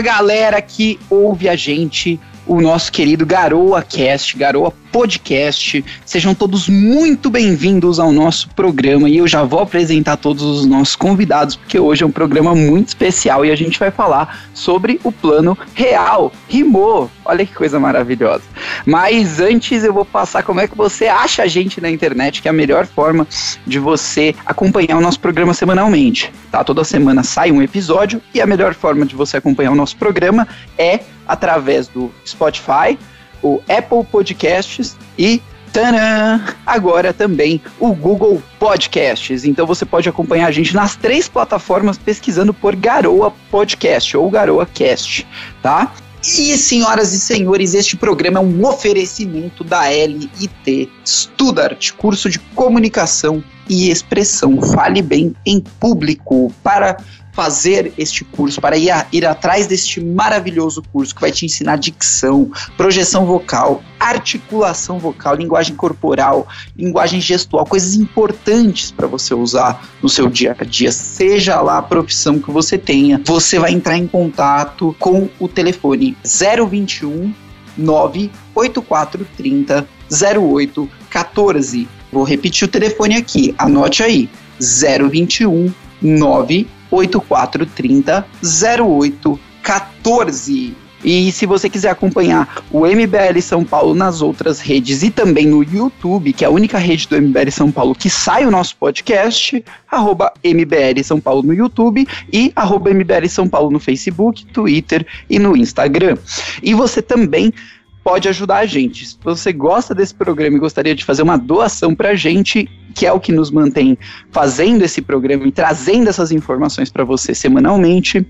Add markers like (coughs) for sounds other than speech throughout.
galera que ouve a gente o nosso querido Garoa Cast, Garoa Podcast. Sejam todos muito bem-vindos ao nosso programa e eu já vou apresentar todos os nossos convidados, porque hoje é um programa muito especial e a gente vai falar sobre o plano real. Rimou! Olha que coisa maravilhosa. Mas antes eu vou passar como é que você acha a gente na internet, que é a melhor forma de você acompanhar o nosso programa semanalmente. Tá? Toda semana sai um episódio e a melhor forma de você acompanhar o nosso programa é através do Spotify, o Apple Podcasts e! Agora também o Google Podcasts. Então você pode acompanhar a gente nas três plataformas pesquisando por Garoa Podcast ou Garoa Cast, tá? E senhoras e senhores, este programa é um oferecimento da LIT Studart, curso de comunicação e expressão. Fale bem em público para fazer este curso, para ir, a, ir atrás deste maravilhoso curso que vai te ensinar dicção, projeção vocal, articulação vocal, linguagem corporal, linguagem gestual, coisas importantes para você usar no seu dia a dia, seja lá a profissão que você tenha. Você vai entrar em contato com o telefone 021 98430 0814. Vou repetir o telefone aqui, anote aí: 021 9 8430 0814. E se você quiser acompanhar o MBL São Paulo nas outras redes e também no YouTube, que é a única rede do MBL São Paulo que sai o nosso podcast, arroba MBL São Paulo no YouTube e arroba MBL São Paulo no Facebook, Twitter e no Instagram. E você também pode ajudar a gente. Se você gosta desse programa e gostaria de fazer uma doação para a gente, que é o que nos mantém fazendo esse programa e trazendo essas informações para você semanalmente,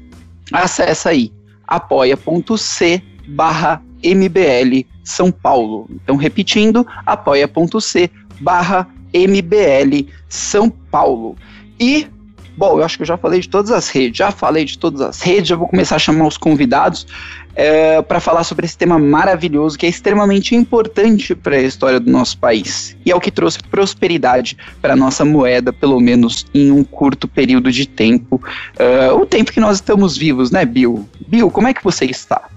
acessa aí apoia.c barra MBL São Paulo. Então, repetindo, apoia.c barra MBL São Paulo. E Bom, eu acho que eu já falei de todas as redes, já falei de todas as redes, já vou começar a chamar os convidados é, para falar sobre esse tema maravilhoso que é extremamente importante para a história do nosso país e é o que trouxe prosperidade para a nossa moeda, pelo menos em um curto período de tempo, é, o tempo que nós estamos vivos, né, Bill? Bill, como é que você está?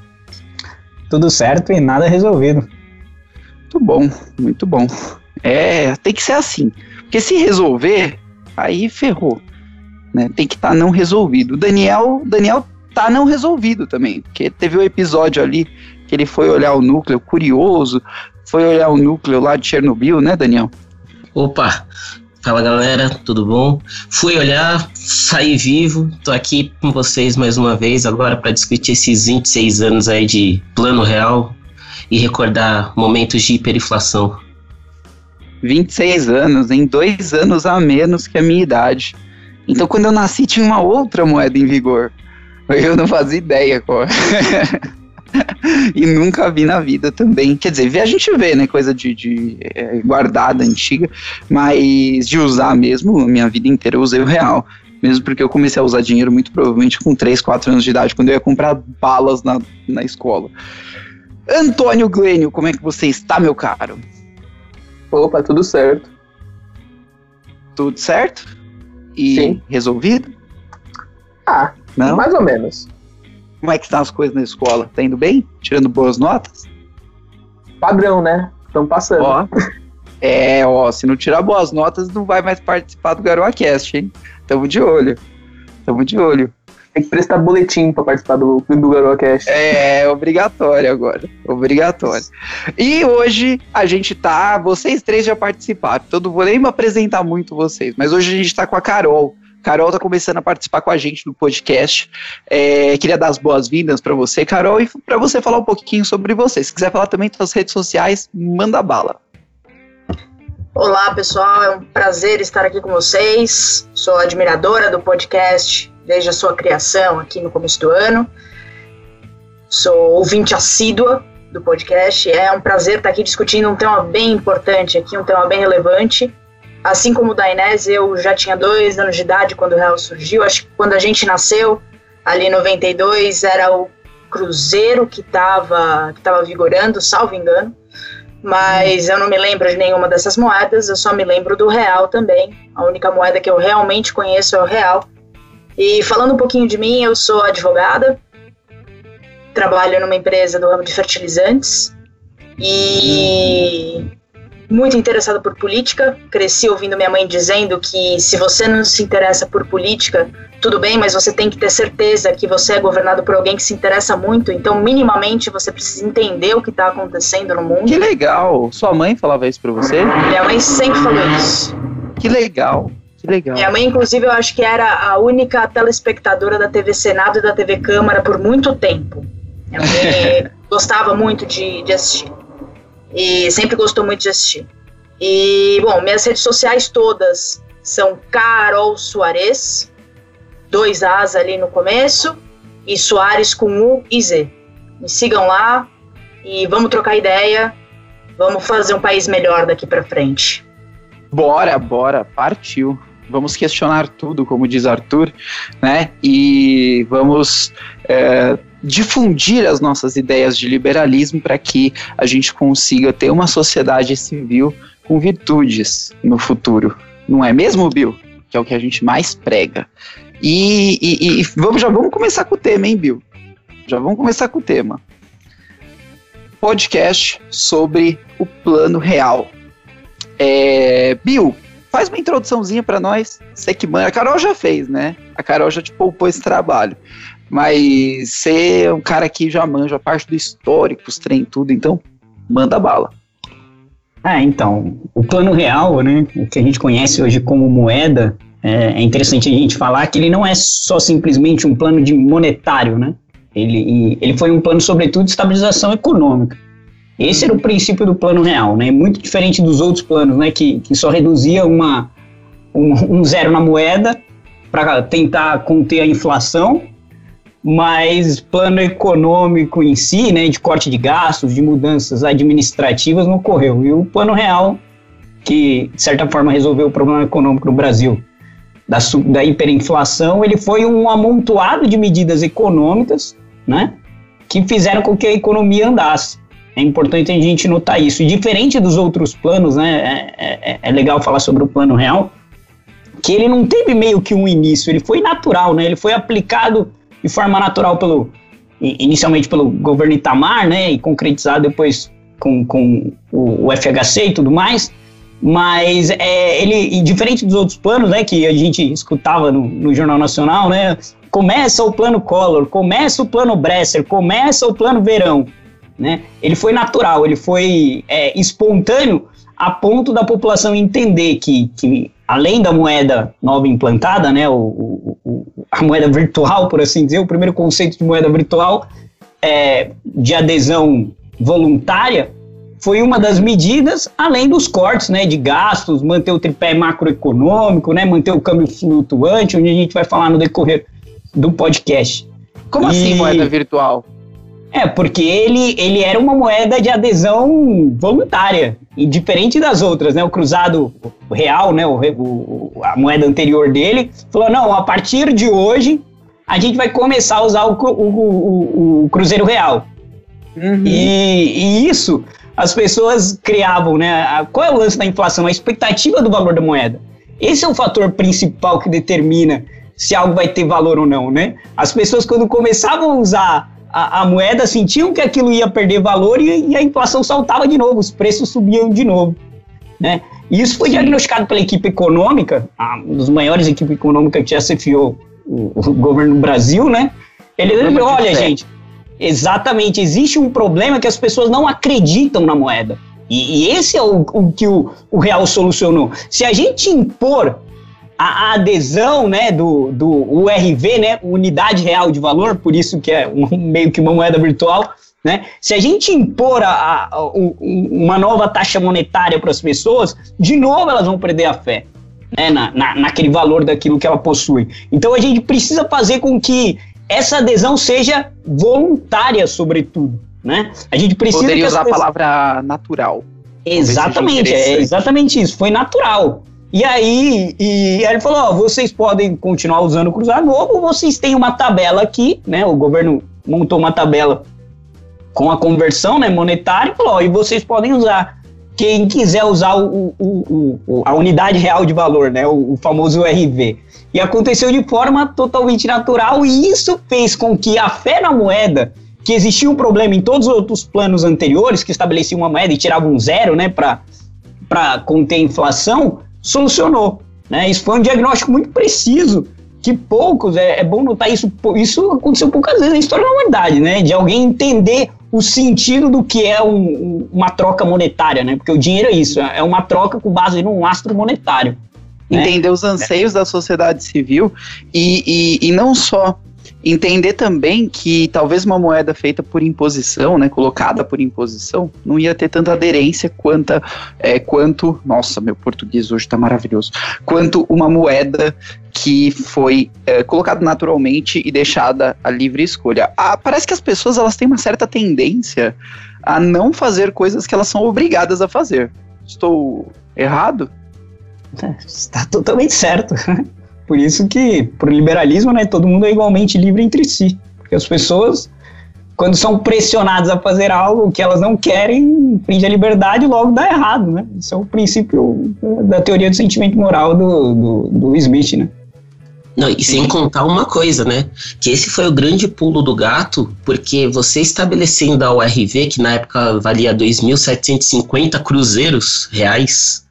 Tudo certo e nada resolvido. Muito bom, muito bom. É, tem que ser assim, porque se resolver, aí ferrou né? Tem que estar tá não resolvido. Daniel, Daniel tá não resolvido também, porque teve um episódio ali que ele foi olhar o núcleo, curioso, foi olhar o núcleo lá de Chernobyl, né, Daniel? Opa, fala galera, tudo bom? Fui olhar, saí vivo, tô aqui com vocês mais uma vez agora para discutir esses 26 anos aí de plano real e recordar momentos de hiperinflação. 26 anos, em dois anos a menos que a minha idade. Então, quando eu nasci, tinha uma outra moeda em vigor. Eu não fazia ideia qual. (laughs) e nunca vi na vida também. Quer dizer, a gente vê, né? Coisa de, de é, guardada, antiga, mas de usar mesmo, minha vida inteira eu usei o real. Mesmo porque eu comecei a usar dinheiro muito provavelmente com 3, 4 anos de idade, quando eu ia comprar balas na, na escola. Antônio Glênio, como é que você está, meu caro? Opa, tudo certo. Tudo certo? e Sim. resolvido? Ah, não? mais ou menos. Como é que estão as coisas na escola? Tá indo bem? Tirando boas notas? Padrão, né? Estão passando. Ó, é, ó, se não tirar boas notas, não vai mais participar do GaroaCast, hein? Tamo de olho. Tamo de olho. Tem que prestar boletim para participar do, do GaroaCast. É, obrigatório agora. Obrigatório. E hoje a gente tá. Vocês três já participaram. Então não vou nem me apresentar muito vocês, mas hoje a gente tá com a Carol. Carol tá começando a participar com a gente no podcast. É, queria dar as boas-vindas para você, Carol, e para você falar um pouquinho sobre você. Se quiser falar também das redes sociais, manda bala. Olá, pessoal. É um prazer estar aqui com vocês. Sou admiradora do podcast desde a sua criação aqui no começo do ano. Sou ouvinte assídua do podcast. É um prazer estar aqui discutindo um tema bem importante aqui, um tema bem relevante. Assim como o da Inés, eu já tinha dois anos de idade quando o Real surgiu. Acho que quando a gente nasceu, ali em 92, era o Cruzeiro que estava que tava vigorando, salvo engano. Mas eu não me lembro de nenhuma dessas moedas, eu só me lembro do real também. A única moeda que eu realmente conheço é o real. E falando um pouquinho de mim, eu sou advogada, trabalho numa empresa do ramo de fertilizantes e muito interessado por política. Cresci ouvindo minha mãe dizendo que se você não se interessa por política, tudo bem, mas você tem que ter certeza que você é governado por alguém que se interessa muito. Então, minimamente, você precisa entender o que está acontecendo no mundo. Que legal! Sua mãe falava isso para você? Minha mãe sempre falou isso. Que legal! Que legal. Minha mãe, inclusive, eu acho que era a única telespectadora da TV Senado e da TV Câmara por muito tempo. Minha mãe (laughs) gostava muito de, de assistir. E sempre gostou muito de assistir. E, bom, minhas redes sociais todas são Carol Soares, dois As ali no começo, e Soares com U e Z. Me sigam lá e vamos trocar ideia, vamos fazer um país melhor daqui para frente. Bora, bora, partiu vamos questionar tudo, como diz Arthur, né? E vamos é, difundir as nossas ideias de liberalismo para que a gente consiga ter uma sociedade civil com virtudes no futuro. Não é mesmo, Bill? Que é o que a gente mais prega. E, e, e vamos, já vamos começar com o tema, hein, Bill? Já vamos começar com o tema. Podcast sobre o plano real. É, Bill, Faz uma introduçãozinha para nós. Você que manda. A Carol já fez, né? A Carol já te poupou esse trabalho. Mas você é um cara que já manja a parte do histórico, os trem tudo, então manda bala. Ah, então, o plano real, né, o que a gente conhece hoje como moeda, é, é interessante a gente falar que ele não é só simplesmente um plano de monetário, né? Ele, ele foi um plano, sobretudo, de estabilização econômica. Esse era o princípio do plano real, né? Muito diferente dos outros planos, né? Que, que só reduzia uma, um, um zero na moeda para tentar conter a inflação, mas plano econômico em si, né? De corte de gastos, de mudanças administrativas não ocorreu. E o plano real, que de certa forma resolveu o problema econômico no Brasil, da, da hiperinflação, ele foi um amontoado de medidas econômicas, né? Que fizeram com que a economia andasse. É importante a gente notar isso. E diferente dos outros planos, né, é, é, é, legal falar sobre o plano real, que ele não teve meio que um início, ele foi natural, né? Ele foi aplicado de forma natural pelo inicialmente pelo governo Itamar, né, e concretizado depois com, com o, o FHC e tudo mais. Mas é, ele, diferente dos outros planos, né, que a gente escutava no, no Jornal Nacional, né, começa o plano Collor, começa o plano Bresser, começa o plano Verão né? Ele foi natural, ele foi é, espontâneo a ponto da população entender que, que além da moeda nova implantada, né, o, o, o, a moeda virtual, por assim dizer, o primeiro conceito de moeda virtual é, de adesão voluntária foi uma das medidas, além dos cortes né, de gastos, manter o tripé macroeconômico, né, manter o câmbio flutuante, onde a gente vai falar no decorrer do podcast. Como assim e... assim moeda virtual? É, porque ele, ele era uma moeda de adesão voluntária, e diferente das outras, né? O cruzado real, né? O, o, a moeda anterior dele, falou: não, a partir de hoje a gente vai começar a usar o, o, o Cruzeiro Real. Uhum. E, e, isso as pessoas criavam, né? Qual é o lance da inflação? A expectativa do valor da moeda. Esse é o fator principal que determina se algo vai ter valor ou não, né? As pessoas, quando começavam a usar a, a, moeda sentiam que aquilo ia perder valor e, e, a inflação saltava de novo, os preços subiam de novo. Né? E isso foi diagnosticado pela equipe econômica, uma das maiores equipes econômicas que já cefiou o, o governo do Brasil, né? Ele disse, olha, gente, exatamente, existe um problema que as pessoas não acreditam na moeda. E, e esse é o, o que o, o Real solucionou. Se a gente impor a, adesão né, do, do URV, né, Unidade Real de Valor, por isso que é um, (laughs) meio que uma moeda virtual, né, se a gente impor a, a, uma nova taxa monetária para as pessoas, de novo elas vão perder a fé. Né, na, na, naquele valor daquilo que ela possui. Então a gente precisa fazer com que essa adesão seja voluntária, sobretudo. Né? A gente precisa. Poderia usar pessoas... a palavra natural. Exatamente, é exatamente isso. Foi natural. E aí, e aí ele falou: ó, vocês podem continuar usando o Cruzado Novo, vocês têm uma tabela aqui, né? O governo montou uma tabela com a conversão né, monetária e falou: ó, e vocês podem usar. Quem quiser usar o, o, o, a unidade real de valor, né, o, famoso RV. E aconteceu de forma totalmente natural, e isso fez com que a fé na moeda, que existia um problema em todos os outros planos anteriores, que estabeleciam uma moeda e tiravam um zero, né, para conter a inflação, solucionou. Né? Isso foi um diagnóstico muito preciso, que poucos, é, é bom notar isso, isso aconteceu poucas vezes na história da humanidade, né? De alguém entender o sentido do que é um, uma troca monetária, né? Porque o dinheiro é isso, é uma troca com base num lastro monetário. Né? Entender os anseios é. da sociedade civil e, e, e não só entender também que talvez uma moeda feita por imposição, né, colocada por imposição, não ia ter tanta aderência quanto, é, quanto nossa, meu português hoje está maravilhoso, quanto uma moeda que foi é, colocada naturalmente e deixada a livre escolha. Ah, parece que as pessoas elas têm uma certa tendência a não fazer coisas que elas são obrigadas a fazer. Estou errado? Está totalmente certo. (laughs) Por isso que, por liberalismo, né, todo mundo é igualmente livre entre si. Porque as pessoas, quando são pressionadas a fazer algo que elas não querem, infringe a liberdade logo dá errado, né? Isso é o princípio da teoria do sentimento moral do, do, do Smith, né? Não, e sem contar uma coisa, né? Que esse foi o grande pulo do gato, porque você estabelecendo a URV, que na época valia 2.750 cruzeiros reais,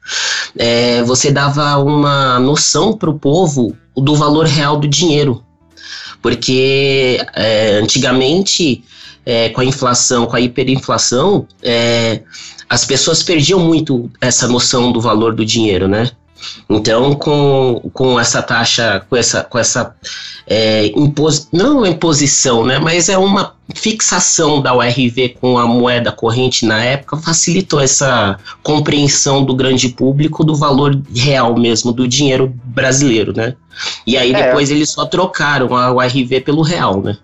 é, você dava uma noção para o povo do valor real do dinheiro. Porque é, antigamente, é, com a inflação, com a hiperinflação, é, as pessoas perdiam muito essa noção do valor do dinheiro, né? Então, com, com essa taxa, com essa, com essa é, impos, não imposição, né, mas é uma fixação da URV com a moeda corrente na época, facilitou essa compreensão do grande público do valor real mesmo do dinheiro brasileiro, né? E aí é. depois eles só trocaram a URV pelo real, né?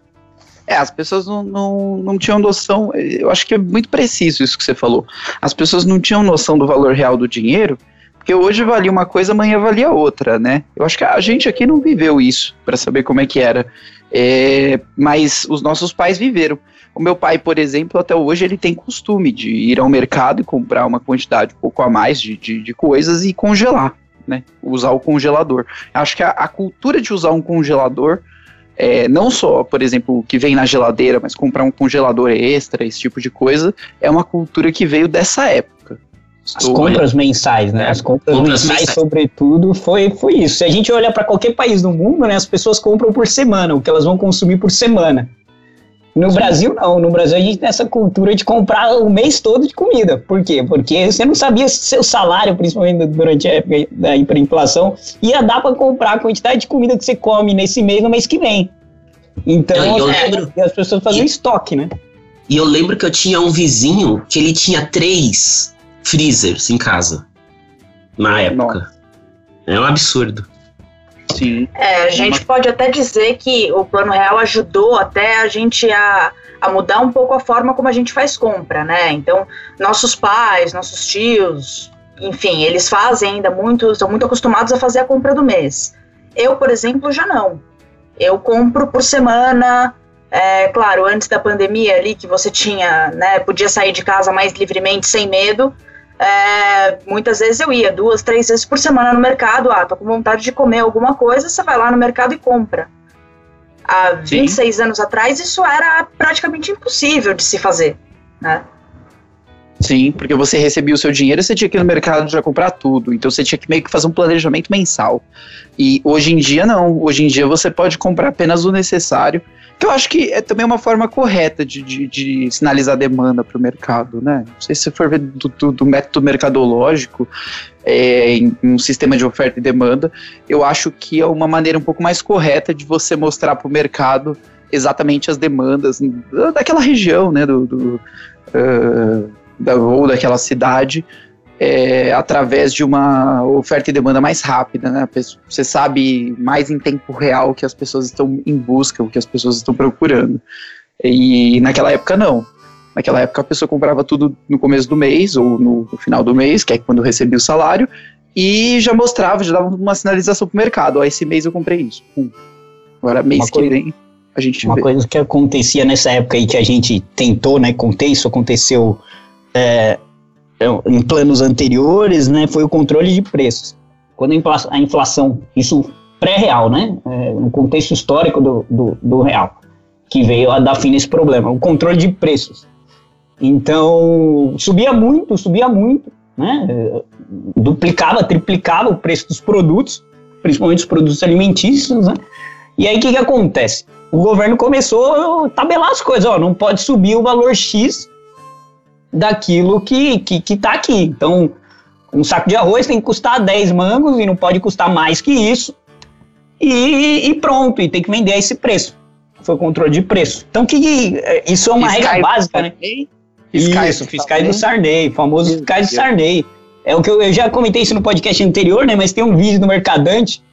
É, as pessoas não, não, não tinham noção, eu acho que é muito preciso isso que você falou. As pessoas não tinham noção do valor real do dinheiro, porque hoje valia uma coisa, amanhã valia outra, né? Eu acho que a gente aqui não viveu isso para saber como é que era. É, mas os nossos pais viveram. O meu pai, por exemplo, até hoje ele tem costume de ir ao mercado e comprar uma quantidade um pouco a mais de, de, de coisas e congelar, né? Usar o congelador. Acho que a, a cultura de usar um congelador, é, não só, por exemplo, o que vem na geladeira, mas comprar um congelador extra, esse tipo de coisa, é uma cultura que veio dessa época. As compras mensais, né? As compras, compras mensais, mensais, sobretudo, foi, foi isso. Se a gente olhar para qualquer país do mundo, né, as pessoas compram por semana, o que elas vão consumir por semana. No Sim. Brasil, não. No Brasil, a gente tem essa cultura de comprar o mês todo de comida. Por quê? Porque você não sabia se seu salário, principalmente durante a época da hiperinflação, ia dar para comprar a quantidade de comida que você come nesse mês no mês que vem. Então, eu, eu é, lembro, as pessoas faziam estoque, né? E eu lembro que eu tinha um vizinho que ele tinha três freezers em casa. Na época. Nossa. É um absurdo. Sim. É, a gente pode até dizer que o Plano Real ajudou até a gente a, a mudar um pouco a forma como a gente faz compra, né? Então, nossos pais, nossos tios, enfim, eles fazem ainda muito, estão muito acostumados a fazer a compra do mês. Eu, por exemplo, já não. Eu compro por semana, é, claro, antes da pandemia ali, que você tinha, né, podia sair de casa mais livremente, sem medo, é, muitas vezes eu ia duas, três vezes por semana no mercado. Ah, tô com vontade de comer alguma coisa, você vai lá no mercado e compra. Há Sim. 26 anos atrás, isso era praticamente impossível de se fazer, né? Sim, porque você recebia o seu dinheiro e você tinha que ir no mercado já comprar tudo. Então você tinha que meio que fazer um planejamento mensal. E hoje em dia não. Hoje em dia você pode comprar apenas o necessário que eu acho que é também uma forma correta de, de, de sinalizar demanda para o mercado, né? Não sei se você for ver do, do, do método mercadológico, é, em, em, um sistema de oferta e demanda, eu acho que é uma maneira um pouco mais correta de você mostrar para o mercado exatamente as demandas daquela região, né? Do, do uh, da, ou daquela cidade, é, através de uma oferta e demanda mais rápida, né? Você sabe mais em tempo real o que as pessoas estão em busca, o que as pessoas estão procurando. E naquela época não. Naquela época a pessoa comprava tudo no começo do mês ou no final do mês, que é quando recebia o salário, e já mostrava, já dava uma sinalização pro mercado. Ó, esse mês eu comprei isso. Hum. Agora mês uma que coisa, vem a gente Uma vê. coisa que acontecia nessa época aí que a gente tentou, né, conter, isso aconteceu é, em planos anteriores, né, foi o controle de preços. Quando a inflação, isso pré-real, né, é, no contexto histórico do, do, do, real. que veio a dar fim nesse problema, o controle de preços. Então, subia muito, subia muito, né? Duplicava, triplicava o preço dos produtos, principalmente os produtos alimentícios, né? E aí o que, que acontece? O governo começou a tabelar as coisas, ó, não pode subir o valor X daquilo que, que, que tá aqui. Então, um saco de arroz tem que custar 10 mangos e não pode custar mais que isso. E, e pronto, e tem que vender a esse preço. Foi o controle de preço. Então, que, isso é uma fiscais regra básica, né? Fiscais, isso, fiscais do Sarney, famoso isso, fiscais do Sarney. É o que eu, eu, já comentei isso no podcast anterior, né? Mas tem um vídeo do Mercadante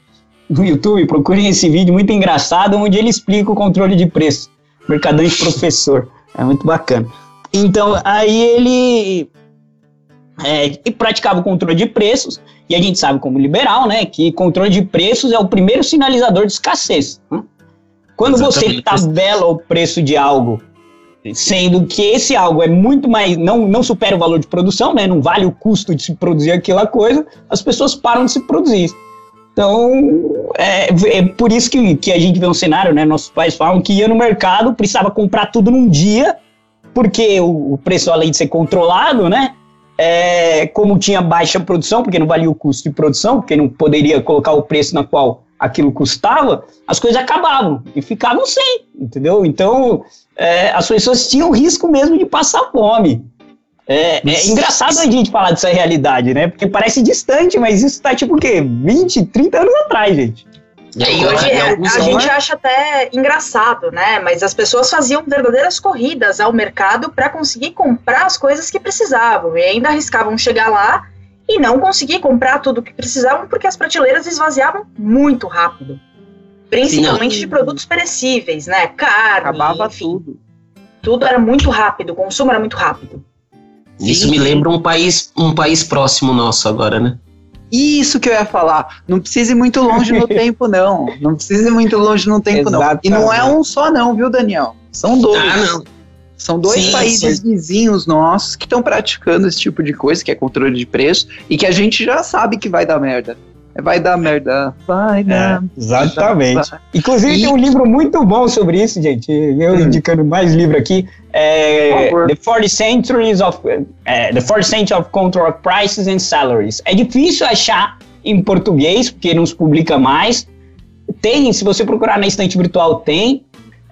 no YouTube, procurem esse vídeo muito engraçado, onde ele explica o controle de preço. Mercadante professor. É muito bacana. Então, aí ele é, praticava o controle de preços, e a gente sabe como liberal, né, que controle de preços é o primeiro sinalizador de escassez. Né? Quando Exatamente. você tabela o preço de algo, sendo que esse algo é muito mais, não, não supera o valor de produção, né, não vale o custo de se produzir aquela coisa, as pessoas param de se produzir. Então, é, é, por isso que, que a gente vê um cenário, né? Nossos pais falam que ia no mercado, precisava comprar tudo num dia, porque o, o preço, além de ser controlado, né? É, como tinha baixa produção, porque não valia o custo de produção, porque não poderia colocar o preço na qual aquilo custava, as coisas acabavam e ficavam sem, entendeu? Então, é, as pessoas tinham risco mesmo de passar fome. É, é, engraçado a gente falar dessa realidade, né? Porque parece distante, mas isso tá tipo o quê? 20, 30 anos atrás, gente. E hoje é, a gente acha até engraçado, né? Mas as pessoas faziam verdadeiras corridas ao mercado para conseguir comprar as coisas que precisavam e ainda arriscavam chegar lá e não conseguir comprar tudo o que precisavam porque as prateleiras esvaziavam muito rápido. Principalmente Sim, de produtos perecíveis, né? Carne. Acabava enfim, tudo. Tudo era muito rápido, o consumo era muito rápido. Isso me lembra um país, um país próximo nosso agora, né? Isso que eu ia falar. Não precisa (laughs) ir muito longe no tempo, não. Não precisa ir muito longe no tempo, Exatamente. não. E não é um só, não, viu, Daniel? São dois. Ah, não. São dois sim, países sim. vizinhos nossos que estão praticando esse tipo de coisa, que é controle de preço, e que a gente já sabe que vai dar merda. Vai dar merda. Vai é, dar. É, exatamente. Vai. Inclusive, e... tem um livro muito bom sobre isso, gente. Eu hum. indicando mais livro aqui. É, the 40 Centuries of é, The 40 Centuries of Control of Prices and Salaries. É difícil achar em português, porque não se publica mais. Tem, se você procurar na estante virtual, tem.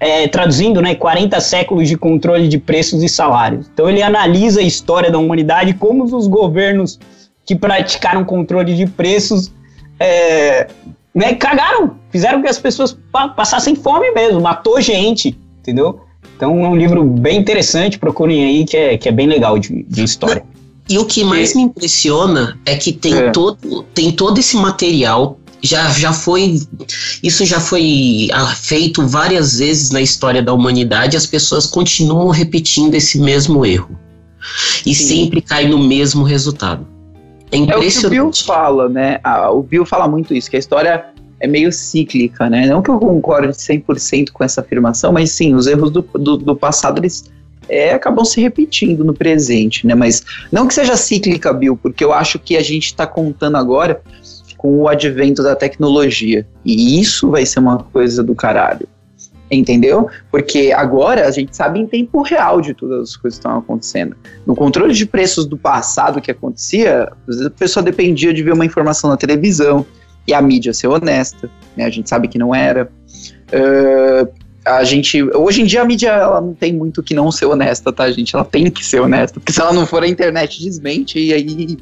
É, traduzindo, né, 40 séculos de controle de preços e salários. Então ele analisa a história da humanidade, como os governos que praticaram controle de preços é, né, cagaram, fizeram que as pessoas passassem fome mesmo, matou gente, entendeu? Então é um livro bem interessante, procurem aí, que é, que é bem legal de, de história. E o que mais me impressiona é que tem, é. todo, tem todo esse material já, já foi. Isso já foi ah, feito várias vezes na história da humanidade, as pessoas continuam repetindo esse mesmo erro. E Sim. sempre cai no mesmo resultado. É impressionante. É o que o Bill fala, né? Ah, o Bill fala muito isso, que a história é meio cíclica, né? Não que eu concorde 100% com essa afirmação, mas sim, os erros do, do, do passado, eles é, acabam se repetindo no presente, né? Mas não que seja cíclica, Bill, porque eu acho que a gente está contando agora com o advento da tecnologia. E isso vai ser uma coisa do caralho. Entendeu? Porque agora a gente sabe em tempo real de todas as coisas que estão acontecendo. No controle de preços do passado que acontecia, a pessoa dependia de ver uma informação na televisão e a mídia ser honesta. Né? A gente sabe que não era. Uh, a gente. Hoje em dia a mídia ela não tem muito que não ser honesta, tá, gente? Ela tem que ser honesta. Porque se ela não for, a internet desmente e aí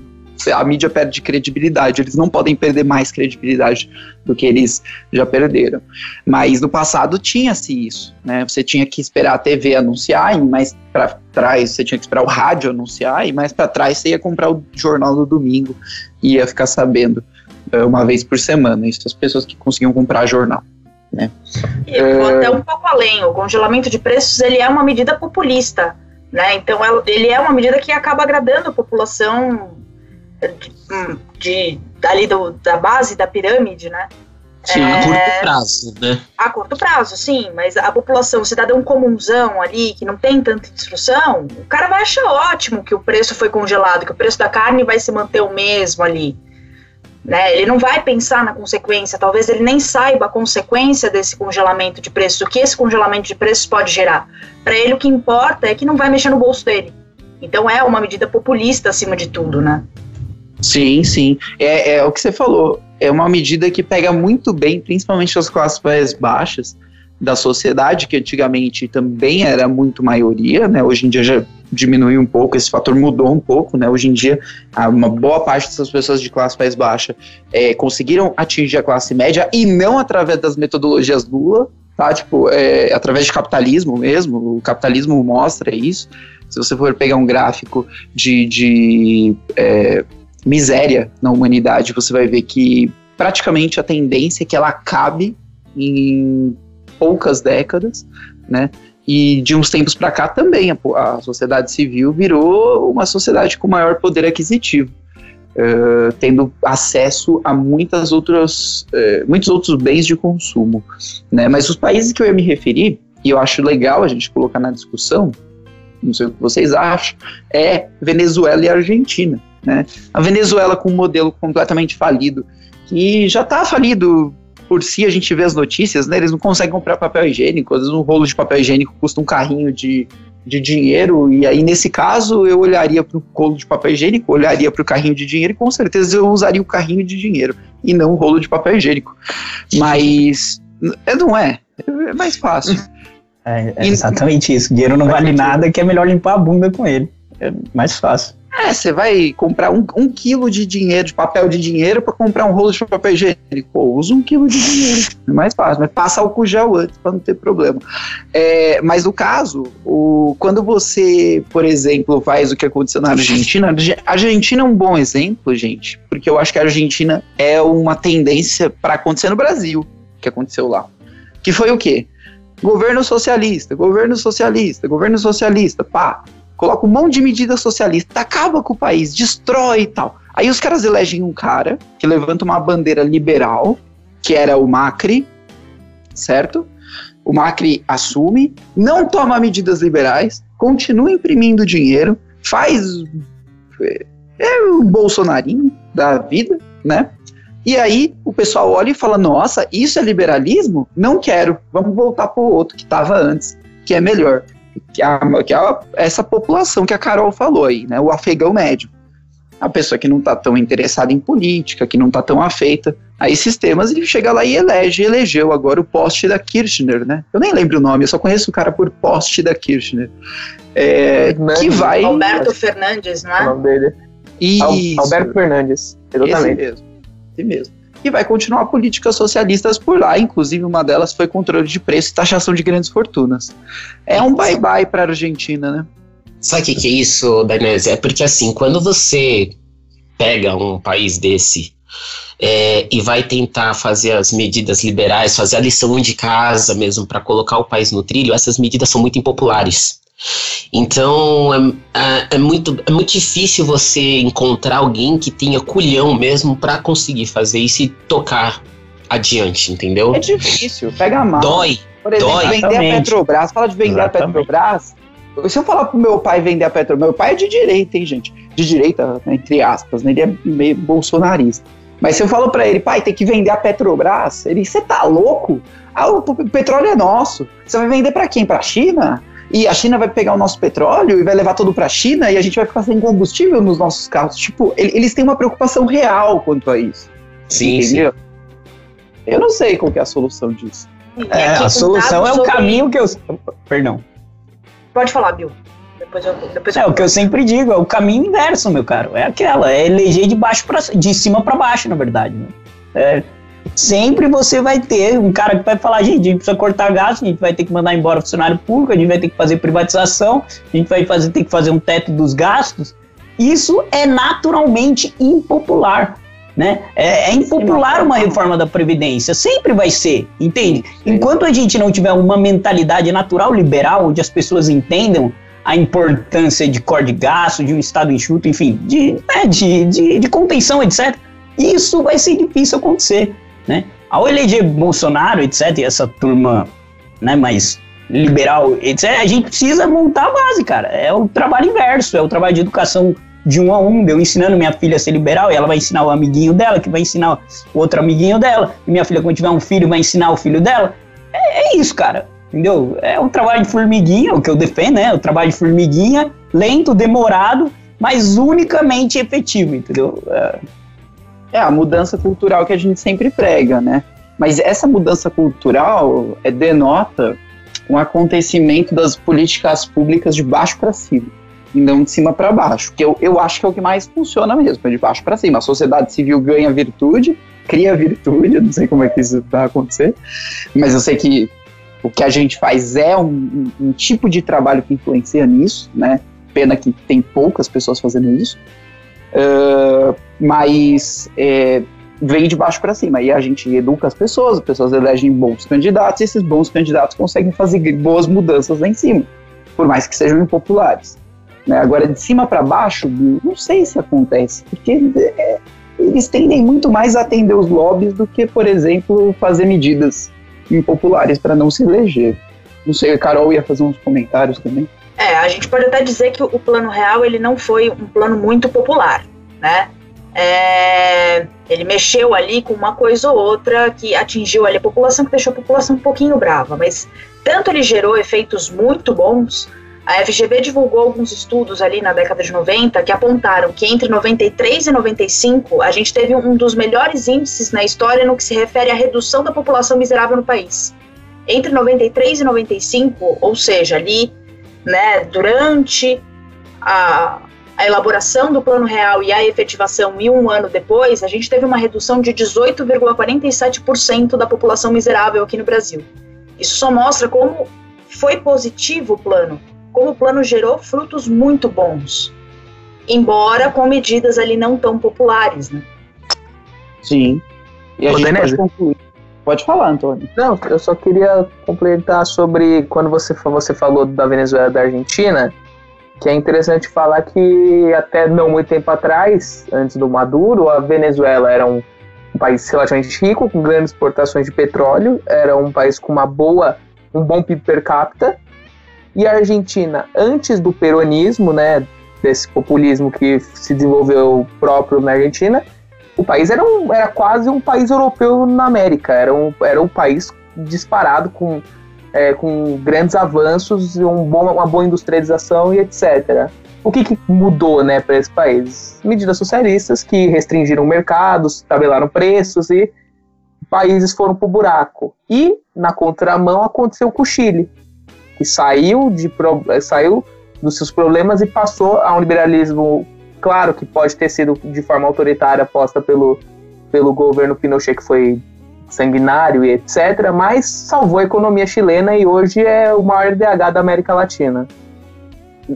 a mídia perde credibilidade. Eles não podem perder mais credibilidade do que eles já perderam. Mas no passado tinha-se isso, né? Você tinha que esperar a TV anunciar, e mais para trás você tinha que esperar o rádio anunciar, e mais para trás você ia comprar o jornal do domingo e ia ficar sabendo uh, uma vez por semana. Isso as pessoas que conseguiam comprar jornal. Né? E uh, até um pouco além, o congelamento de preços ele é uma medida populista, né? Então ele é uma medida que acaba agradando a população de, de ali do, da base da pirâmide, né? Sim, é, a curto prazo, né? A curto prazo, sim, mas a população, o cidadão comunzão ali, que não tem tanta instrução, o cara vai achar ótimo que o preço foi congelado, que o preço da carne vai se manter o mesmo ali. Né? Ele não vai pensar na consequência, talvez ele nem saiba a consequência desse congelamento de preços, o que esse congelamento de preços pode gerar. Para ele, o que importa é que não vai mexer no bolso dele. Então, é uma medida populista acima de tudo, né? Sim, sim. É, é o que você falou. É uma medida que pega muito bem, principalmente as classes mais baixas da sociedade, que antigamente também era muito maioria, né? Hoje em dia já diminuiu um pouco, esse fator mudou um pouco, né? Hoje em dia, uma boa parte dessas pessoas de classe mais baixa é, conseguiram atingir a classe média e não através das metodologias Lula, tá? Tipo, é, através de capitalismo mesmo, o capitalismo mostra isso. Se você for pegar um gráfico de, de é, miséria na humanidade, você vai ver que praticamente a tendência é que ela acabe em poucas décadas, né? E de uns tempos para cá também a, a, sociedade civil virou uma sociedade com maior poder aquisitivo, uh, tendo acesso a muitas outras, uh, muitos outros bens de consumo. Né? Mas os países que eu ia me referir, e eu acho legal a gente colocar na discussão, não sei o que vocês acham, é Venezuela e Argentina. Né? A Venezuela com um modelo completamente falido, que já está falido por si, a gente vê as notícias, né? Eles não conseguem comprar papel higiênico, às vezes um rolo de papel higiênico custa um carrinho de, de dinheiro, e aí nesse caso eu olharia para o rolo de papel higiênico, olharia para o carrinho de dinheiro e com certeza eu usaria o carrinho de dinheiro e não o rolo de papel higiênico. Mas é, não é, é mais fácil. (laughs) É, é exatamente isso. Dinheiro não vale nada, que é melhor limpar a bunda com ele. É mais fácil. É, você vai comprar um, um quilo de dinheiro, de papel de dinheiro, para comprar um rolo de papel higiênico. Usa um quilo de dinheiro. É mais fácil, mas passa álcool gel antes para não ter problema. É, mas no caso, o, quando você, por exemplo, faz o que aconteceu na Argentina, a Argentina é um bom exemplo, gente, porque eu acho que a Argentina é uma tendência para acontecer no Brasil, que aconteceu lá. Que foi o quê? Governo socialista, governo socialista, governo socialista, pá coloca um monte de medida socialista, acaba com o país, destrói e tal. Aí os caras elegem um cara que levanta uma bandeira liberal, que era o Macri, certo? O Macri assume, não toma medidas liberais, continua imprimindo dinheiro, faz. É, é o Bolsonarinho da vida, né? E aí o pessoal olha e fala: nossa, isso é liberalismo? Não quero, vamos voltar para o outro que estava antes, que é melhor que, a, que a, essa população que a Carol falou aí, né? O afegão médio. A pessoa que não está tão interessada em política, que não está tão afeita a esses temas, e chega lá e elege, elegeu agora o poste da Kirchner, né? Eu nem lembro o nome, eu só conheço o cara por poste da Kirchner. É, que vai. Alberto Fernandes, não é? O nome dele. Isso. Alberto Fernandes, exatamente. Esse mesmo. Esse mesmo e vai continuar políticas socialistas por lá, inclusive uma delas foi controle de preço e taxação de grandes fortunas. É um bye-bye para a Argentina, né? Sabe o que, que é isso, Danese? É porque assim, quando você pega um país desse é, e vai tentar fazer as medidas liberais, fazer a lição de casa mesmo para colocar o país no trilho, essas medidas são muito impopulares. Então é, é, é, muito, é muito difícil você encontrar alguém que tenha culhão mesmo para conseguir fazer isso e tocar adiante, entendeu? É difícil, pega mal. Dói. Por exemplo, dói. vender a Petrobras, fala de vender Exatamente. a Petrobras. Se eu falar pro meu pai vender a Petrobras, meu pai é de direita, hein, gente? De direita, entre aspas, né? ele é meio bolsonarista. Mas se eu falo para ele, pai, tem que vender a Petrobras, ele, você tá louco? Ah, o petróleo é nosso. Você vai vender para quem? Para a China? E a China vai pegar o nosso petróleo e vai levar tudo para a China e a gente vai ficar sem combustível nos nossos carros. Tipo, eles têm uma preocupação real quanto a isso. Sim, entendeu? Sim. Eu não sei qual é a solução disso. É, a solução é o sobre... caminho que eu. Perdão. Pode falar, Bill. Depois eu, depois é o que eu sempre digo, é o caminho inverso, meu caro. É aquela, é eleger de baixo para de cima para baixo, na verdade. Né? É, sempre você vai ter um cara que vai falar, gente, a gente precisa cortar gasto, a gente vai ter que mandar embora funcionário público, a gente vai ter que fazer privatização, a gente vai fazer, ter que fazer um teto dos gastos. Isso é naturalmente impopular. Né? É, é impopular uma reforma da Previdência, sempre vai ser, entende? Enquanto a gente não tiver uma mentalidade natural liberal, onde as pessoas entendam a importância de corte de gasto, de um Estado enxuto, enfim, de, né, de, de, de contenção, etc., isso vai ser difícil acontecer né? Ao eleger Bolsonaro, etc., e essa turma né, mais liberal, etc., a gente precisa montar a base, cara. É o trabalho inverso, é o trabalho de educação de um a um, eu ensinando minha filha a ser liberal, e ela vai ensinar o amiguinho dela, que vai ensinar o outro amiguinho dela, e minha filha, quando tiver um filho, vai ensinar o filho dela. É, é isso, cara. Entendeu? É um trabalho de formiguinha, o que eu defendo, né? O trabalho de formiguinha, lento, demorado, mas unicamente efetivo, entendeu? É, é a mudança cultural que a gente sempre prega, né? Mas essa mudança cultural é, denota um acontecimento das políticas públicas de baixo para cima, e não de cima para baixo, que eu, eu acho que é o que mais funciona mesmo, é de baixo para cima. A sociedade civil ganha virtude, cria virtude, eu não sei como é que isso vai acontecer, mas eu sei que o que a gente faz é um, um, tipo de trabalho que influencia nisso, né? Pena que tem poucas pessoas fazendo isso. Uh, mas é, vem de baixo para cima. E a gente educa as pessoas, as pessoas elegem bons candidatos, e esses bons candidatos conseguem fazer boas mudanças lá em cima, por mais que sejam impopulares. Né? Agora, de cima para baixo, não sei se acontece, porque é, eles tendem muito mais a atender os lobbies do que, por exemplo, fazer medidas impopulares para não se eleger. Não sei, a Carol ia fazer uns comentários também. É, a gente pode até dizer que o plano real ele não foi um plano muito popular, né? É, ele mexeu ali com uma coisa ou outra que atingiu ali a população, que deixou a população um pouquinho brava, mas tanto ele gerou efeitos muito bons. A FGV divulgou alguns estudos ali na década de 90 que apontaram que entre 93 e 95 a gente teve um dos melhores índices na história no que se refere à redução da população miserável no país. Entre 93 e 95, ou seja, ali né, durante a, a elaboração do plano real e a efetivação e um ano depois, a gente teve uma redução de 18,47% da população miserável aqui no Brasil. Isso só mostra como foi positivo o plano, como o plano gerou frutos muito bons, embora com medidas ali não tão populares, né? Sim. E a Ô, gente pode concluir. Pode falar, Antônio. Não, eu só queria complementar sobre quando você, você falou da Venezuela e da Argentina, que é interessante falar que até não muito tempo atrás, antes do Maduro, a Venezuela era um, país relativamente rico, com grandes exportações de petróleo, era um país com uma boa, um bom PIB per capita, e a Argentina, antes do peronismo, né, desse populismo que se desenvolveu próprio na Argentina, o país era, um, era quase um país europeu na América, era um, era um país disparado com, é, com grandes avanços, um bom, uma boa industrialização e etc. O que, que mudou né, para esse país? Medidas socialistas que restringiram mercados, tabelaram preços e países foram para o buraco. E, na contramão, aconteceu com o Chile, que saiu, de, saiu dos seus problemas e passou a um liberalismo Claro que pode ter sido de forma autoritária posta pelo, pelo governo Pinochet, que foi sanguinário e etc., mas salvou a economia chilena e hoje é o maior DH da América Latina.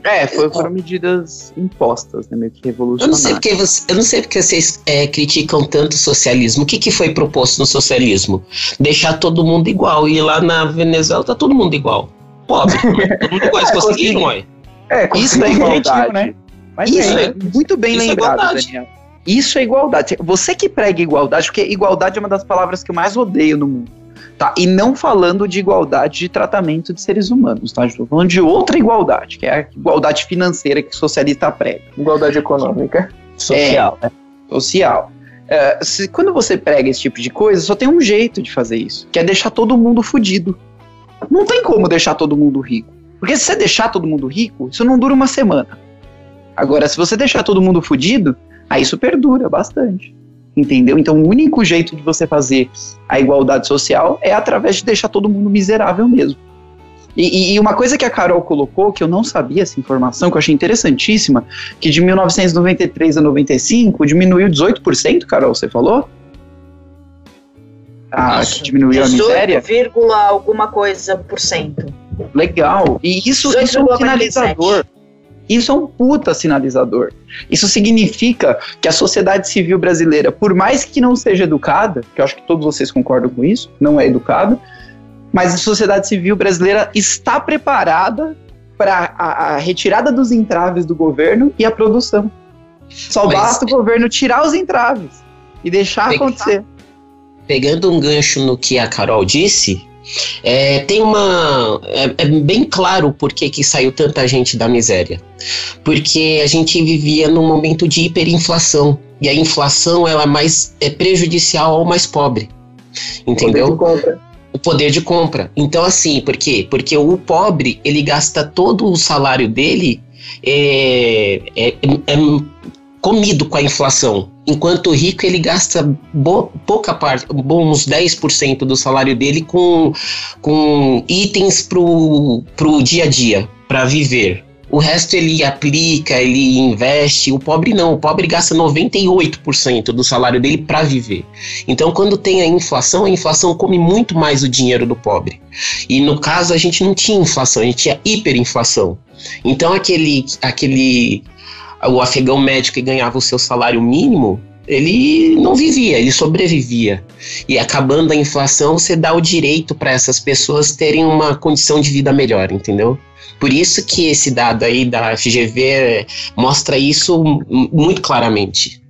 É, foi, foram medidas impostas, né, meio que revolucionárias. Eu não sei porque, você, eu não sei porque vocês é, criticam tanto o socialismo. O que, que foi proposto no socialismo? Deixar todo mundo igual. E lá na Venezuela tá todo mundo igual. Pobre. (laughs) todo mundo igual. Eles conseguiram, é, é, isso é igualdade. Né? Mas isso é, é muito bem é lembrado, é Daniel. Isso é igualdade. Você que prega igualdade, porque igualdade é uma das palavras que eu mais odeio no mundo. Tá? E não falando de igualdade de tratamento de seres humanos, tá? Estou falando de outra igualdade, que é a igualdade financeira que o socialista prega. Igualdade econômica. Social. É, social. É, se, quando você prega esse tipo de coisa, só tem um jeito de fazer isso, que é deixar todo mundo fudido. Não tem como deixar todo mundo rico. Porque se você deixar todo mundo rico, isso não dura uma semana. Agora, se você deixar todo mundo fudido, aí isso perdura bastante. Entendeu? Então, o único jeito de você fazer a igualdade social é através de deixar todo mundo miserável mesmo. E, e, uma coisa que a Carol colocou, que eu não sabia essa informação, que eu achei interessantíssima, que de 1993 a 95 diminuiu 18%, Carol, você falou? Ah, isso. diminuiu 18, a miséria? 18, alguma coisa por cento. Legal. E isso, isso é um sinalizador. Isso é um puta sinalizador. Isso significa que a sociedade civil brasileira, por mais que não seja educada, que eu acho que todos vocês concordam com isso, não é educada, mas a sociedade civil brasileira está preparada para a, a, retirada dos entraves do governo e a produção. Só mas, basta o governo tirar os entraves e deixar acontecer. Pegando um gancho no que a Carol disse, É, tem uma. É, é, bem claro por que, que saiu tanta gente da miséria. Porque a gente vivia num momento de hiperinflação. E a inflação ela é mais é prejudicial ao mais pobre. Entendeu? Poder o poder de compra. Então, assim, por quê? Porque o pobre, ele gasta todo o salário dele é, é, é comido com a inflação. Enquanto o rico ele gasta pouca parte, uns 10% do salário dele com, com itens pro, pro dia a dia, para viver. O resto ele aplica, ele investe. O pobre não, o pobre gasta 98% do salário dele para viver. Então, quando tem a inflação, a inflação come muito mais o dinheiro do pobre. E no caso, a gente não tinha inflação, a gente tinha hiperinflação. Então, aquele, aquele o afegão médio que ganhava o seu salário mínimo, ele não vivia, ele sobrevivia. E acabando a inflação, você dá o direito para essas pessoas terem uma condição de vida melhor, entendeu? Por isso que esse dado aí da FGV mostra isso muito claramente.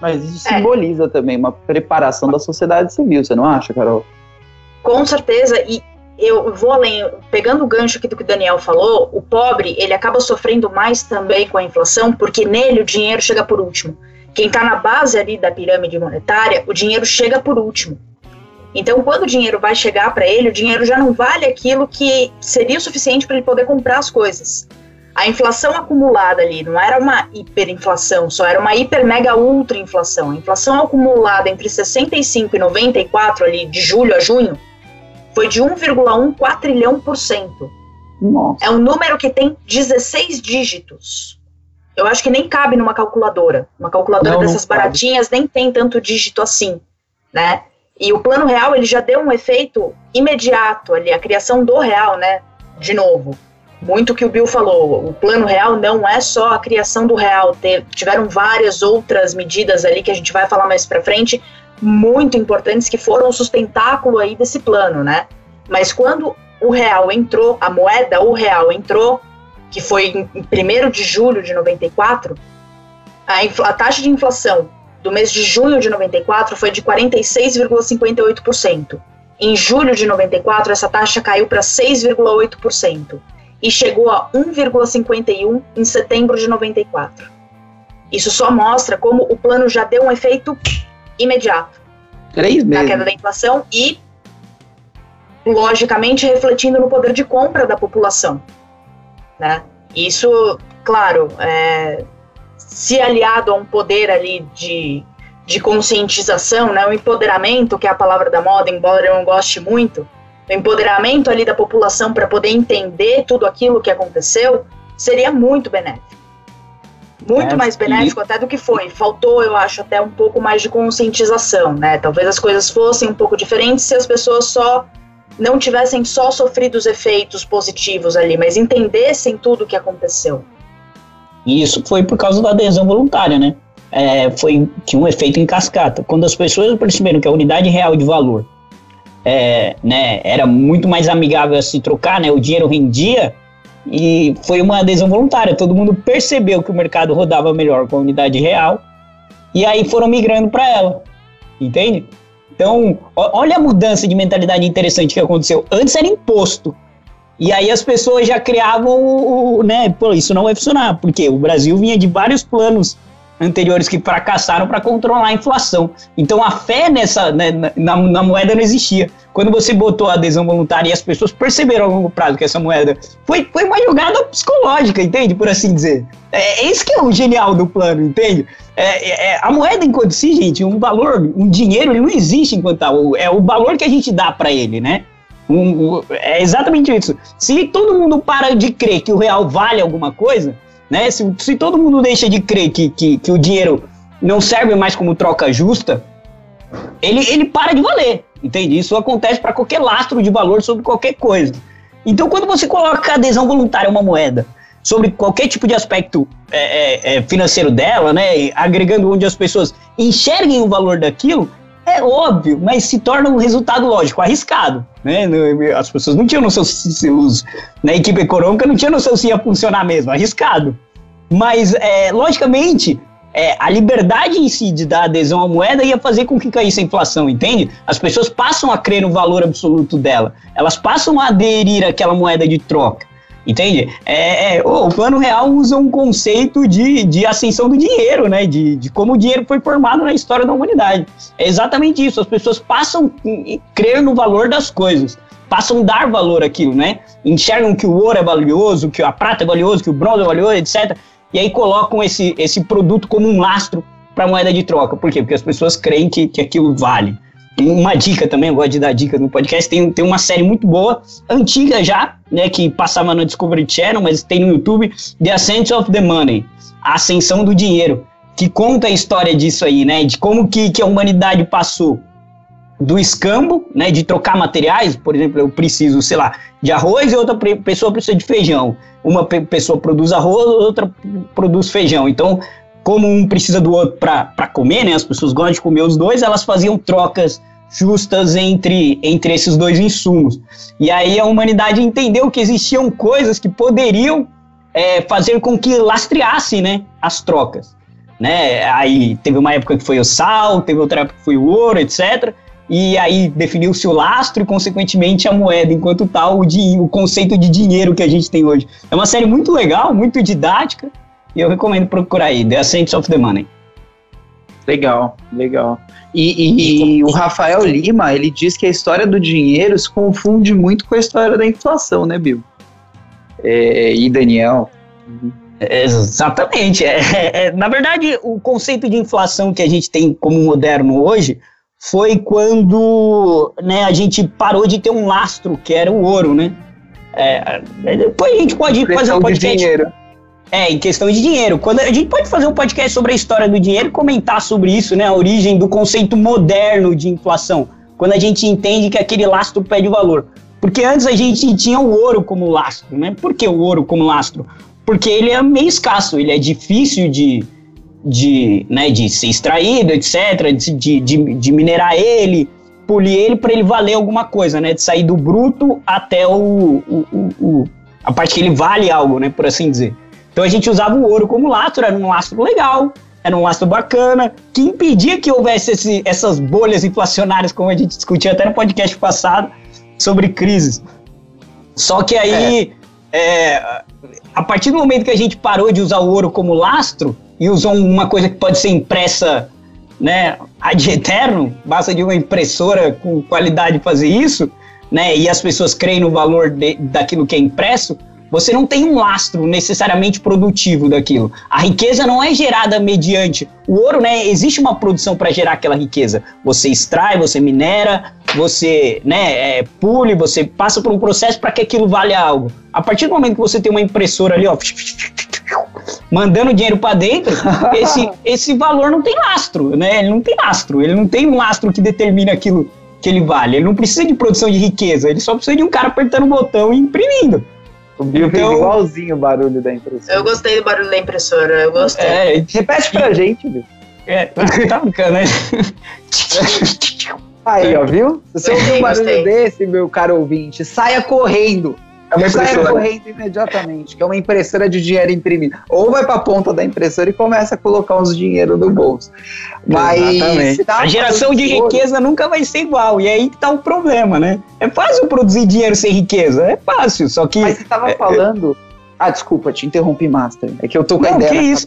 Mas isso é. simboliza também uma preparação da sociedade civil, você não acha, Carol? Com certeza, e eu vou além, pegando o gancho aqui do que o Daniel falou, o pobre, ele acaba sofrendo mais também com a inflação, porque nele o dinheiro chega por último. Quem está na base ali da pirâmide monetária, o dinheiro chega por último. Então, quando o dinheiro vai chegar para ele, o dinheiro já não vale aquilo que seria o suficiente para ele poder comprar as coisas. A inflação acumulada ali não era uma hiperinflação, só era uma hiper mega ultra inflação. A inflação acumulada entre 65 e 94 ali de julho a junho foi de 1,1 quatrilhão por cento. Nossa. É um número que tem 16 dígitos. Eu acho que nem cabe numa calculadora. Uma calculadora não, dessas não baratinhas nem tem tanto dígito assim, né? E o plano real ele já deu um efeito imediato ali, a criação do real, né? De novo, muito que o Bill falou. O plano real não é só a criação do real. tiveram várias outras medidas ali que a gente vai falar mais para frente, muito importantes que foram o sustentáculo aí desse plano, né? Mas quando o real entrou, a moeda, o real entrou, que foi em 1 de julho de 94, a, a taxa de inflação do mês de junho de 94 foi de 46,58%. Em julho de 94, essa taxa caiu para 6,8% e chegou a 1,51 em setembro de 94. Isso só mostra como o plano já deu um efeito imediato. Três meses. Na queda da inflação e, logicamente, refletindo no poder de compra da população. Né? Isso, claro, é, se aliado a um poder ali de, de conscientização, né, o empoderamento, que é a palavra da moda, embora eu não goste muito, o empoderamento ali da população para poder entender tudo aquilo que aconteceu, seria muito benéfico muito é, mais benéfico e... até do que foi. Faltou, eu acho, até um pouco mais de conscientização, né? Talvez as coisas fossem um pouco diferentes se as pessoas só não tivessem só sofrido os efeitos positivos ali, mas entendessem tudo o que aconteceu. Isso foi por causa da adesão voluntária, né? É, foi tinha um efeito em cascata. Quando as pessoas perceberam que a unidade real de valor é, né, era muito mais amigável a se trocar, né? O dinheiro rendia e foi uma adesão voluntária. Todo mundo percebeu que o mercado rodava melhor com a unidade real e aí foram migrando para ela. Entende? Então, olha a mudança de mentalidade interessante que aconteceu. Antes era imposto. E aí as pessoas já criavam o, né, pô, isso não vai funcionar, porque o Brasil vinha de vários planos anteriores que fracassaram para controlar a inflação. Então a fé nessa né, na, na, moeda não existia. Quando você botou a adesão voluntária e as pessoas perceberam a longo prazo que essa moeda foi, foi uma jogada psicológica, entende? Por assim dizer. É, é isso que é o genial do plano, entende? É, é, é a moeda enquanto si, gente, um valor, um dinheiro, ele não existe enquanto tal. É o valor que a gente dá para ele, né? Um, um, é exatamente isso. Se todo mundo para de crer que o real vale alguma coisa, né? Se, se todo mundo deixa de crer que, que, que o dinheiro não serve mais como troca justa, ele, ele para de valer, entende? Isso acontece para qualquer lastro de valor sobre qualquer coisa. Então, quando você coloca adesão voluntária a uma moeda sobre qualquer tipo de aspecto é, é, é, financeiro dela, né, agregando onde as pessoas enxerguem o valor daquilo, é óbvio, mas se torna um resultado lógico, arriscado. Né? As pessoas não tinham noção se os, na equipe econômica não tinha noção se ia funcionar mesmo, arriscado. Mas, é, logicamente, é, a liberdade em si de dar adesão à moeda ia fazer com que caísse a inflação, entende? As pessoas passam a crer no valor absoluto dela, elas passam a aderir àquela moeda de troca. Entende? É, é, o plano real usa um conceito de, de ascensão do dinheiro, né? De, de como o dinheiro foi formado na história da humanidade. É exatamente isso. As pessoas passam a crer no valor das coisas, passam a dar valor àquilo, né? Enxergam que o ouro é valioso, que a prata é valioso, que o bronze é valioso, etc. E aí colocam esse, esse produto como um lastro para moeda de troca. Por quê? Porque as pessoas creem que, que aquilo vale. Uma dica também, eu gosto de dar dica no podcast, tem, tem uma série muito boa, antiga já, né, que passava no Discovery Channel, mas tem no YouTube, The Ascent of the Money, a ascensão do dinheiro, que conta a história disso aí, né, de como que, que a humanidade passou do escambo, né, de trocar materiais, por exemplo, eu preciso, sei lá, de arroz e outra pessoa precisa de feijão. Uma pessoa produz arroz, outra produz feijão. Então, como um precisa do outro para comer, né, as pessoas gostam de comer os dois, elas faziam trocas justas entre, entre esses dois insumos. E aí a humanidade entendeu que existiam coisas que poderiam é, fazer com que lastreasse né, as trocas. Né? Aí teve uma época que foi o sal, teve outra época que foi o ouro, etc. E aí definiu-se o lastro e, consequentemente, a moeda, enquanto tal, o, o conceito de dinheiro que a gente tem hoje. É uma série muito legal, muito didática, e eu recomendo procurar aí, The Ascent of the Money. Legal, legal. E, e, e, o Rafael Lima, ele diz que a história do dinheiro se confunde muito com a história da inflação, né, Bill? É, e Daniel. Exatamente. É, é, é, na verdade, o conceito de inflação que a gente tem como moderno hoje foi quando né, a gente parou de ter um lastro, que era o ouro, né? É, depois a gente pode fazer um podcast. De dinheiro. É, em questão de dinheiro. Quando a gente pode fazer um podcast sobre a história do dinheiro comentar sobre isso, né? A origem do conceito moderno de inflação. Quando a gente entende que aquele lastro perde valor. Porque antes a gente tinha o ouro como lastro, né? Por que o ouro como lastro? Porque ele é meio escasso, ele é difícil de, de, né, de ser extraído, etc., de, de, de minerar ele, polir ele para ele valer alguma coisa, né? De sair do bruto até o, o, o, o, a parte que ele vale algo, né? Por assim dizer. Então a gente usava o ouro como lastro, era um lastro legal, era um lastro bacana, que impedia que houvesse esse, essas bolhas inflacionárias, como a gente discutiu até no podcast passado, sobre crises. Só que aí, é. É, a partir do momento que a gente parou de usar o ouro como lastro e usou uma coisa que pode ser impressa né, ad eterno, basta de uma impressora com qualidade fazer isso, né, e as pessoas creem no valor de, daquilo que é impresso, você não tem um lastro necessariamente produtivo daquilo. A riqueza não é gerada mediante o ouro, né? Existe uma produção para gerar aquela riqueza. Você extrai, você minera, você, né, é, pule, você passa por um processo para que aquilo valha algo. A partir do momento que você tem uma impressora ali, ó, mandando dinheiro para dentro, (laughs) esse, esse valor não tem lastro, né? Ele não tem lastro, ele não tem um lastro que determina aquilo que ele vale. Ele não precisa de produção de riqueza, ele só precisa de um cara apertando o botão e imprimindo. O Bill então, fez igualzinho o barulho da impressora. Eu gostei do barulho da impressora, eu gostei. É, repete pra gente, Bill. É, tá brincando, né? Aí, ó, viu? Se você ouvir um barulho gostei. desse, meu caro ouvinte, saia correndo. É uma impressora. Sai correndo imediatamente, que é uma impressora de dinheiro imprimido. Ou vai para a ponta da impressora e começa a colocar uns dinheiro no bolso. Mas a geração de riqueza nunca vai ser igual. E é aí que tá o problema, né? É fácil produzir dinheiro sem riqueza, é fácil, só que Mas você estava é, falando Ah, desculpa, te interrompi, Master. É que eu tô com não, a ideia que isso?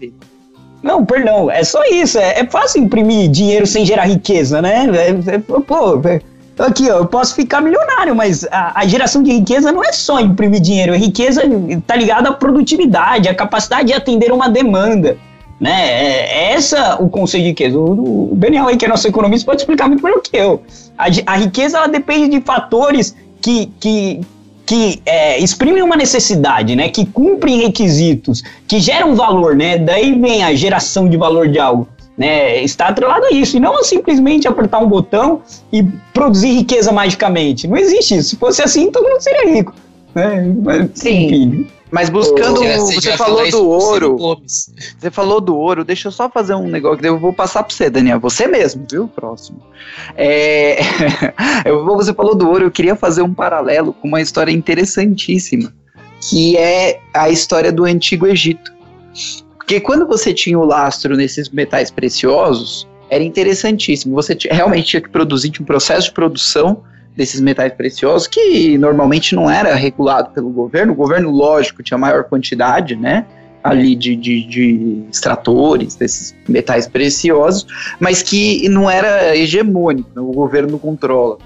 Não, perdão, é só isso. É, é, fácil imprimir dinheiro sem gerar riqueza, né? É, é, pô, é, Aqui, ó, eu posso ficar milionário, mas a, a, geração de riqueza não é só imprimir dinheiro. A riqueza está ligada à produtividade, à capacidade de atender uma demanda. Né? É, é essa o conceito de riqueza. O, o aí, que é nosso economista, pode explicar muito melhor que eu. A, a riqueza ela depende de fatores que, que, que é, exprimem uma necessidade, né? que cumprem requisitos, que geram valor. Né? Daí vem a geração de valor de algo né, está atrelado a isso, e não simplesmente apertar um botão e produzir riqueza magicamente. Não existe isso. Se fosse assim, todo mundo seria rico. Né? Mas, Sim. Enfim. Mas buscando. você, você falou do ouro. Você falou do ouro. Deixa eu só fazer um negócio que eu vou passar para você, Daniel. Você mesmo, viu? Próximo. É, (laughs) você falou do ouro. Eu queria fazer um paralelo com uma história interessantíssima, que é a história do Antigo Egito Porque quando você tinha o lastro nesses metais preciosos, era interessantíssimo. Você realmente tinha que produzir, tinha um processo de produção desses metais preciosos que normalmente não era regulado pelo governo. O governo, lógico, tinha maior quantidade, né? ali de, de, de, extratores desses metais preciosos, mas que não era hegemônico, né? o governo controla.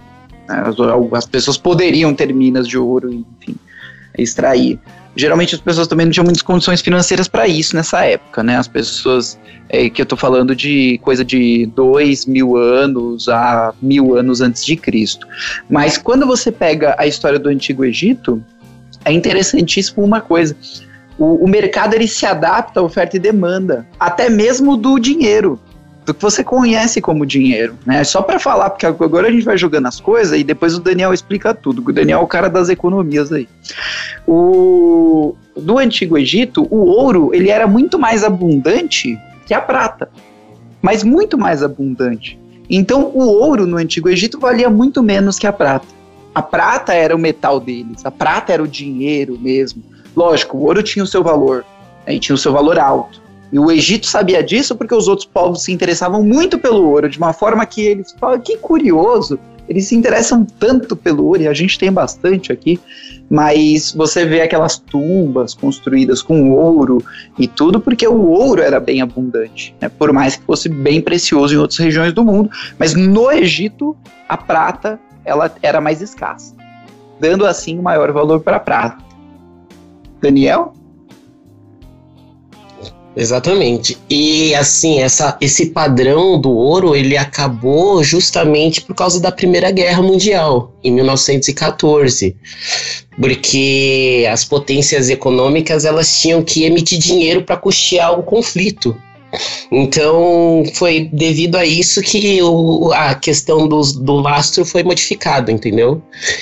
Né? As, as, pessoas poderiam ter minas de ouro, enfim, extrair. Geralmente as pessoas também não tinham muitas condições financeiras para isso nessa época, né? As pessoas, é, que eu estou falando de coisa de dois mil anos a mil anos antes de Cristo. Mas quando você pega a história do Antigo Egito, é interessantíssimo uma coisa o, o mercado ele se adapta à oferta e demanda, até mesmo do dinheiro do que você conhece como dinheiro, né? Só para falar, porque agora a gente vai jogando as coisas e depois o Daniel explica tudo. O Daniel é o cara das economias aí. O do antigo Egito, o ouro ele era muito mais abundante que a prata, mas muito mais abundante. Então, o ouro no antigo Egito valia muito menos que a prata. A prata era o metal deles, a prata era o dinheiro mesmo. Lógico, o ouro tinha o seu valor, né, tinha o seu valor alto. E o Egito sabia disso porque os outros povos se interessavam muito pelo ouro, de uma forma que eles falam, que curioso, eles se interessam tanto pelo ouro, e a gente tem bastante aqui, mas você vê aquelas tumbas construídas com ouro e tudo, porque o ouro era bem abundante, né? por mais que fosse bem precioso em outras regiões do mundo, mas no Egito a prata ela era mais escassa, dando assim maior valor para a prata. Daniel? Exatamente. E assim, essa, esse padrão do ouro, ele acabou justamente por causa da Primeira Guerra Mundial, em 1914. Porque as potências econômicas, elas tinham que emitir dinheiro para custear o conflito. Então, foi devido a isso que o, a questão do, do lastro foi modificado, entendeu?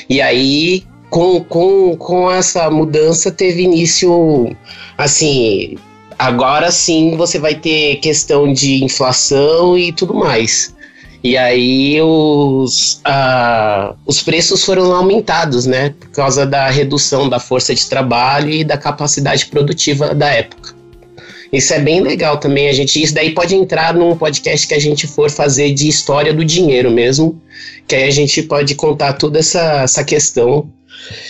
E aí com, com, com essa mudança teve início, assim, agora sim você vai ter questão de inflação e tudo mais. E aí os, uh, os preços foram aumentados, né? Por causa da redução da força de trabalho e da capacidade produtiva da época. Isso é bem legal também. A gente, isso daí pode entrar num podcast que a gente for fazer de história do dinheiro mesmo, que aí a gente pode contar toda essa, essa questão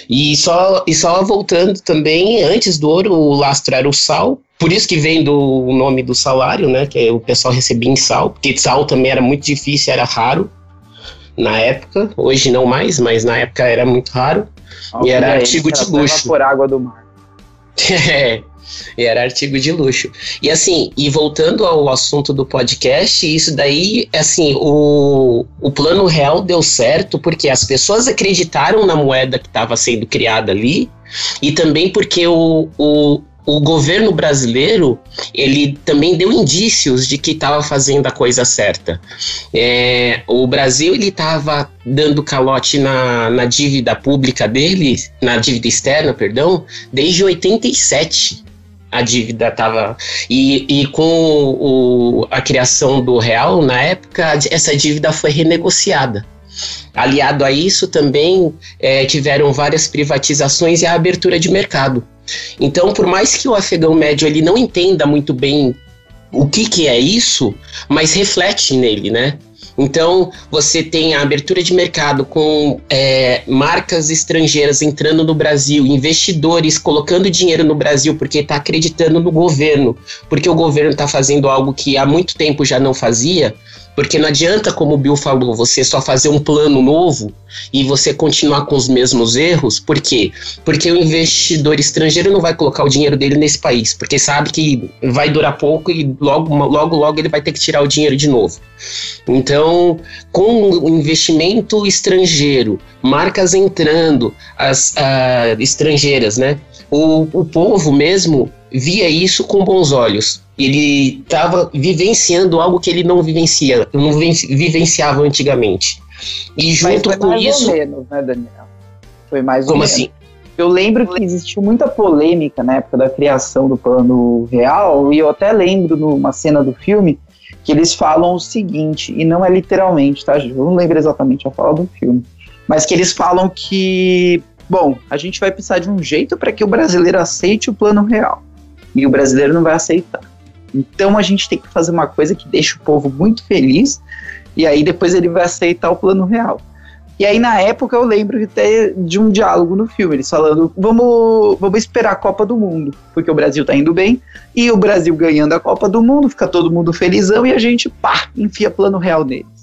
e só, e só voltando também, antes do ouro, o lastro era o sal, por isso que vem do nome do salário, né? Que o pessoal recebia em sal, porque sal também era muito difícil, era raro na época. Hoje não mais, mas na época era muito raro. e era artigo de luxo. por água do mar. (laughs) é. E era artigo de luxo. E assim, e voltando ao assunto do podcast, isso daí, assim, o, o plano real deu certo porque as pessoas acreditaram na moeda que estava sendo criada ali e também porque o, o, o governo brasileiro ele também deu indícios de que estava fazendo a coisa certa. É, o Brasil ele estava dando calote na, na dívida pública dele, na dívida externa, perdão, desde 87 a dívida estava. E, e com o, a criação do real, na época, essa dívida foi renegociada. Aliado a isso, também é, tiveram várias privatizações e a abertura de mercado. Então, por mais que o afegão médio ele não entenda muito bem o que, que é isso, mas reflete nele, né? Então, você tem a abertura de mercado com é, marcas estrangeiras entrando no Brasil, investidores colocando dinheiro no Brasil porque está acreditando no governo, porque o governo está fazendo algo que há muito tempo já não fazia. Porque não adianta, como o Bill falou, você só fazer um plano novo e você continuar com os mesmos erros. Por quê? Porque o investidor estrangeiro não vai colocar o dinheiro dele nesse país, porque sabe que vai durar pouco e logo, logo, logo ele vai ter que tirar o dinheiro de novo. Então, com o investimento estrangeiro, marcas entrando, as uh, estrangeiras, né? O, o povo mesmo via isso com bons olhos ele estava vivenciando algo que ele não vivencia, não vivenciava antigamente. E junto Mas foi com mais isso. Ou menos, né, Daniel? Foi mais Como ou assim? menos. Eu lembro que existiu muita polêmica na época da criação do plano real, e eu até lembro numa cena do filme que eles falam o seguinte, e não é literalmente, tá? Eu não lembro exatamente a fala do filme, mas que eles falam que, bom, a gente vai precisar de um jeito para que o brasileiro aceite o plano real, e o brasileiro não vai aceitar. Então a gente tem que fazer uma coisa que deixa o povo muito feliz e aí depois ele vai aceitar o plano real. E aí, na época, eu lembro até de um diálogo no filme, eles falando: vamos, vamos esperar a Copa do Mundo, porque o Brasil tá indo bem, e o Brasil ganhando a Copa do Mundo, fica todo mundo felizão, e a gente, pá, enfia plano real neles.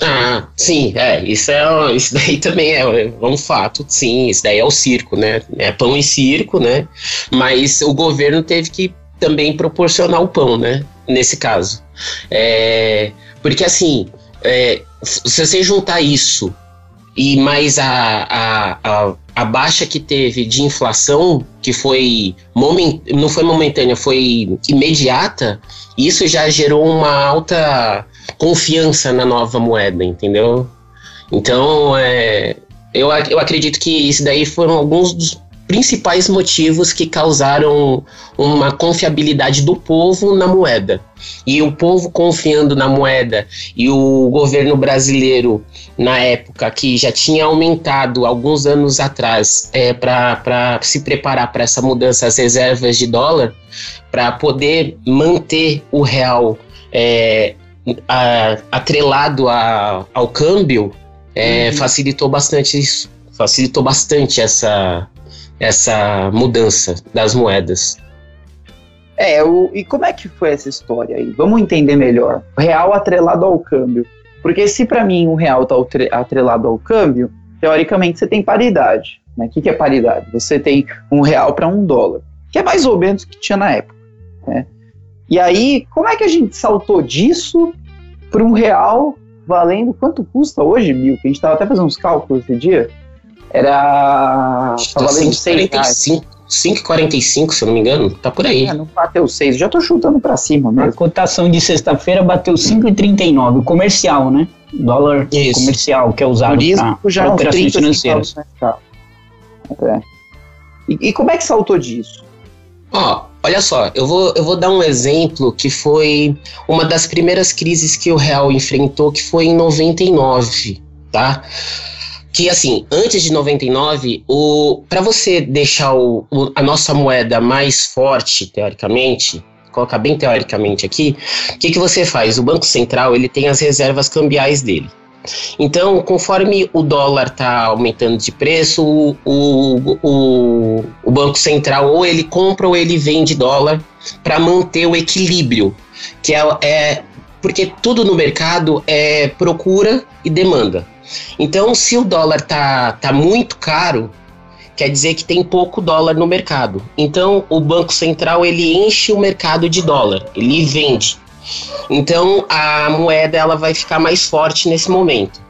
Ah, sim, é, isso, é, isso daí (laughs) também é um fato, sim, isso daí é o circo, né? É pão e circo, né? Mas o governo teve que também proporcionar o pão, né? Nesse caso. É, porque assim, é, se você juntar isso e mais a, a, a, a, baixa que teve de inflação, que foi moment, não foi momentânea, foi imediata, isso já gerou uma alta confiança na nova moeda, entendeu? Então, é, eu, eu acredito que isso daí foram alguns dos principais motivos que causaram uma confiabilidade do povo na moeda. E o povo confiando na moeda e o governo brasileiro, na época, que já tinha aumentado alguns anos atrás é, para se preparar para essa mudança as reservas de dólar, para poder manter o real é, a, atrelado a, ao câmbio, é, uhum. facilitou bastante isso. Facilitou bastante essa, essa mudança das moedas. É, o, e como é que foi essa história aí? Vamos entender melhor. Real atrelado ao câmbio. Porque se para mim um real está atrelado ao câmbio, teoricamente você tem paridade. Né? O que, que é paridade? Você tem um real para um dólar, que é mais ou menos o que tinha na época. Né? E aí, como é que a gente saltou disso para um real valendo quanto custa hoje, mil? Que a gente estava até fazendo uns cálculos esse dia. Era. Tava valendo 5,45, se eu não me engano. Tá por aí. É, não bateu 6. Já tô chutando para cima mesmo. A cotação de sexta-feira bateu 5,39. O comercial, né? Dólar Isso. comercial, que é usado para operações financeiras. É. E, e como é que saltou disso? Ó, olha só, eu vou, eu vou dar um exemplo que foi uma das primeiras crises que o real enfrentou, que foi em 99, tá? que assim, antes de 99, o para você deixar o, o, a nossa moeda mais forte, teoricamente, colocar bem teoricamente aqui, o que, que você faz? O Banco Central ele tem as reservas cambiais dele. Então, conforme o dólar está aumentando de preço, o, o, o, Banco Central ou ele compra ou ele vende dólar para manter o equilíbrio, que é, é porque tudo no mercado é procura e demanda. Então, se o dólar tá, tá muito caro, quer dizer que tem pouco dólar no mercado. Então, o Banco Central ele enche o mercado de dólar, ele vende. Então, a moeda ela vai ficar mais forte nesse momento.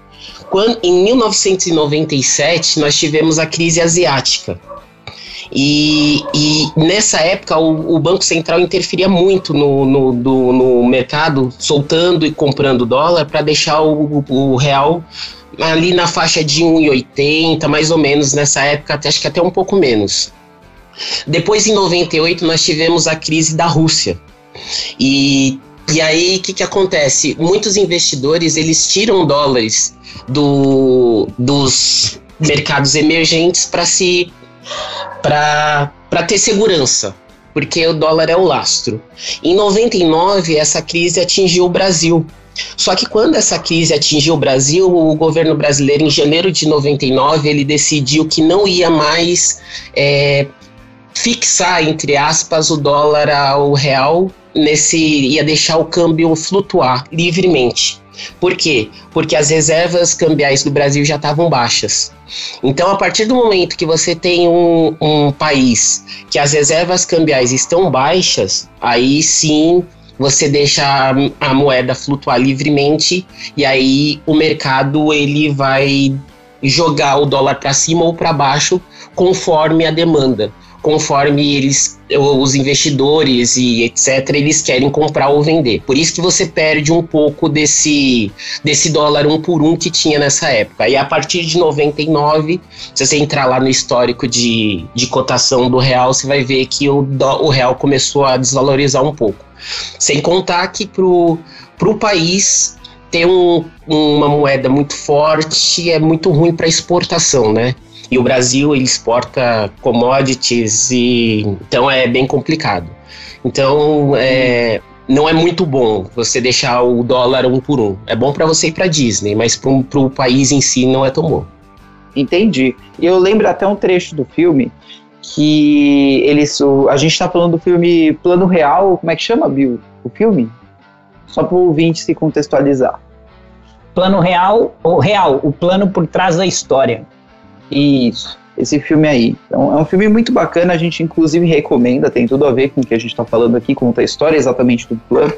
Quando, em 1997, nós tivemos a crise asiática. E, e nessa época o, o, Banco Central interferia muito no, no, do, no mercado, soltando e comprando dólar para deixar o, o real ali na faixa de 1,80, mais ou menos nessa época, até, acho que até um pouco menos. Depois, em 98, nós tivemos a crise da Rússia. E, e aí, o que, que acontece? Muitos investidores, eles tiram dólares do, dos mercados emergentes para se para ter segurança, porque o dólar é o lastro. Em 99, essa crise atingiu o Brasil. Só que quando essa crise atingiu o Brasil, o governo brasileiro, em janeiro de 99, ele decidiu que não ia mais é, fixar, entre aspas, o dólar ao real, nesse ia deixar o câmbio flutuar livremente. Por quê? Porque as reservas cambiais do Brasil já estavam baixas. Então, a partir do momento que você tem um, um país que as reservas cambiais estão baixas, aí sim você deixa a, moeda flutuar livremente e aí o mercado ele vai jogar o dólar para cima ou para baixo conforme a demanda, conforme eles os investidores e etc eles querem comprar ou vender. Por isso que você perde um pouco desse desse dólar um por um que tinha nessa época. E a partir de 99, se você entrar lá no histórico de, de cotação do real, você vai ver que o, o real começou a desvalorizar um pouco. Sem contar que pro, pro país ter um, uma moeda muito forte é muito ruim para exportação, né? E o Brasil ele exporta commodities e então é bem complicado. Então, é, não é muito bom você deixar o dólar um por um. É bom para você ir para Disney, mas para o país em si não é tão bom. Entendi. E eu lembro até um trecho do filme que eles. O, a gente está falando do filme Plano Real. Como é que chama, Bill? O filme? Só para o ouvinte se contextualizar. Plano Real, ou Real, o plano por trás da história. Isso esse filme aí. Então, é um filme muito bacana, a gente inclusive recomenda, tem tudo a ver com o que a gente está falando aqui, conta a história exatamente do plano.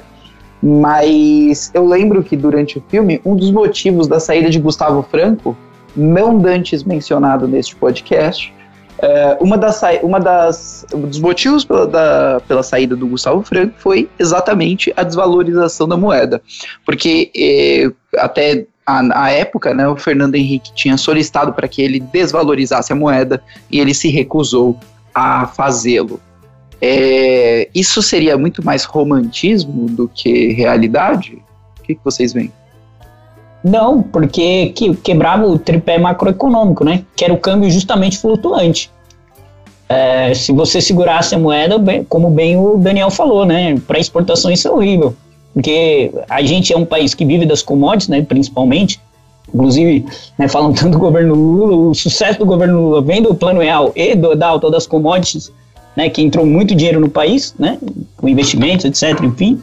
Mas eu lembro que durante o filme, um dos motivos da saída de Gustavo Franco, não dantes mencionado neste podcast, é, uma, das, uma das um dos motivos pela, da, pela saída do Gustavo Franco foi exatamente a desvalorização da moeda. Porque é, até a, época, né, o Fernando Henrique tinha solicitado para que ele desvalorizasse a moeda e ele se recusou a fazê-lo. É, isso seria muito mais romantismo do que realidade? O que, que vocês veem? Não, porque que, quebrava o tripé macroeconômico, né? Que era o câmbio justamente flutuante. É, se você segurasse a moeda, como bem o Daniel falou, né? Para exportação isso é horrível porque a gente é um país que vive das commodities, né, principalmente, inclusive, né, falando tanto do governo Lula, o sucesso do governo Lula vem do plano real e do, da alta das commodities, né, que entrou muito dinheiro no país, né, com investimentos, etc, enfim,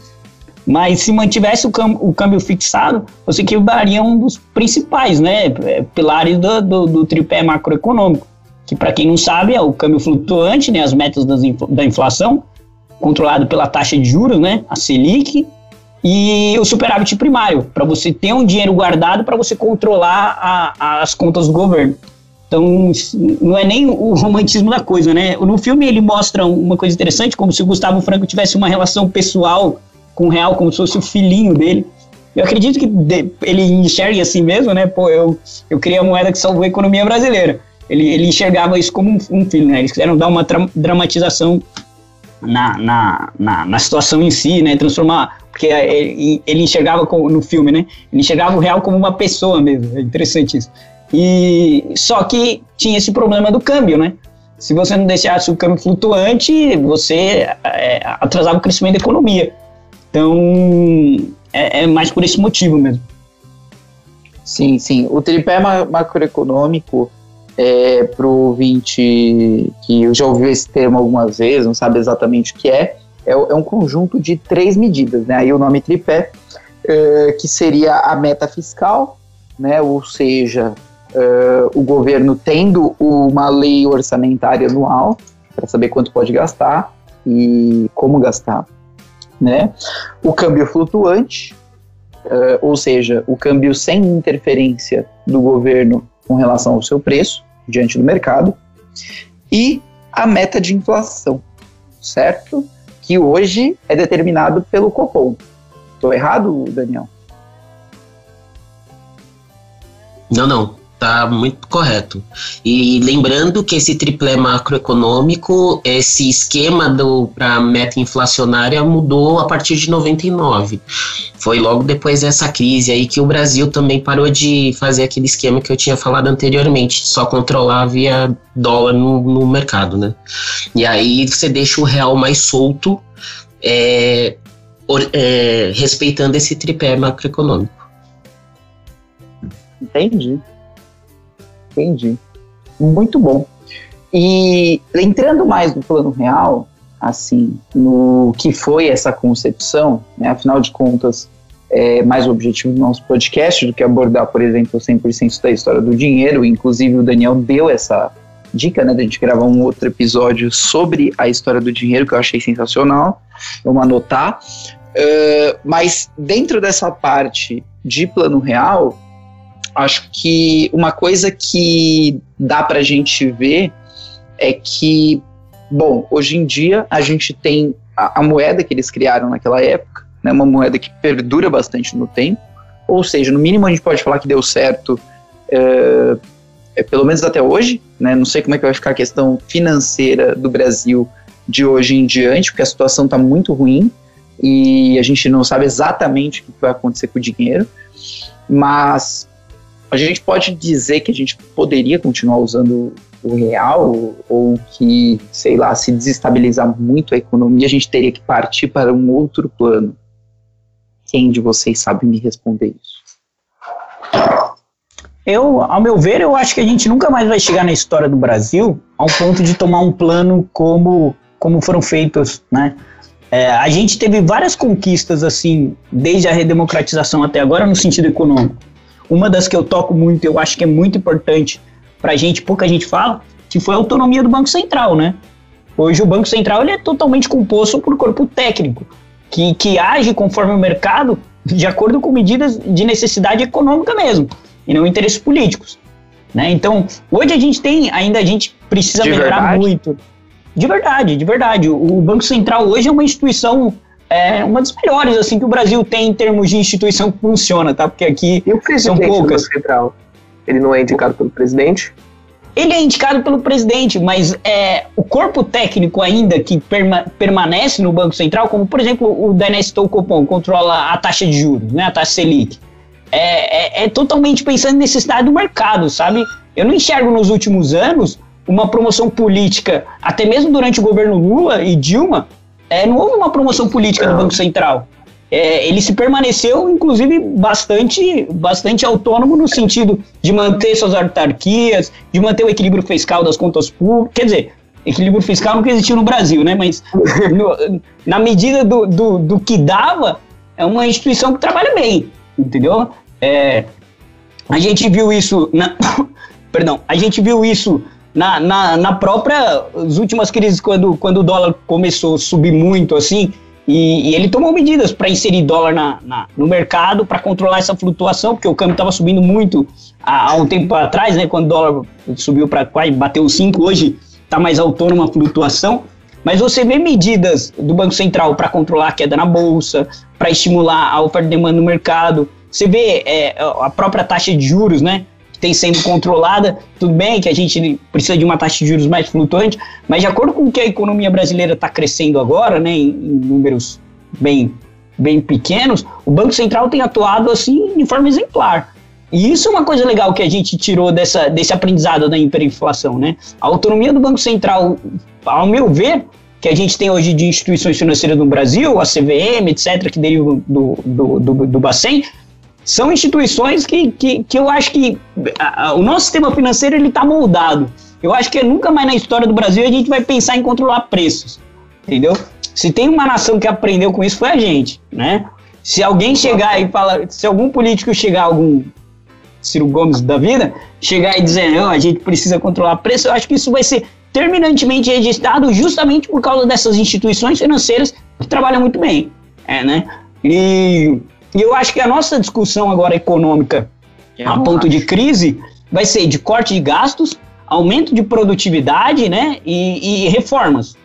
mas se mantivesse o, câmbio, o câmbio fixado, você quebraria um dos principais, né, pilares do, do, do tripé macroeconômico, que para quem não sabe é o câmbio flutuante, né, as metas das, da inflação, controlado pela taxa de juros, né, a Selic, e o superávit primário, para você ter um dinheiro guardado para você controlar a, as contas do governo. Então, não é nem o romantismo da coisa, né? No filme ele mostra uma coisa interessante, como se o Gustavo Franco tivesse uma relação pessoal com o real, como se fosse o filhinho dele. Eu acredito que ele enxergue assim mesmo, né? Pô, eu, eu criei a moeda que salvou a economia brasileira. Ele, ele enxergava isso como um, um filho, né? Eles quiseram dar uma dramatização na, na, na, na, situação em si, né? Transformar. Porque ele, ele enxergava no filme, né? Ele enxergava o real como uma pessoa mesmo. É interessante isso. E só que tinha esse problema do câmbio, né? Se você não deixasse o câmbio flutuante, você é, atrasava o crescimento da economia. Então, é, é mais por esse motivo mesmo. Sim, sim. O tripé macroeconômico é, para o ouvinte que já ouviu esse termo algumas vezes, não sabe exatamente o que é, é, é um conjunto de três medidas, né? Aí o nome tripé, é, que seria a meta fiscal, né? Ou seja, é, o governo tendo uma lei orçamentária anual para saber quanto pode gastar e como gastar, né? O câmbio flutuante, é, ou seja, o câmbio sem interferência do governo com relação ao seu preço diante do mercado e a meta de inflação, certo? Que hoje é determinado pelo Copom. Estou errado, Daniel? Não, não tá muito correto. E lembrando que esse triplé macroeconômico, esse esquema para meta inflacionária mudou a partir de 99. Foi logo depois dessa crise aí que o Brasil também parou de fazer aquele esquema que eu tinha falado anteriormente, só controlar via dólar no, no mercado, né? E aí você deixa o real mais solto, é, é, respeitando esse tripé macroeconômico. Entendi. Entendi. Muito bom. E entrando mais no plano real, assim, no que foi essa concepção, né, afinal de contas, é mais o objetivo do nosso podcast do que abordar, por exemplo, 100% da história do dinheiro. Inclusive, o Daniel deu essa dica, né, da gente gravar um outro episódio sobre a história do dinheiro, que eu achei sensacional. Vamos anotar. Uh, mas dentro dessa parte de plano real, acho que uma coisa que dá para a gente ver é que, bom, hoje em dia a gente tem a, a moeda que eles criaram naquela época, né, uma moeda que perdura bastante no tempo, ou seja, no mínimo a gente pode falar que deu certo, é, é, pelo menos até hoje, né, não sei como é que vai ficar a questão financeira do Brasil de hoje em diante, porque a situação está muito ruim e a gente não sabe exatamente o que vai acontecer com o dinheiro, mas a gente pode dizer que a gente poderia continuar usando o real ou que, sei lá, se desestabilizar muito a economia, a gente teria que partir para um outro plano. Quem de vocês sabe me responder isso? Eu, ao meu ver, eu acho que a gente nunca mais vai chegar na história do Brasil ao ponto de tomar um plano como, como foram feitos, né? É, a gente teve várias conquistas, assim, desde a redemocratização até agora, no sentido econômico. Uma das que eu toco muito, eu acho que é muito importante para a gente, pouca gente fala, que foi a autonomia do Banco Central, né? Hoje o Banco Central ele é totalmente composto por corpo técnico, que, que age conforme o mercado, de acordo com medidas de necessidade econômica mesmo, e não interesses políticos. Né? Então, hoje a gente tem, ainda a gente precisa De melhorar verdade? muito. De verdade, de verdade. O, o Banco Central hoje é uma instituição, é, uma das melhores assim que o Brasil tem em termos de instituição que funciona, tá? Porque aqui E o presidente do poucas. Banco Central? Ele não é indicado pelo presidente? ele é indicado pelo presidente, mas é, o corpo técnico ainda que perma- permanece no Banco Central, como por exemplo o Denis Tocopon, controla a taxa de juros, né, a taxa Selic, é, é- é totalmente pensando em necessidade do mercado, sabe? Eu não enxergo nos últimos anos uma promoção política, até mesmo durante o governo Lula e Dilma, é, não houve uma promoção política do Banco Central. É, ele se permaneceu, inclusive, bastante, bastante autônomo no sentido de manter suas autarquias, de manter o equilíbrio fiscal das contas públicas. Quer dizer, equilíbrio fiscal nunca existiu no Brasil, né? Mas (laughs) no- na medida do, do, do que dava, é uma instituição que trabalha bem, entendeu? É, a gente viu isso na, (coughs) perdão, a gente viu isso na, na, na própria as últimas crises quando, quando o dólar começou a subir muito assim e, e ele tomou medidas para inserir dólar na, na- no mercado para controlar essa flutuação porque o câmbio estava subindo muito há, há um tempo atrás né quando o dólar subiu para quase bateu 5 hoje está mais autônoma a flutuação mas você vê medidas do Banco Central para controlar a queda na bolsa, para estimular a oferta e demanda no mercado. Você vê é, a própria taxa de juros, né? Tem sendo controlada. Tudo bem que a gente precisa de uma taxa de juros mais flutuante, mas de acordo com o que a economia brasileira está crescendo agora, né? Em, em números bem, bem pequenos, o Banco Central tem atuado assim de forma exemplar. E isso é uma coisa legal que a gente tirou dessa, desse aprendizado da hiperinflação, né? A autonomia do Banco Central, ao meu ver, que a gente tem hoje de instituições financeiras no Brasil, a CVM, etc., que derivam do, do, do, do Bacen, são instituições que, que, que eu acho que a- a- o nosso sistema financeiro ele está moldado. Eu acho que nunca mais na história do Brasil a gente vai pensar em controlar preços, entendeu? Se tem uma nação que aprendeu com isso foi a gente, né? Se alguém chegar e falar, se algum político chegar, algum Ciro Gomes da vida, chegar e dizer, não, a gente precisa controlar preço, eu acho que isso vai ser terminantemente registrado justamente por causa dessas instituições financeiras que trabalham muito bem, é, né? E, e eu acho que a nossa discussão agora econômica Eu a ponto acho. de crise vai ser de corte de gastos, aumento de produtividade, né, e, e reformas.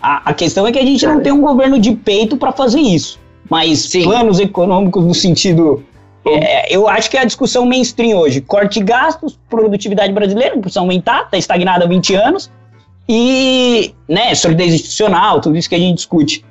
A, a questão é que a gente não tem um governo de peito para fazer isso, mas Sim. planos econômicos no sentido é, eu acho que é a discussão mainstream hoje. Corte de gastos, produtividade brasileira não precisa aumentar, está estagnada há 20 anos. E, né, solidez institucional, tudo isso que a gente discute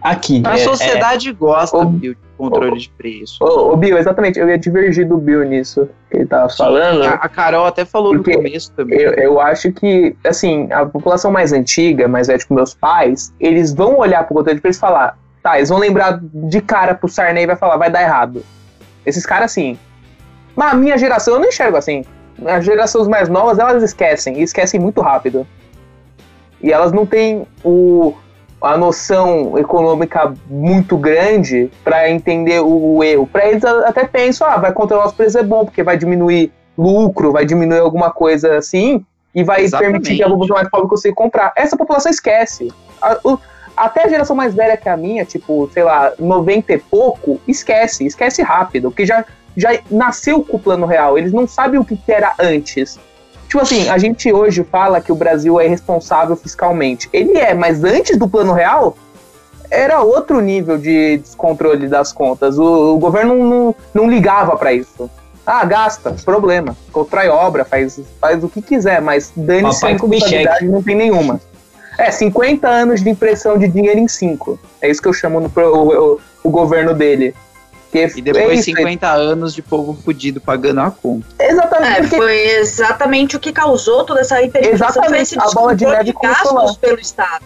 aqui. A É, sociedade gosta Ô, Bill, controle de preço. Ô, ô, Bill, exatamente, eu ia divergir do Bill nisso que ele tava falando. A, a Carol até falou no começo também. Eu, eu acho que, assim, a população mais antiga, mais velha, tipo meus pais, eles vão olhar pro controle de preço e falar, tá, eles vão lembrar de cara pro Sarney e vai falar, vai dar errado. Esses caras, assim. Mas a minha geração eu não enxergo assim. As gerações mais novas, elas esquecem, e esquecem muito rápido. E elas não têm o, a noção econômica muito grande para entender o, o erro. Para eles até pensam, ah, vai controlar os preços é bom, porque vai diminuir lucro, vai diminuir alguma coisa assim, e vai Exatamente. permitir que a população mais pobre consiga comprar. Essa população esquece. A- o- até a geração mais velha que a minha, tipo, sei lá, 90 e pouco, esquece, esquece rápido, porque já, já nasceu com o plano real, eles não sabem o que que era antes. Tipo assim, a gente hoje fala que o Brasil é irresponsável fiscalmente. Ele é, mas antes do plano real, era outro nível de descontrole das contas. O, o governo não, não ligava pra isso. Ah, gasta, problema. Constrói obra, faz, faz o que quiser, mas dane-se a responsabilidade não tem nenhuma. É, 50 anos de impressão de dinheiro em 5. É isso que eu chamo no, o, o- o governo dele. Porque e depois 50 anos de povo fudido pagando a conta. Exatamente. É, porque... Foi exatamente o que causou toda essa hiperinflação. Foi esse a bola de neve gastos pelo Estado.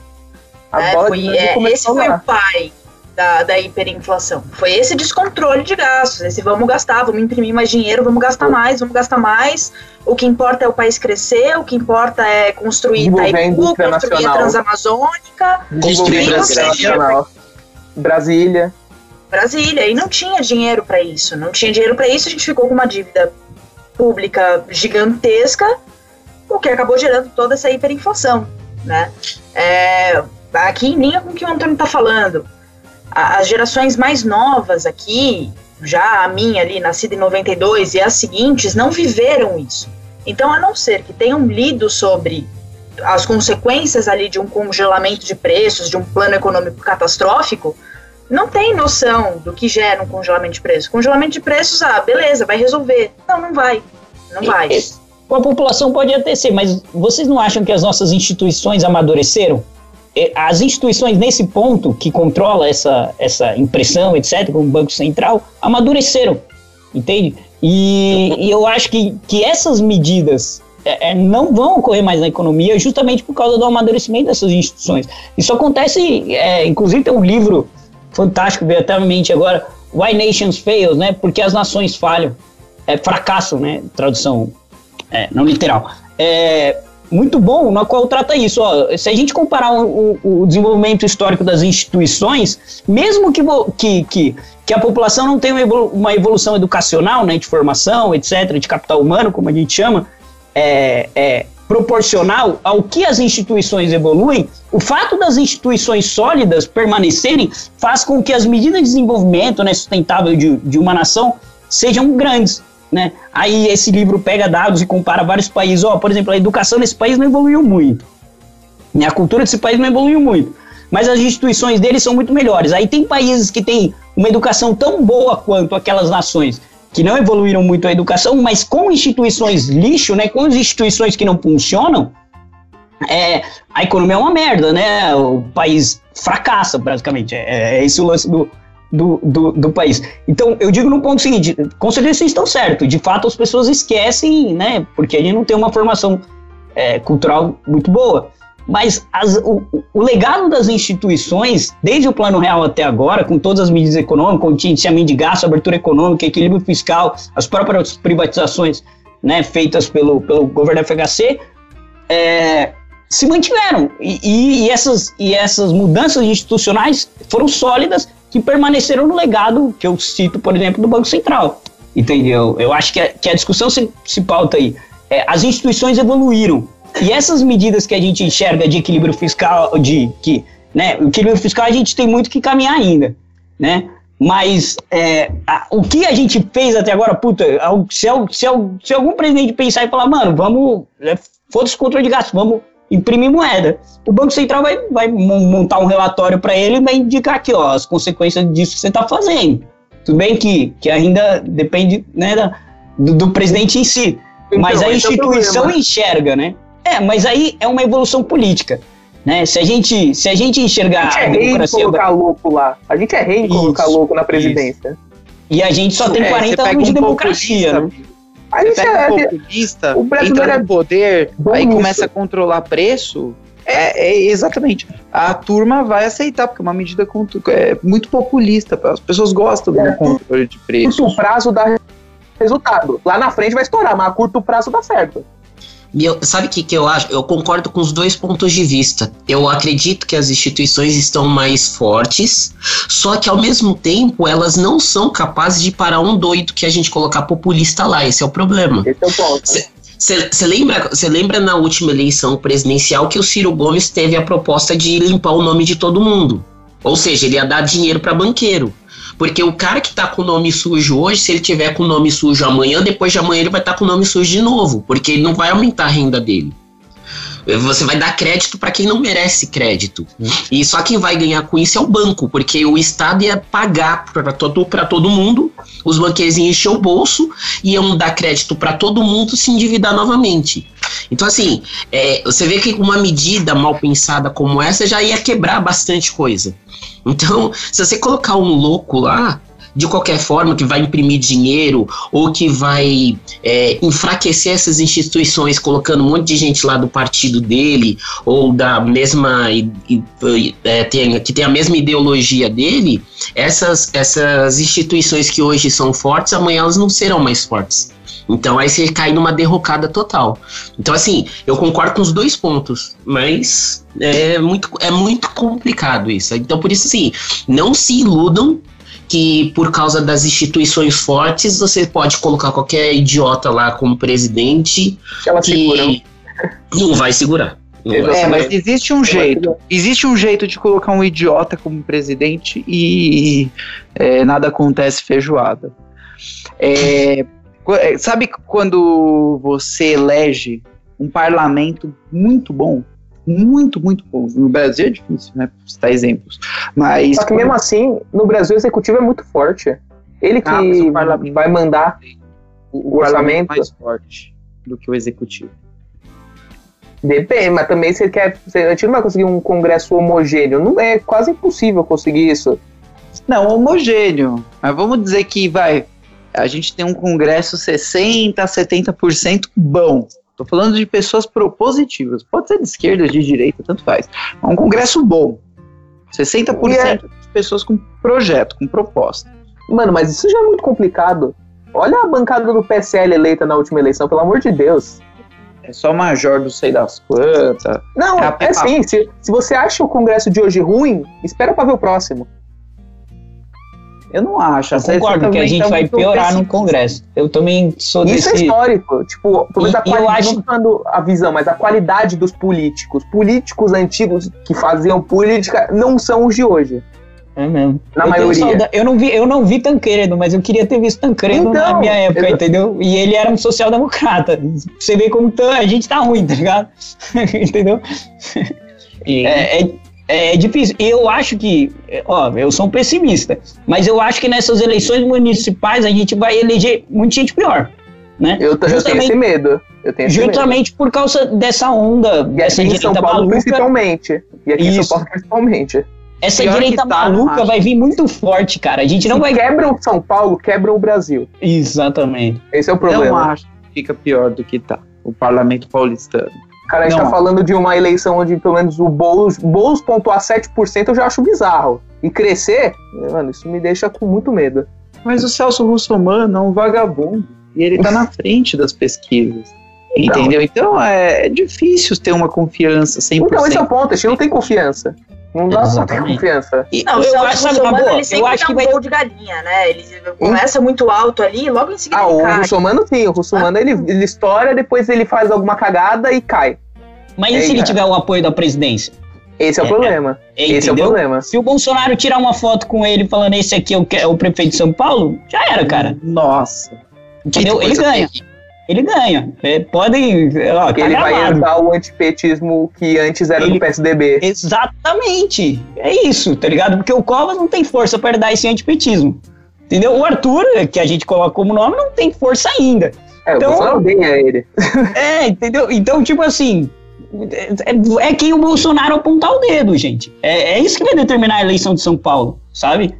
A é, bola foi, de neve é, esse foi o pai da, da hiperinflação. Foi esse descontrole de gastos, esse vamos gastar, vamos imprimir mais dinheiro, vamos gastar mais, vamos gastar mais. O que importa é o país crescer, o que importa é construir Itaipu, construir a Transamazônica, construir Brasília. Brasília. Brasília, e não tinha dinheiro para isso. Não tinha dinheiro para isso, a gente ficou com uma dívida pública gigantesca, o que acabou gerando toda essa hiperinflação. Né? É, aqui em linha com o que o Antônio está falando, as gerações mais novas aqui, já a minha ali, nascida em 92, e as seguintes, não viveram isso. Então, a não ser que tenham lido sobre as consequências ali de um congelamento de preços, de um plano econômico catastrófico, não tem noção do que gera um congelamento de preços. Congelamento de preços, ah, beleza, vai resolver. Não, não vai. Não vai. Com a população pode até ser, mas vocês não acham que as nossas instituições amadureceram? As instituições nesse ponto que controla essa, essa impressão, etc., como o Banco Central, amadureceram, entende? E, e eu acho que, que essas medidas é, é, não vão ocorrer mais na economia justamente por causa do amadurecimento dessas instituições. Isso acontece, é, inclusive tem um livro fantástico, veio até a mente agora, Why Nations Fail, né? Porque as nações falham. É fracasso, né? Tradução é, não literal. É muito bom, na qual trata isso. Ó, se a gente comparar o, o, desenvolvimento histórico das instituições, mesmo que, que, que, que a população não tenha uma evolução educacional, né, de formação, etc., de capital humano, como a gente chama, é, é, proporcional ao que as instituições evoluem, o fato das instituições sólidas permanecerem faz com que as medidas de desenvolvimento né, sustentável de, de uma nação sejam grandes. Né? Aí esse livro pega dados e compara vários países. Ó, por exemplo, a educação nesse país não evoluiu muito. Né? A cultura desse país não evoluiu muito. Mas as instituições deles são muito melhores. Aí tem países que têm uma educação tão boa quanto aquelas nações que não evoluíram muito a educação, mas com instituições lixo, né, com instituições que não funcionam, é, a economia é uma merda, né? O país fracassa, praticamente. É, é esse o lance do, do, do, do, país. Então, eu digo no ponto seguinte: com certeza vocês estão certos. De fato, as pessoas esquecem, né? Porque a gente não tem uma formação é, cultural muito boa. Mas as, o, o, legado das instituições, desde o Plano Real até agora, com todas as medidas econômicas, contingenciamento de gasto, abertura econômica, equilíbrio fiscal, as próprias privatizações né, feitas pelo, pelo governo FHC, é, se mantiveram. E, e, e, essas, e essas mudanças institucionais foram sólidas que permaneceram no legado que eu cito, por exemplo, do Banco Central. Entendeu? Eu acho que a, que a discussão se, se pauta aí. É, as instituições evoluíram, e essas medidas que a gente enxerga de equilíbrio fiscal, de que, né, o equilíbrio fiscal a gente tem muito que caminhar ainda, né? Mas é, a, o que a gente fez até agora, puta, se, se, se algum presidente pensar e falar, mano, vamos, é, foda-se controle de gasto, vamos imprimir moeda. O Banco Central vai, vai montar um relatório para ele e vai indicar aqui, ó, as consequências disso que você está fazendo. Tudo bem que, que ainda depende né, da, do, do presidente em si, então, mas a é instituição é enxerga, né? É, mas aí é uma evolução política. Né? Se, a gente, se a gente enxergar. A gente é rei em colocar louco lá. A gente é rei em colocar louco na presidência. Isso. E a gente só tem é, 40 anos de democracia. Né? A gente é, um populista, o entra no é poder, aí começa a controlar preço. É, é, exatamente. A turma vai aceitar, porque é uma medida é muito populista. As pessoas gostam é, do controle de preço. Curto prazo dá resultado. Lá na frente vai estourar, mas a curto prazo dá certo. Eu, sabe o que, que eu acho? Eu concordo com os dois pontos de vista. Eu acredito que as instituições estão mais fortes, só que ao mesmo tempo elas não são capazes de parar um doido que a gente colocar populista lá. Esse é o problema. Esse é o ponto. Você lembra, lembra na última eleição presidencial que o Ciro Gomes teve a proposta de limpar o nome de todo mundo? Ou seja, ele ia dar dinheiro para banqueiro. Porque o cara que tá com o nome sujo hoje, se ele tiver com o nome sujo amanhã, depois de amanhã ele vai estar tá com o nome sujo de novo, porque ele não vai aumentar a renda dele. Você vai dar crédito para quem não merece crédito. E só quem vai ganhar com isso é o banco, porque o Estado ia pagar para todo, todo mundo, os banqueiros iam encher o bolso, iam dar crédito para todo mundo se endividar novamente. Então, assim, é, você vê que uma medida mal pensada como essa já ia quebrar bastante coisa. Então, se você colocar um louco lá, de qualquer forma, que vai imprimir dinheiro ou que vai é, enfraquecer essas instituições, colocando um monte de gente lá do partido dele ou da mesma é, tem, que tem a mesma ideologia dele, essas, essas instituições que hoje são fortes, amanhã elas não serão mais fortes. Então aí você cai numa derrocada total. Então, assim, eu concordo com os dois pontos, mas é muito, é muito complicado isso. Então, por isso, assim, não se iludam que por causa das instituições fortes você pode colocar qualquer idiota lá como presidente Ela que segura. não vai segurar. Não vai É, Exatamente. mas existe um jeito. Existe um jeito de colocar um idiota como presidente e é, nada acontece feijoada. É, sabe quando você elege um parlamento muito bom? Muito, muito bom. No Brasil é difícil, né? Citar exemplos. Mas. Só que mesmo assim, no Brasil o executivo é muito forte. Ele que Ah, o parlamento- vai mandar o, o orçamento orçamento- é mais forte do que o executivo. Depende, mas também você quer. Você, a gente não vai conseguir um congresso homogêneo. Não é quase impossível conseguir isso. Não, homogêneo. Mas vamos dizer que vai. A gente tem um congresso 60%, 70% bom. Tô falando de pessoas propositivas. Pode ser de esquerda, de direita, tanto faz. É um congresso bom. 60% E é- de pessoas com projeto, com proposta. Mano, mas isso já é muito complicado. Olha a bancada do PSL eleita na última eleição, pelo amor de Deus. É só major do sei das quantas. Não, É é assim, se, se você acha o congresso de hoje ruim, espera pra ver o próximo. Eu não acho. Eu Essa- concordo que a gente tá vai piorar no. Congresso. Eu também sou Isso é desse. histórico. Tipo, pelo menos a eu qualidade, acho- não tô falando a visão, mas a qualidade dos políticos. Políticos antigos que faziam política não são os de hoje. É mesmo. Na eu maioria. Eu não, vi, eu não vi Tancredo, mas eu queria ter visto Tancredo na Então, minha época, exa- entendeu? E ele era um social-democrata. Você vê como a gente tá ruim, tá ligado? (laughs) entendeu? É, é, é difícil. E eu acho que, ó, eu sou um pessimista, mas eu acho que nessas eleições municipais a gente vai eleger muita gente pior, né? Eu, eu tenho Justamente- esse medo. Eu tenho esse medo. Justamente por causa dessa onda, E dessa aqui em São direita Paulo, maluca. principalmente. E aqui em Isso. São Paulo, principalmente. Essa Pior direita tá, maluca acho. vai vir muito forte, cara. A gente não Se vai. quebram São Paulo, quebram o Brasil. Exatamente. Esse é o não problema. acho que fica pior do que tá. O parlamento paulistano. Cara, a gente Não. tá falando de uma eleição onde pelo menos o Boulos, Boulos pontuar 7%, eu já acho bizarro. E crescer, mano, isso me deixa com muito medo. Mas o Celso Russomano é um vagabundo. E ele tá na (laughs) frente das pesquisas. Então. Entendeu? Então é, é difícil ter uma confiança 100%. Então, esse é o ponto, a gente não tem confiança. Não dá pra ter Exatamente. confiança. E Não, o eu acho, sabe, Russomano, boa, ele eu sempre acho dá que um vai. gol de galinha, né? Ele começa muito alto ali e logo em seguida Ah, ele o cai. Russomano sim, o Russomano ele, ele estoura, depois ele faz alguma cagada e cai. Mas e É, se ele tiver o apoio da presidência? Esse é o É, problema. Esse é o Entendeu? problema. Se o Bolsonaro tirar uma foto com ele falando esse aqui é o, que- é o prefeito de São Paulo, já era, cara. Nossa. Entendeu? Que Ele ganha. terrível. Ele ganha. É, podem. Ó, tá ele vai gravado. herdar o antipetismo que antes era Ele- do PSDB. Exatamente. É isso, tá ligado? Porque o Covas não tem força para dar esse antipetismo. Entendeu? O Arthur, que a gente coloca como nome, não tem força ainda. É, Então- o Bolsonaro odeia ele. (laughs) É, entendeu? Então, tipo assim. É, é quem o Bolsonaro apontar o dedo, gente. É, é isso que vai determinar a eleição de São Paulo, sabe?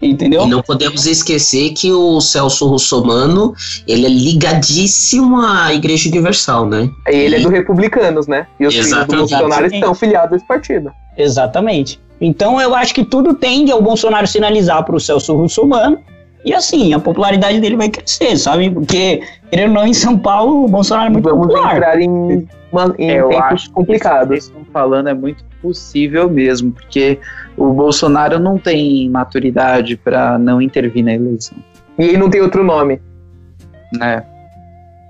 Entendeu? E não podemos esquecer que o Celso Russomano, ele é ligadíssimo à Igreja Universal, né? Aí ele é do Republicanos, né? E os filhos do Exatamente. Bolsonaro estão filiados a esse partido. Exatamente. Então eu acho que tudo tende ao Bolsonaro sinalizar para o Celso Russomano. E assim, a popularidade dele vai crescer, sabe? Porque, querendo ou não, em São Paulo, o Bolsonaro é muito Vamos popular. entrar em, uma- em É, eu tempos acho que isso que complicados. vocês estão falando é muito possível mesmo, porque o Bolsonaro não tem maturidade para não intervir na eleição, E ele não tem outro nome. né?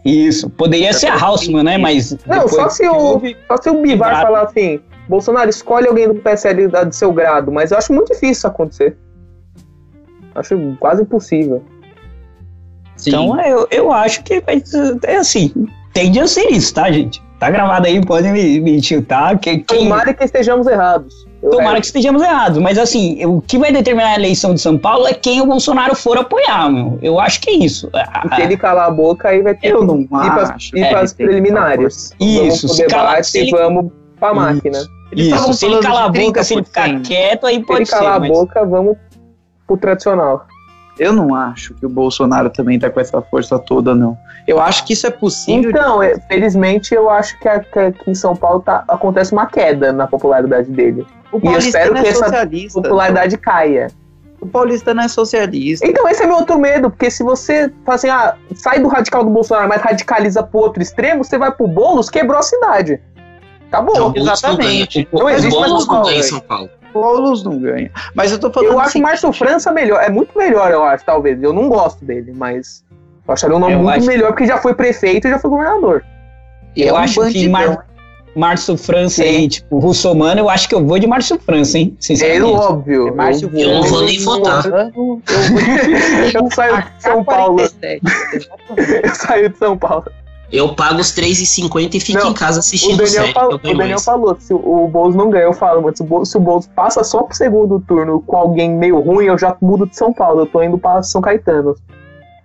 Isso. Poderia ser a Hausmann, né? Mas. Não, só se que o, houve- só se o Bivar Claro. falar assim, Bolsonaro, escolhe alguém do PSL do seu grado, mas eu acho muito difícil isso acontecer. Acho quase impossível. Sim. Então eu, eu acho que vai ser- é assim. Tende a ser isso, tá, gente? Tá gravado aí, podem me, me tiltar. Que, quem- Tomara que estejamos errados. Eu Tomara que estejamos errados, mas assim, o que vai determinar a eleição de São Paulo é quem o Bolsonaro for apoiar, meu. Eu acho que é isso. Se ele calar a boca, aí vai ter Eu que não ir para É, que preliminares. Isso, vamos se pro calar- debate se ele- e vamos pra máquina. Isso, estavam se ele calar a boca, se ele ficar 30%. quieto, aí Se ele pode ser. calar a mas- boca, vamos pro tradicional. Eu não acho que o Bolsonaro também tá com essa força toda, não. Eu acho que isso é possível. Então, é, felizmente, eu acho que, aqui em São Paulo tá, acontece uma queda na popularidade dele. o e eu espero paulistano que é essa socialista. Popularidade caia. O paulistano é socialista. Então, esse é meu outro medo, porque se você fala assim, ah, sai do radical do Bolsonaro, mas radicaliza pro outro extremo, você vai pro Boulos, quebrou a cidade. Acabou. Não, o Boulos exatamente. Não. Não o existe mais não. São Paulo. Boulos não ganha. Mas eu tô falando. eu acho o assim, Márcio França melhor, é muito melhor, eu acho, talvez. Eu não gosto dele, mas eu acharia um nome Eu muito melhor, porque já foi prefeito e já foi governador. Eu é um acho que. Mar... Márcio França Sim. e, tipo, Russomano, eu acho que eu vou de Márcio França, hein? É Sinceramente. óbvio. É Márcio Eu não vou nem votar. Eu vou (laughs) Eu saio de São Paulo. 47. Exatamente. Eu saio de São Paulo. Eu pago os 3,50 e fico Não, em casa O assistindo Daniel, série. falou, o Daniel mais. falou, se o, o Boulos não ganha, eu falo, mas se o, Boulos, se o Boulos passa só pro segundo turno com alguém meio ruim, eu já mudo de São Paulo. Eu tô indo pra São Caetano.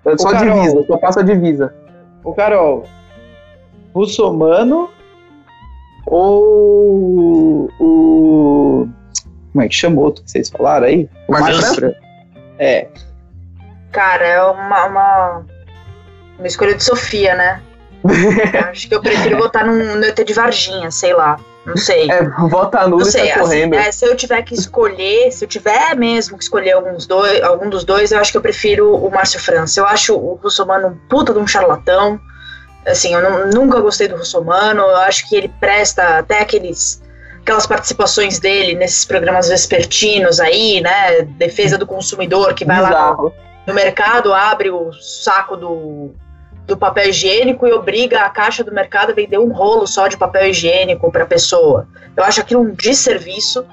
Eu só Carol. divisa, eu só passo a divisa. Ô, Carol, Russomano ou o. Como é que chama o outro que vocês falaram aí? O França. É. Cara, é uma, uma, uma escolha de Sofia, né? (laughs) Acho que eu prefiro votar num, no ET de Varginha, sei lá. Não sei. É, vota nulo e sai assim, correndo. é, se eu tiver que escolher, se eu tiver mesmo que escolher alguns dois, algum dos dois, eu acho que eu prefiro o Márcio França. Eu acho o Russomano um puta de um charlatão. Assim, eu não- nunca gostei do Russomano. Eu acho que ele presta até aqueles aquelas participações dele nesses programas vespertinos aí, né? Defesa do consumidor, que vai lá no mercado, abre o saco do, do papel higiênico e obriga a caixa do mercado a vender um rolo só de papel higiênico para a pessoa. Eu acho aquilo um desserviço.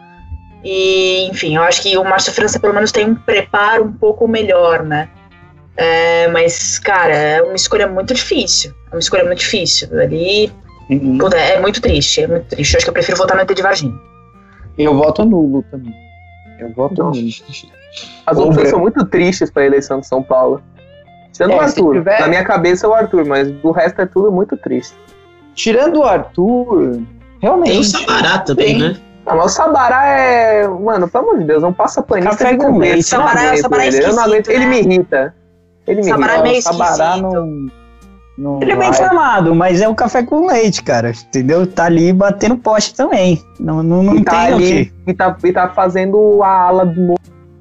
E, enfim, eu acho que o Márcio França pelo menos tem um preparo um pouco melhor, né? É, mas, cara, é uma escolha muito difícil. É uma escolha muito difícil. Ali, Uhum. puta, é muito triste, é muito triste. Eu acho que eu prefiro votar no ET de Varginha. Eu voto nulo também. Eu voto Não. nulo. As opções são muito tristes pra eleição de São Paulo. Sendo É, o se Arthur. tiver- Na minha cabeça é o Arthur, mas do resto é tudo muito triste. Tirando o Arthur, Tem realmente. o Sabará também, Tem. né? Ah, mas o Sabará é. Mano, pelo amor de Deus, não passa paninho. Café com leite. Sabará- Sabará é ele. Eu não aguento. esquisito, Ele né? me irrita. Ele me Sabará irrita. é meio o Sabará não. não Ele é bem formado, mas é o café com leite, cara. Entendeu? Tá ali batendo poste também. Não, não, não E tá tem o ali, quê. e tá, e tá fazendo a ala do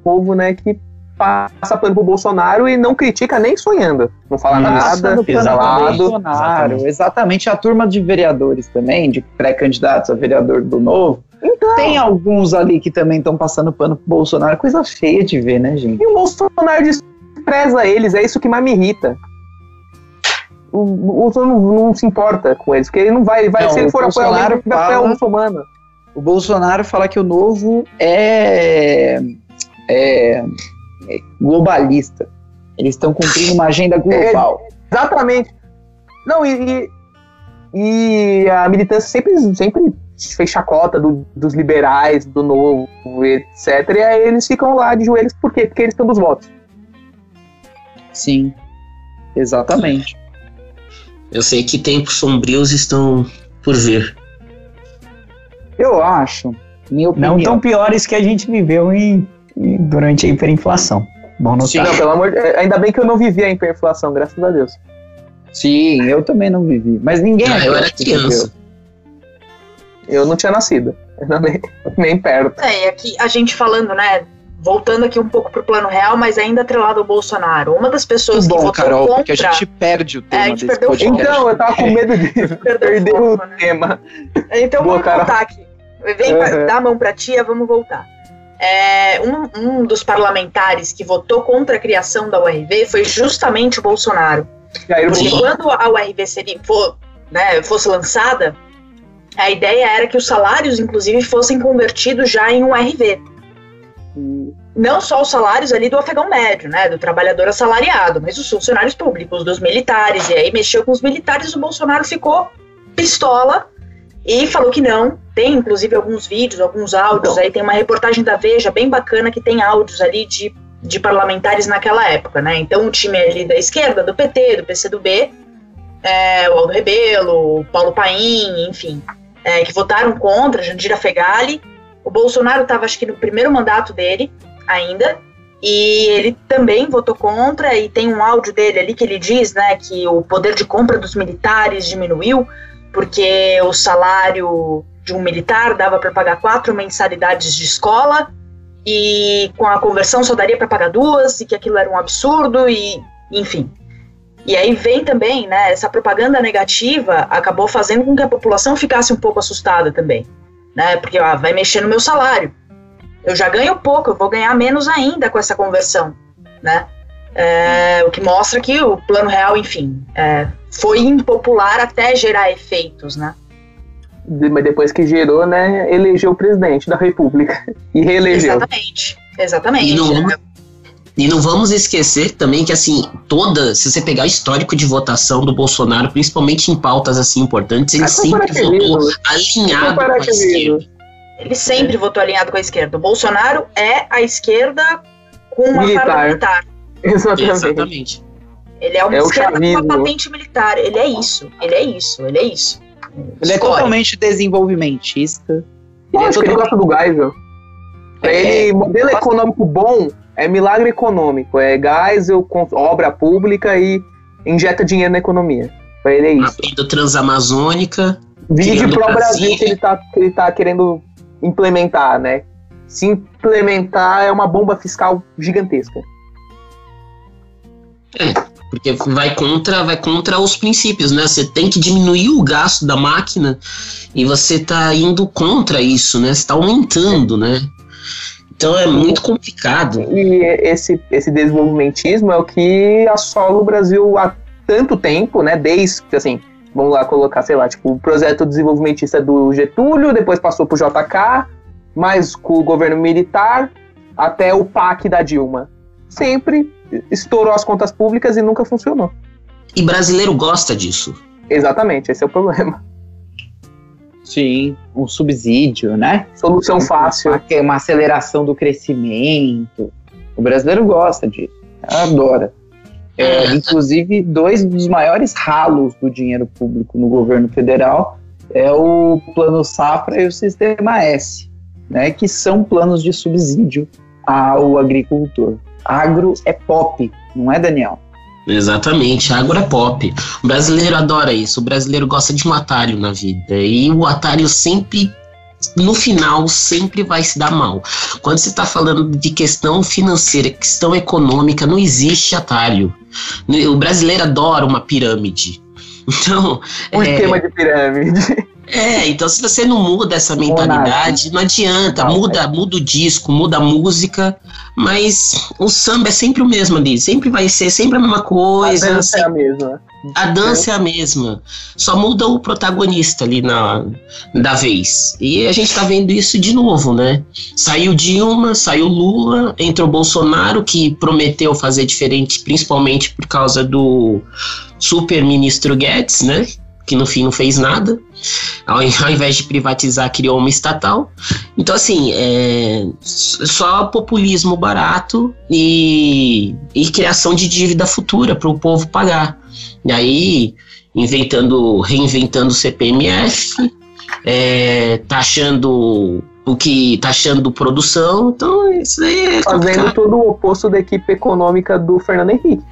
povo, né, que passa pano pro Bolsonaro e não critica nem sonhando. Não fala nada, exalado. Bolsonaro. Exatamente. Exatamente a turma de vereadores também, de pré-candidatos a vereador do Novo. Então, Tem alguns ali que também estão passando pano pro Bolsonaro. Coisa feia de ver, né, gente? e o Bolsonaro despreza eles, é isso que mais me irrita. O Bolsonaro não, não se importa com eles, porque ele não vai, ele vai Não, se ele for apoiar alguém, ele vai apoiar o muçulmano. O Bolsonaro fala que o Novo é- é globalista. Eles estão cumprindo uma agenda (laughs) global. Exatamente. Não, e, e, e a militância sempre, sempre fez chacota do- dos liberais, do novo, etc. E aí eles ficam lá de joelhos, por quê? Porque eles estão dos votos. Sim, exatamente. Eu sei que tempos sombrios estão por vir. Eu acho, minha opinião. Não tão piores que a gente viveu em- durante a hiperinflação. Bom notar. Sim. Não, pelo amor de Ainda bem que eu não vivi a hiperinflação, graças a Deus. Sim, eu também não vivi. Mas ninguém Ah, eu era criança. Eu não tinha nascido. Ainda bem, nem perto. É, e aqui a gente falando, né? Voltando aqui um pouco pro plano real, mas ainda atrelado ao Bolsonaro. Uma das pessoas Muito que bom, votou Carol, contra. porque a gente perde o tema É, a gente desse perdeu o podcast. Então, eu tava com medo de (laughs) perder foco, o né? tema. Então Boa, vamos Carol. voltar aqui. Vem Uhum. dá a mão pra tia, vamos voltar. É, um, um dos parlamentares que votou contra a criação da URV foi justamente o Bolsonaro. Porque quando a URV seria, for, né, fosse lançada, a ideia era que os salários, inclusive, fossem convertidos já em um URV. Não só os salários ali do afegão médio, né, do trabalhador assalariado, mas os funcionários públicos, dos militares. E aí mexeu com os militares, o Bolsonaro ficou pistola e falou que não. Tem, inclusive, alguns vídeos, alguns áudios. Aí tem uma reportagem da Veja bem bacana que tem áudios ali de, de parlamentares naquela época, né? Então, o time ali da esquerda, do PT, do PCdoB, é, o Aldo Rebelo, o Paulo Paim, enfim, é, que votaram contra, Jandira Fegali. O Bolsonaro estava, acho que, no primeiro mandato dele ainda. E ele também votou contra, e tem um áudio dele ali que ele diz né, que o poder de compra dos militares diminuiu, porque o salário de um militar dava para pagar quatro mensalidades de escola, e com a conversão só daria para pagar duas, e que aquilo era um absurdo, e enfim. E aí vem também, né, essa propaganda negativa acabou fazendo com que a população ficasse um pouco assustada também, né, porque ah, vai mexer no meu salário. Eu já ganho pouco, eu vou ganhar menos ainda com essa conversão, né? É, o que mostra que o plano real, enfim, é, foi impopular até gerar efeitos, né? Mas depois que gerou, né, elegeu o presidente da República (laughs) e reelegeu. Exatamente, exatamente. E não, e não vamos esquecer também que, assim, toda, se você pegar o histórico de votação do Bolsonaro, principalmente em pautas assim importantes, ele sempre votou alinhado com a esquerda. Ele sempre é. votou alinhado com a esquerda. O Bolsonaro é a esquerda com uma militar. militar. Exatamente. Exatamente. Ele é uma é esquerda com uma patente militar. Ele é isso. Ele é isso. Ele é isso. Ele é totalmente desenvolvimentista. Eu acho que ele gosta do Geisel. Pra é, ele, modelo econômico bom é milagre econômico. É Geisel, obra pública e injeta dinheiro na economia. Pra ele é isso. Abrindo Transamazônica. Vídeo pro Brasil que ele, tá, que ele tá querendo implementar, né? Se implementar é uma bomba fiscal gigantesca. É, porque vai contra, vai contra os princípios, né? Você tem que diminuir o gasto da máquina e você está indo contra isso, né? Você está aumentando, né? Então é muito complicado. E esse, esse desenvolvimentismo é o que assola o Brasil há tanto tempo, né? Desde, assim, vamos lá colocar, sei lá, tipo, o projeto desenvolvimentista do Getúlio, depois passou pro JK, mais com o governo militar, até o PAC da Dilma. Sempre estourou as contas públicas e nunca funcionou. E brasileiro gosta disso. Exatamente, esse é o problema. Sim, um subsídio, né? Solução fácil. Uma, uma aceleração do crescimento. O brasileiro gosta disso, adora. É, inclusive, dois dos maiores ralos do dinheiro público no governo federal é o Plano Safra e o Sistema S, né, que são planos de subsídio ao agricultor. Agro é pop, não é, Daniel? Exatamente, agro é pop. O brasileiro adora isso, o brasileiro gosta de um atalho na vida. E o atalho sempre no final sempre vai se dar mal. Quando você está falando de questão financeira, questão econômica, não existe atalho. O brasileiro adora uma pirâmide. (laughs) Então. Um é, esquema de pirâmide. É, então se você não muda essa mentalidade, não adianta. Muda, é. muda o disco, muda a música, mas o samba é sempre o mesmo ali. Sempre vai ser sempre a mesma coisa. A dança é a mesma. A dança é a mesma. Só muda o protagonista ali na, da vez. E a gente tá vendo isso de novo, né? Saiu Dilma, saiu Lula, entrou Bolsonaro, que prometeu fazer diferente, principalmente por causa do super-ministro Guedes, né? Que no fim não fez nada. (laughs) Ao, invés de privatizar, criou uma estatal. Então, assim, é só populismo barato e, e criação de dívida futura para o povo pagar. E aí, inventando, reinventando o CPMF, é, taxando o que taxando produção, então isso aí é Fazendo complicado. todo o oposto da equipe econômica do Fernando Henrique.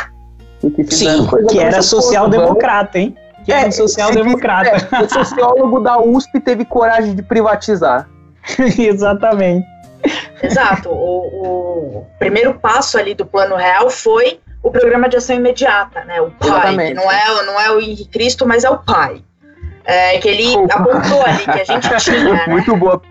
Que, Sim, que era social-democrata, hein? Que é, era um social-democrata. É, o sociólogo da USP teve coragem de privatizar. (laughs) Exatamente. Exato. O, o, primeiro passo ali do plano real foi o programa de ação imediata, né? O pai, não é, não é o Henrique Cristo, mas é o pai. É, que ele Opa. apontou ali que a gente (laughs) tinha. Né? Muito boa.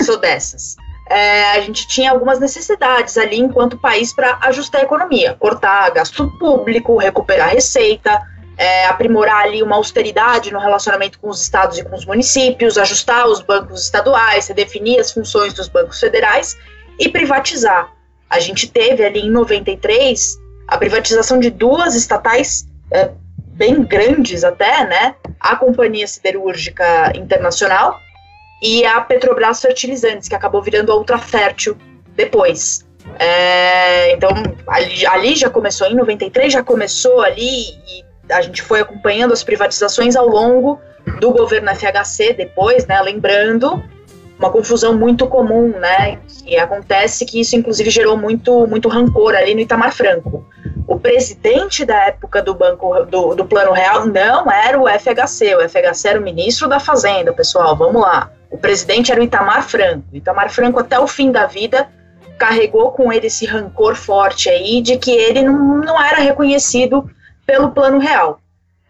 Sou dessas. É, a gente tinha algumas necessidades ali enquanto país para ajustar a economia, cortar gasto público, recuperar receita, é, aprimorar ali uma austeridade no relacionamento com os estados e com os municípios, ajustar os bancos estaduais, redefinir as funções dos bancos federais e privatizar. A gente teve ali em 93 a privatização de duas estatais é, bem grandes até, né? A Companhia Siderúrgica Internacional e a Petrobras Fertilizantes, que acabou virando a Ultra Fértil depois. É, então, ali, ali, já começou, em 93 já começou ali, e a gente foi acompanhando as privatizações ao longo do governo FHC depois, né, lembrando, uma confusão muito comum, né? E acontece que isso, inclusive, gerou muito, muito rancor ali no Itamar Franco. O presidente da época do Banco do, do Plano Real não era o FHC, o FHC era o ministro da Fazenda, pessoal, vamos lá. O presidente era o Itamar Franco. O Itamar Franco, até o fim da vida, carregou com ele esse rancor forte aí de que ele não, não era reconhecido pelo Plano Real.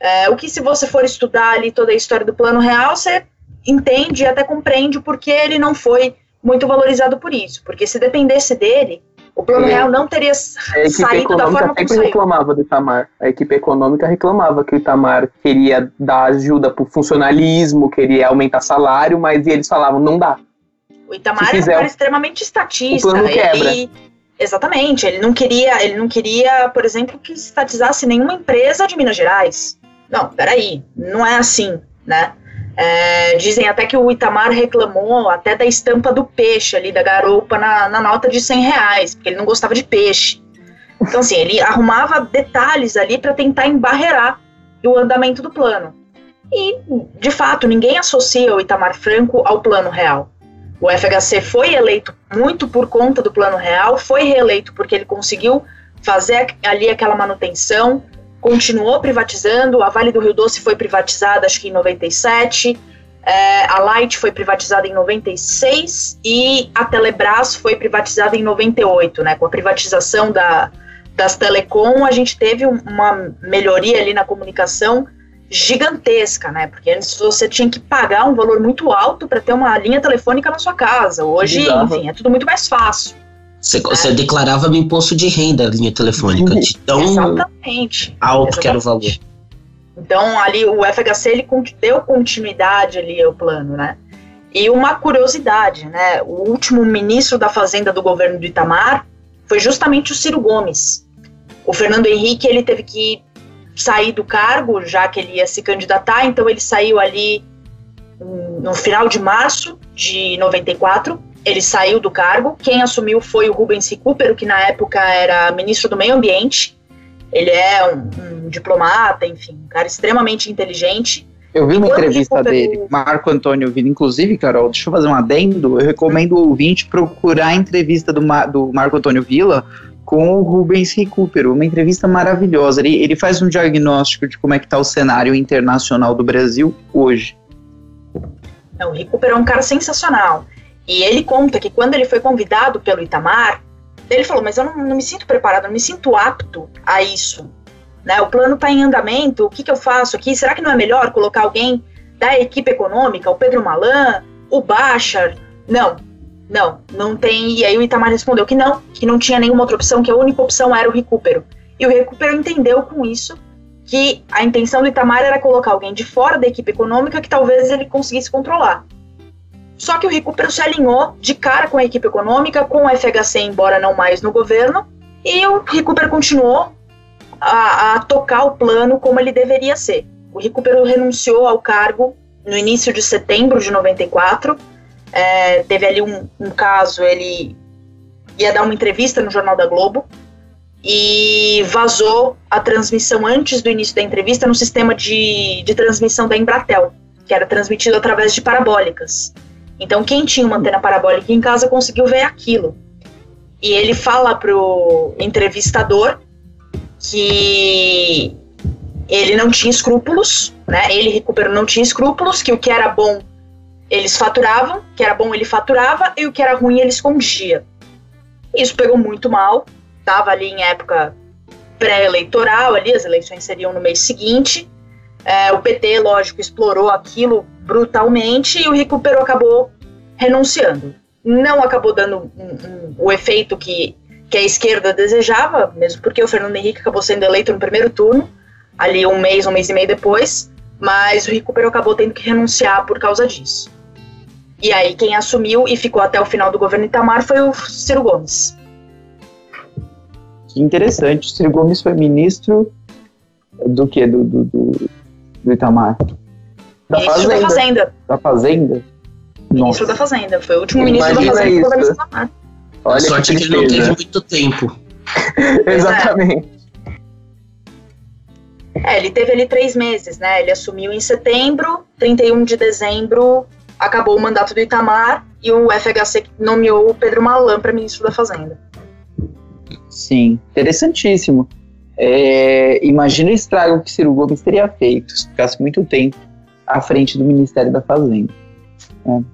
É, o que, se você for estudar ali toda a história do Plano Real, você entende e até compreende porque ele não foi muito valorizado por isso. Porque se dependesse dele, o plano é. real não teria saído da forma como saiu. reclamava do Itamar. A equipe econômica reclamava que o Itamar queria dar ajuda para o funcionalismo, queria aumentar salário, mas eles falavam, não dá. O Itamar era um cara extremamente estatista. O plano quebra. Ele, exatamente, ele não queria, ele não queria, por exemplo, que estatizasse nenhuma empresa de Minas Gerais. Não, peraí, não é assim, né? É, dizem até que o Itamar reclamou até da estampa do peixe ali, da garopa na, na nota de 100 reais, porque ele não gostava de peixe. Então, assim, ele arrumava detalhes ali para tentar embarrear o andamento do plano. E, de fato, ninguém associa o Itamar Franco ao plano real. O FHC foi eleito muito por conta do plano real, foi reeleito porque ele conseguiu fazer ali aquela manutenção, continuou privatizando, a Vale do Rio Doce foi privatizada acho que em 97, é, a Light foi privatizada em 96 e a Telebrás foi privatizada em 98, né? Com a privatização da, das telecom, a gente teve uma melhoria ali na comunicação gigantesca, né? Porque antes você tinha que pagar um valor muito alto para ter uma linha telefônica na sua casa. Hoje, enfim, é tudo muito mais fácil. Você, você declarava no imposto de renda a linha telefônica, de tão Exatamente. alto Exatamente. que era o valor. Então, ali o FHC ele deu continuidade ali ao plano, né? E uma curiosidade, né? O último ministro da Fazenda do governo do Itamar foi justamente o Ciro Gomes. O Fernando Henrique ele teve que sair do cargo, já que ele ia se candidatar, então ele saiu ali no final de março de 94 ele saiu do cargo. Quem assumiu foi o Rubens Recupero, que na época era ministro do Meio Ambiente. Ele é um, um diplomata, enfim, um cara extremamente inteligente. Eu vi uma entrevista dele, Marco Antônio Vila. Inclusive, Carol, deixa eu fazer um adendo. Eu recomendo o ouvinte procurar a entrevista do, Mar do Marco Antônio Vila com o Rubens Recupero. Uma entrevista maravilhosa. Ele, ele faz um diagnóstico de como é que está o cenário internacional do Brasil hoje. Não, o Recupero é um cara sensacional. E ele conta que quando ele foi convidado pelo Itamar, ele falou: Mas eu não, não me sinto preparado, não me sinto apto a isso. Né? O plano está em andamento, o que, que eu faço aqui? Será que não é melhor colocar alguém da equipe econômica, o Pedro Malan, o Bachar? Não, não, não tem. E aí o Itamar respondeu que não, que não tinha nenhuma outra opção, que a única opção era o recupero. E o recupero entendeu com isso que a intenção do Itamar era colocar alguém de fora da equipe econômica que talvez ele conseguisse controlar. Só que o Recupero se alinhou de cara com a equipe econômica, com o FHC, embora não mais no governo, e o Recupero continuou a, a tocar o plano como ele deveria ser. O Recupero renunciou ao cargo no início de setembro de 94. É, teve ali um, um, caso, ele ia dar uma entrevista no Jornal da Globo e vazou a transmissão antes do início da entrevista no sistema de, de transmissão da Embratel, que era transmitido através de parabólicas. Então, quem tinha uma antena parabólica em casa conseguiu ver aquilo. E ele fala pro entrevistador que ele não tinha escrúpulos, né? Ele recuperou não tinha escrúpulos, que o que era bom eles faturavam, o que era bom ele faturava e o que era ruim ele escondia. Isso pegou muito mal. Tava ali em época pré-eleitoral, ali as eleições seriam no mês seguinte. É, o PT, lógico, explorou aquilo brutalmente e o Recupero acabou renunciando. Não acabou dando um, um, o efeito que, que a esquerda desejava, mesmo porque o Fernando Henrique acabou sendo eleito no primeiro turno, ali um mês, um mês e meio depois, mas o Recupero acabou tendo que renunciar por causa disso. E aí quem assumiu e ficou até o final do governo Itamar foi o Ciro Gomes. Que interessante, o Ciro Gomes foi ministro do que? Do, do, do, do Itamar? Da ministro Fazenda. da Fazenda. Da Fazenda? Ministro da Fazenda. Foi o último ministro da Fazenda do governo Itamar. Olha sorte que, que ele não teve muito tempo. (laughs) Exatamente. É, ele teve ali três meses, né? Ele assumiu em setembro, 31 de dezembro acabou o mandato do Itamar e o FHC nomeou o Pedro Malan para ministro da Fazenda. Sim, interessantíssimo. É, imagina o estrago que Ciro Gomes teria feito se ficasse muito tempo à frente do Ministério da Fazenda. Uh,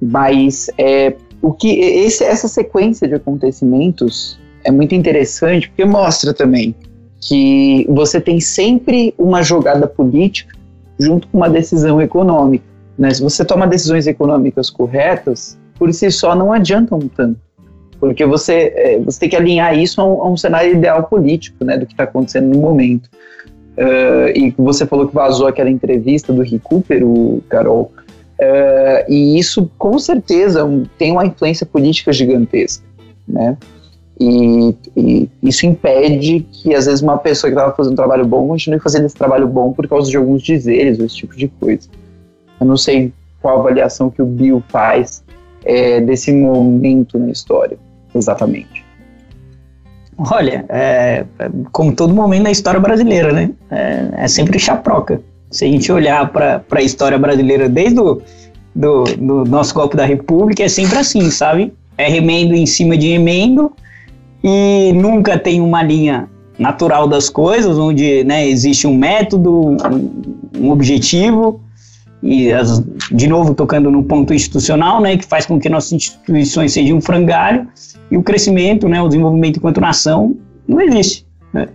mas é, o que esse, essa sequência de acontecimentos é muito interessante porque mostra também que você tem sempre uma jogada política junto com uma decisão econômica. Né? Se você toma decisões econômicas corretas, por si só não adiantam tanto. Porque você, é, você tem que alinhar isso a um, a um cenário ideal político né, do que está acontecendo no momento. Uh, e você falou que vazou aquela entrevista do Rick Cooper, o Carol, uh, e isso com certeza um, tem uma influência política gigantesca, né? E, e, isso impede que às vezes uma pessoa que estava fazendo um trabalho bom continue fazendo esse trabalho bom por causa de alguns dizeres, esse tipo de coisa. Eu não sei qual avaliação que o Bill faz é, desse momento na história, exatamente. Olha, é, como todo momento na história brasileira, né? É, é sempre chaproca. Se a gente olhar para a história brasileira desde o do, do nosso golpe da República, é sempre assim, sabe? É remendo em cima de remendo e nunca tem uma linha natural das coisas, onde né, existe um método, um, objetivo, e as, de novo tocando no ponto institucional, né, que faz com que nossas instituições sejam um frangalho, e o crescimento, né, o desenvolvimento enquanto nação, não existe. Né?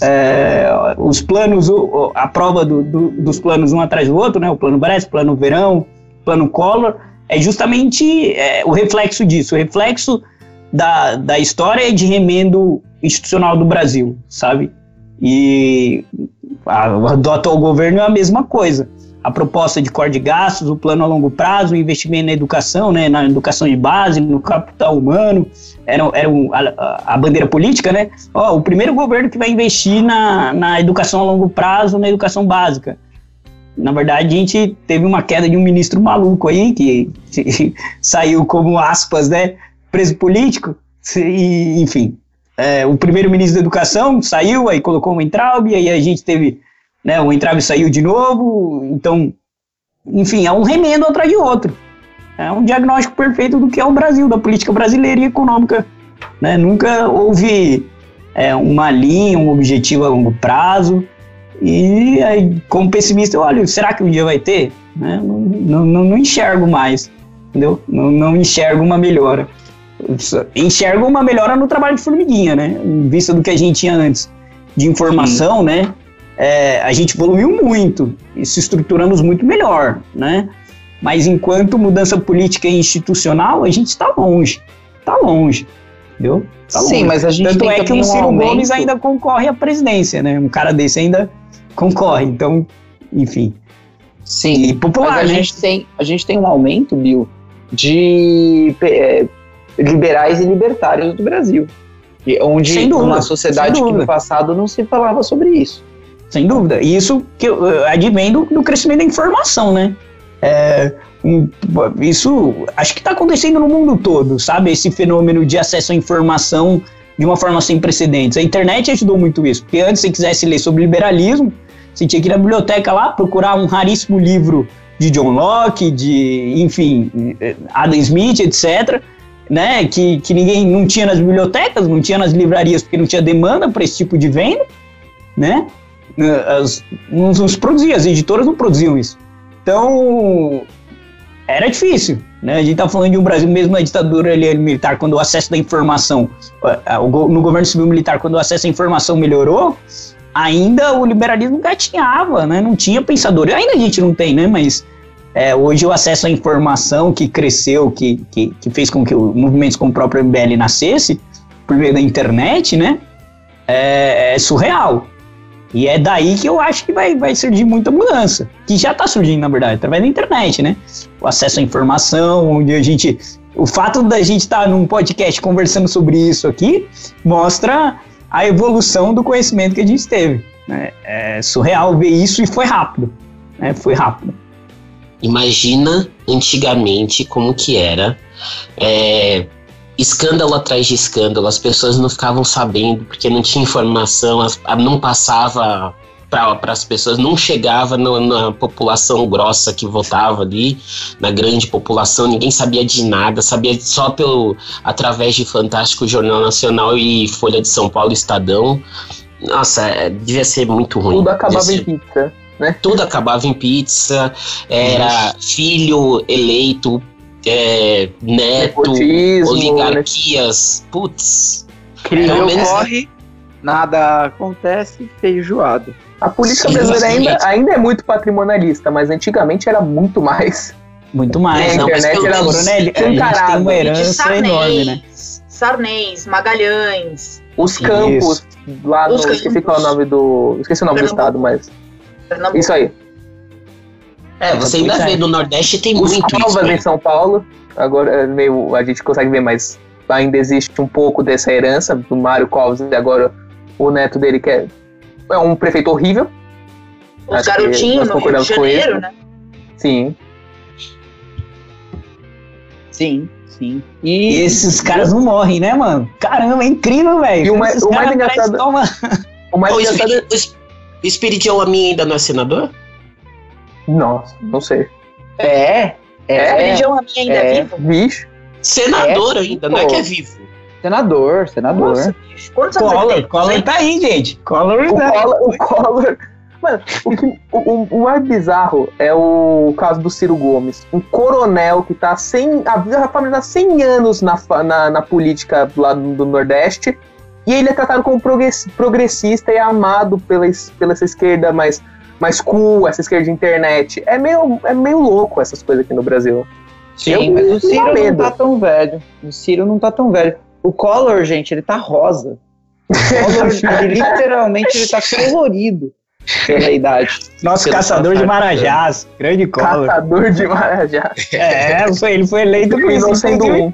É, os planos, a prova do, do, dos planos um atrás do outro, né, o plano Brest, plano Verão, plano Collor, é justamente é, o reflexo disso, o reflexo da, da história de remendo institucional do Brasil, sabe? E a, do atual governo é a mesma coisa a proposta de corte de gastos, o plano a longo prazo, o investimento na educação, né, na educação de base, no capital humano, era, era a, a, bandeira política, né? Ó, o primeiro governo que vai investir na, na educação a longo prazo, na educação básica. Na verdade, a gente teve uma queda de um ministro maluco aí, que, que (laughs) saiu como aspas, né, preso político, e, enfim. É, o primeiro ministro da educação saiu, aí colocou uma entraube, aí a gente teve né? O entrave saiu de novo, então, enfim, é um remendo atrás de outro. É um diagnóstico perfeito do que é o Brasil, da política brasileira e econômica. Né? Nunca houve é, uma linha, um objetivo a longo prazo. E aí, como pessimista, eu olho, será que um dia vai ter? Né? Não, não, não, enxergo mais, entendeu? Não, não enxergo uma melhora. Enxergo uma melhora no trabalho de formiguinha, né? Em vista do que a gente tinha antes de informação, Sim. né? é, a gente evoluiu muito e se estruturamos muito melhor, né? Mas enquanto mudança política e institucional, a gente está longe, está longe, entendeu? Tá Sim, longe. mas a gente Tanto é que o Ciro Gomes ainda concorre à presidência, né? Um cara desse ainda concorre, então, enfim. Sim, e popular, mas a né? gente tem a gente tem um aumento, Bill, de é, liberais e libertários do Brasil, onde dúvida, uma sociedade que no passado não se falava sobre isso. Sem dúvida. E isso que uh, advém do, do, crescimento da informação, né? É, isso acho que está acontecendo no mundo todo, sabe? Esse fenômeno de acesso à informação de uma forma sem precedentes. A internet ajudou muito isso, porque antes, se quisesse ler sobre liberalismo, você tinha que ir na biblioteca lá, procurar um raríssimo livro de John Locke, de, enfim, Adam Smith, etc., né, que, que ninguém não tinha nas bibliotecas, não tinha nas livrarias, porque não tinha demanda para esse tipo de venda, né? Né, as, não, não se produzia, as editoras não produziam isso. Então, era difícil. Né? A gente está falando de um Brasil, mesmo na ditadura ali, militar, quando o acesso da informação, no governo civil militar, quando o acesso à informação melhorou, ainda o liberalismo gatinhava, né? não tinha pensador. Ainda a gente não tem, né? mas é, hoje o acesso à informação que cresceu, que, que, que fez com que movimentos como o próprio MBL nascesse, por meio da internet, né? é, é surreal. E é daí que eu acho que vai, vai surgir muita mudança. Que já está surgindo, na verdade, através da internet, né? O acesso à informação, onde a gente. O fato da gente estar tá num podcast conversando sobre isso aqui mostra a evolução do conhecimento que a gente teve. Né? É surreal ver isso e foi rápido. Né? Foi rápido. Imagina antigamente como que era. É, escândalo atrás de escândalo, as pessoas não ficavam sabendo porque não tinha informação, não passava para as pessoas, não chegava no, na população grossa que votava ali, na grande população, ninguém sabia de nada, sabia só pelo através de Fantástico Jornal Nacional e Folha de São Paulo Estadão. Nossa, é, devia ser muito ruim. Tudo acabava Devia em ser- pizza, né? tudo acabava em pizza, era filho eleito, é, neto, Nepotismo, oligarquias, putz. Crime ocorre, nada acontece, feijoado. A política Sim, brasileira ainda, ainda é muito patrimonialista, mas antigamente era muito mais. Muito mais. É, a não, mas internet pelo era menos Coronel, a gente tem uma de herança enorme, né? Sarnês, Magalhães, Os Isso. campos lá no. Os Esqueci campos. qual é o nome do. Esqueci o nome do Pernambuco. estado, mas. Pernambuco. Isso aí. É, você ainda vê no Nordeste tem Os muito isso. Covas né? em São Paulo. Agora é meio. A gente consegue ver, mas ainda existe um pouco dessa herança do Mário Covas e agora o neto dele que é, é um prefeito horrível. Os Acho garotinhos no Rio de Janeiro, isso. né? Sim. Sim, sim. E E esses caras não morrem, né, mano? Caramba, é incrível, velho. E o mais- o mais engraçado- toma- O mais engraçado é. Espiridião Amin ainda não é senador? Nossa, não sei. é, É. é, Religião a minha ainda é. é vivo? Bicho. Senador É, ainda, não é que é vivo. senador, senador. Nossa, bicho. Quantos Collor? Collor tá aí, gente. Collor O tá Collor. O Collor mano, o, que, o, o- mais bizarro é o caso do Ciro Gomes. Um coronel que tá 100. A família tá 100 anos na, na, na política lá do, do Nordeste. E ele é tratado como progress- progressista e amado pela, pela essa esquerda mais, mais cool, essa esquerda de internet. É meio, é meio louco essas coisas aqui no Brasil. Sim, Eu mas o Ciro não medo. tá tão velho. O Ciro não tá tão velho. O Collor, gente, ele tá rosa. O Collor, (laughs) ele, literalmente, ele tá colorido pela idade. Nosso caçador de. Marajás. Grande Collor. Catador de Marajá. É, foi- ele foi eleito por isso. Sendo um.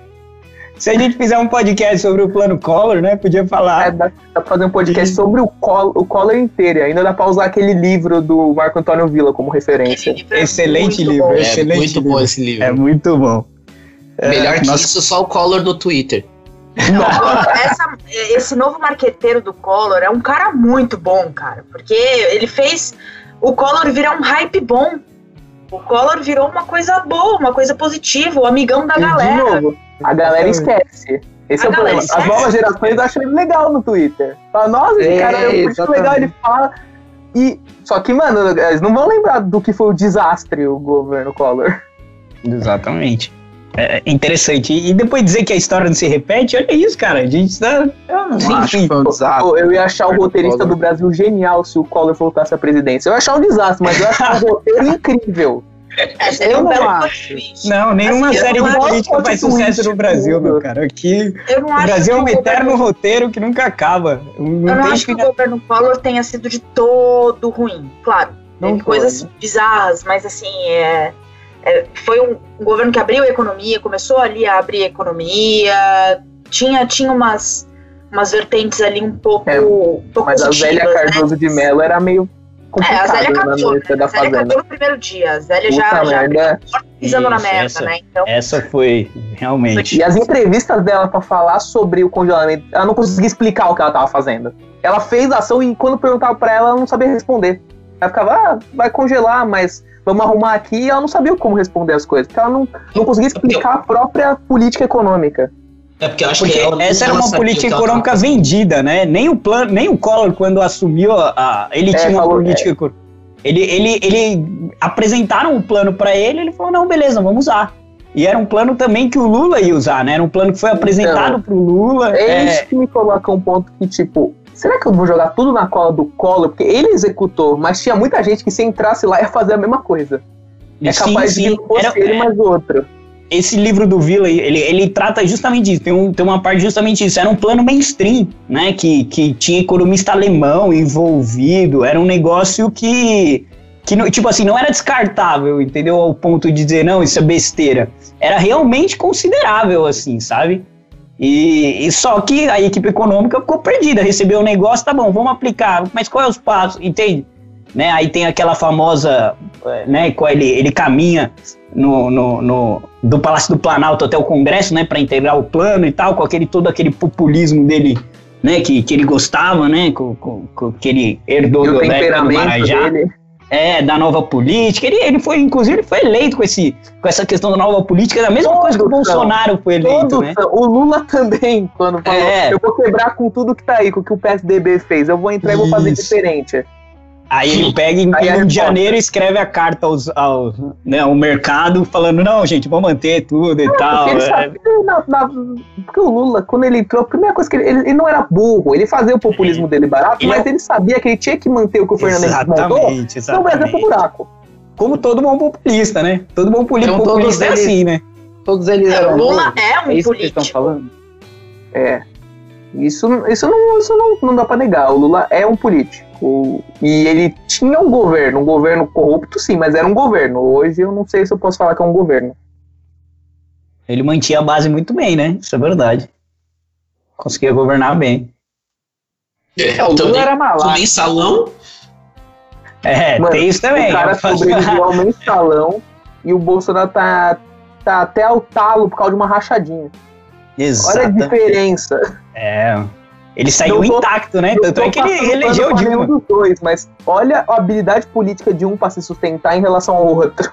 Se a gente fizer um podcast sobre o plano Collor, né? Podia É, falar. dá, dá pra fazer um podcast sobre o Collor, o Collor inteiro. e Ainda dá pra usar aquele livro do Marco Antônio Villa como referência. É Excelente muito livro, bom. Excelente é muito livro. bom esse livro. É muito bom. Melhor que nossa- isso, só o Collor no Twitter. Essa- esse novo marqueteiro do Collor é um cara muito bom, cara. Porque ele fez o Collor virar um hype bom. O Collor virou uma coisa boa, uma coisa positiva, o amigão da E, de galera. novo, a galera esquece. Esse A é o problema. As esquece. novas gerações acham ele legal no Twitter. Fala, nossa, esse É, cara é um exatamente. legal, ele fala. E, só que, mano, eles não vão lembrar do que foi o desastre o governo Collor. Exatamente. É interessante. E depois dizer que a história não se repete, olha isso, cara. A gente tá. Eu Sim, acho um desastre. Eu ia achar o roteirista do Brasil genial se o Collor voltasse à presidência. Eu ia achar um desastre, mas eu ia achar um (laughs) roteiro incrível. É, Eu não acho. Não, nenhuma Assim, série política faz sucesso no Brasil, meu cara. Aqui, o Brasil é um eterno governo- roteiro que nunca acaba. Não Eu não tem acho que o governo Collor tenha sido de todo ruim. Claro, Não teve foi, coisas né? bizarras, mas assim, é, é, foi um, um governo que abriu a economia, começou ali a abrir a economia, tinha, tinha umas, umas vertentes ali um pouco, É, um pouco Mas a Zélia positivas, Cardoso né? de Mello era meio É, a Zélia complicado na acabou, né? noite da A Zélia acabou no primeiro dia. A Zélia já, Puta já merda. pisando na Isso, merda, essa- né? Então, Essa foi, realmente. E as entrevistas dela pra falar sobre o congelamento, ela não conseguia explicar o que ela tava fazendo. Ela fez a ação e quando perguntava pra ela, ela não sabia responder. Ela ficava, ah, vai congelar, mas vamos arrumar aqui. E ela não sabia como responder as coisas, porque ela não, não conseguia explicar a própria política econômica. É porque eu acho Porque que ela essa era uma política o econômica tava vendida, né? Nem o plano, nem o Collor, quando assumiu a. a- ele É, tinha uma falou, política econômica. Ele, ele, ele apresentaram um plano pra ele, ele falou: não, beleza, vamos usar. E era um plano também que o Lula ia usar, né? Era um plano que foi apresentado pro Lula. É é, isso que me coloca um ponto que, tipo, será que eu vou jogar tudo na cola do Collor? Porque ele executou, mas tinha muita gente que se entrasse lá ia fazer a mesma coisa. É sim, capaz de sim. que não fosse Era- ele, mas outro. Esse livro do Villa, ele, ele trata justamente disso, tem, um, tem uma parte justamente disso, era um plano mainstream, né, que, que tinha economista alemão envolvido, era um negócio que, que não- tipo assim, não era descartável, entendeu, ao ponto de dizer, não, isso é besteira, era realmente considerável, assim, sabe? E, e só que a equipe econômica ficou perdida, recebeu o negócio, tá bom, vamos aplicar, mas qual é os passos, entende? Né, aí tem aquela famosa, eh, né, qual ele, ele caminha no, no, no- do Palácio do Planalto até o Congresso, né, para integrar o plano e tal, com aquele todo aquele populismo dele né, que, que ele gostava, né, com, com, com que ele herdou o do, do Marajá, dele. é, da nova política, ele, ele foi, inclusive, ele foi eleito com, esse, com essa questão da nova política, da mesma coisa que o são. Bolsonaro foi eleito, Todos né? são. O Lula também, quando falou, É. eu vou quebrar com tudo que tá aí, com o que o PSDB fez, eu vou entrar e vou fazer diferente. Aí ele pega em, Aí em a 1 de resposta. janeiro e escreve a carta aos, ao, né, ao mercado falando, não, gente, vamos manter tudo e tal. Porque, ele é. sabia, na- na- porque o Lula, quando ele entrou, a primeira coisa que ele, ele, ele não era burro, ele fazia o populismo dele barato, Ele mas é- ele sabia que ele tinha que manter o que o Fernando Henrique montou, Exatamente, senão o Brasil é pro buraco. Como todo bom populista, né? Todo bom poli- Então, todos populista é eles- assim, né? Todos eles É, eram. o Lula é um É isso que vocês político. estão falando? É. Isso, isso, não, isso não, não dá pra negar. O Lula é um político. E ele tinha um governo, um governo corrupto, sim, mas era um governo. Hoje eu não sei se eu posso falar que é um governo. Ele mantinha a base muito bem, né? Isso é verdade. Conseguia governar bem. É, o Lula também, era malado. também salão. É, Mano, tem isso também. o cara sobreviveu ao (laughs) mensalão e o Bolsonaro tá, tá até ao talo por causa de uma rachadinha. Olha a Exato. diferença. É. Ele saiu tô- intacto, né? Tanto é que ele passando elegeu o pano pra nenhum Dilma. dos dois, mas olha a habilidade política de um pra se sustentar em relação ao outro.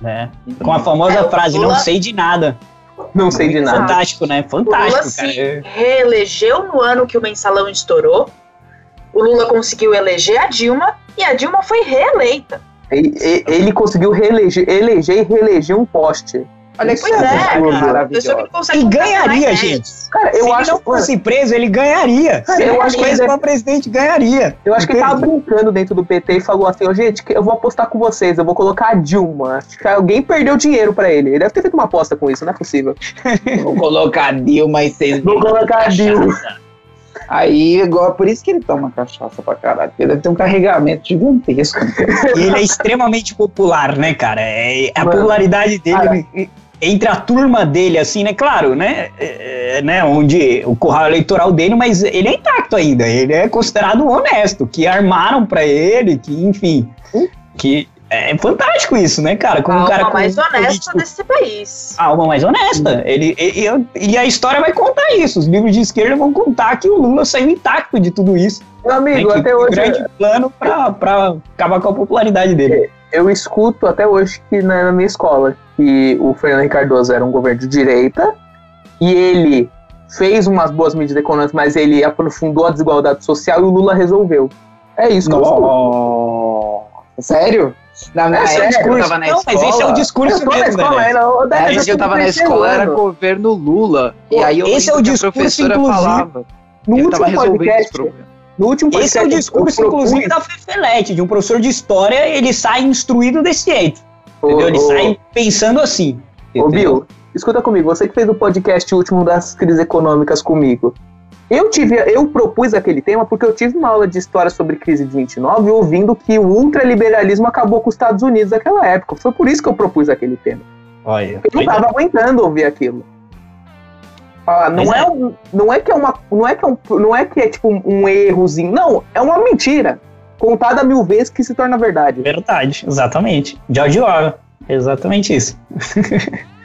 né? Com a famosa É, frase, Lula- não sei de nada. Não sei de nada. Fantástico, né? O Lula Fantástico, se cara. reelegeu no ano que o mensalão estourou. O Lula conseguiu eleger a Dilma e a Dilma foi reeleita. E- e- Ele conseguiu reeleger, eleger e reeleger um poste. Olha que Pois é. Pessoa que consegue E ganharia, mais gente. Cara, Se eu ele acho, não fosse preso, ele ganharia. Cara, Se eu ele acho que ele- pra presidente, ganharia. eu acho que ele tava Entende? brincando dentro do PT e falou assim: ó, gente, eu vou apostar com vocês, eu vou colocar a Dilma. Acho que alguém perdeu dinheiro pra ele. Ele deve ter feito uma aposta com isso, não é possível. (laughs) Vou colocar Dilma e vocês. Vou colocar a Dilma. Aí, igual, por isso que ele toma cachaça pra caralho. Porque deve ter um carregamento gigantesco. E ele é extremamente popular, né, cara? É, a Mano, popularidade dele cara. Entre a turma dele, assim, né? Claro, né? é, né? Onde o curral eleitoral dele, mas ele é intacto ainda. Ele é considerado honesto, que armaram pra ele, que, enfim. Que é fantástico isso, né, cara? Como a um cara alma mais honesta político- desse país. a alma mais honesta. Ele, e, e- a história vai contar isso. Os livros de esquerda vão contar que o Lula saiu intacto de tudo isso. Meu né, amigo, que até tem um hoje grande plano pra acabar com a popularidade dele. Eu escuto até hoje que na, na minha escola que o Fernando Henrique Cardoso era um governo de direita e ele fez umas boas medidas econômicas, mas ele aprofundou a desigualdade social e o Lula resolveu. É isso que eu escuto. Sério? Na minha É sério, época, eu tava na Não, escola. mas esse é o discurso Eu tô na mesmo, escola, né? era, o eu tava na escola era governo Lula. E aí eu Esse é o lembro que a discurso, professora inclusive, falava. No último podcast, problema. No último podcast, Esse é o discurso, eu inclusive, da Fefelete, de um professor de história, ele sai instruído desse jeito. Ô, Entendeu? Ele ô, sai pensando assim. Ô, entendeu? Bill, escuta comigo, você que fez o podcast último das crises econômicas comigo. Eu tive, eu propus aquele tema porque eu tive uma aula de história sobre crise de 29 ouvindo que o ultraliberalismo acabou com os Estados Unidos naquela época. Foi por isso que eu propus aquele tema. Olha, Eu não tava aguentando ouvir aquilo. Ah, não, é. é. um- não é que é uma. Não é que é, um, não é, que é tipo um, um errozinho. Não, é uma mentira. Contada mil vezes que se torna verdade. verdade, exatamente. George Orwell, exatamente isso. (laughs)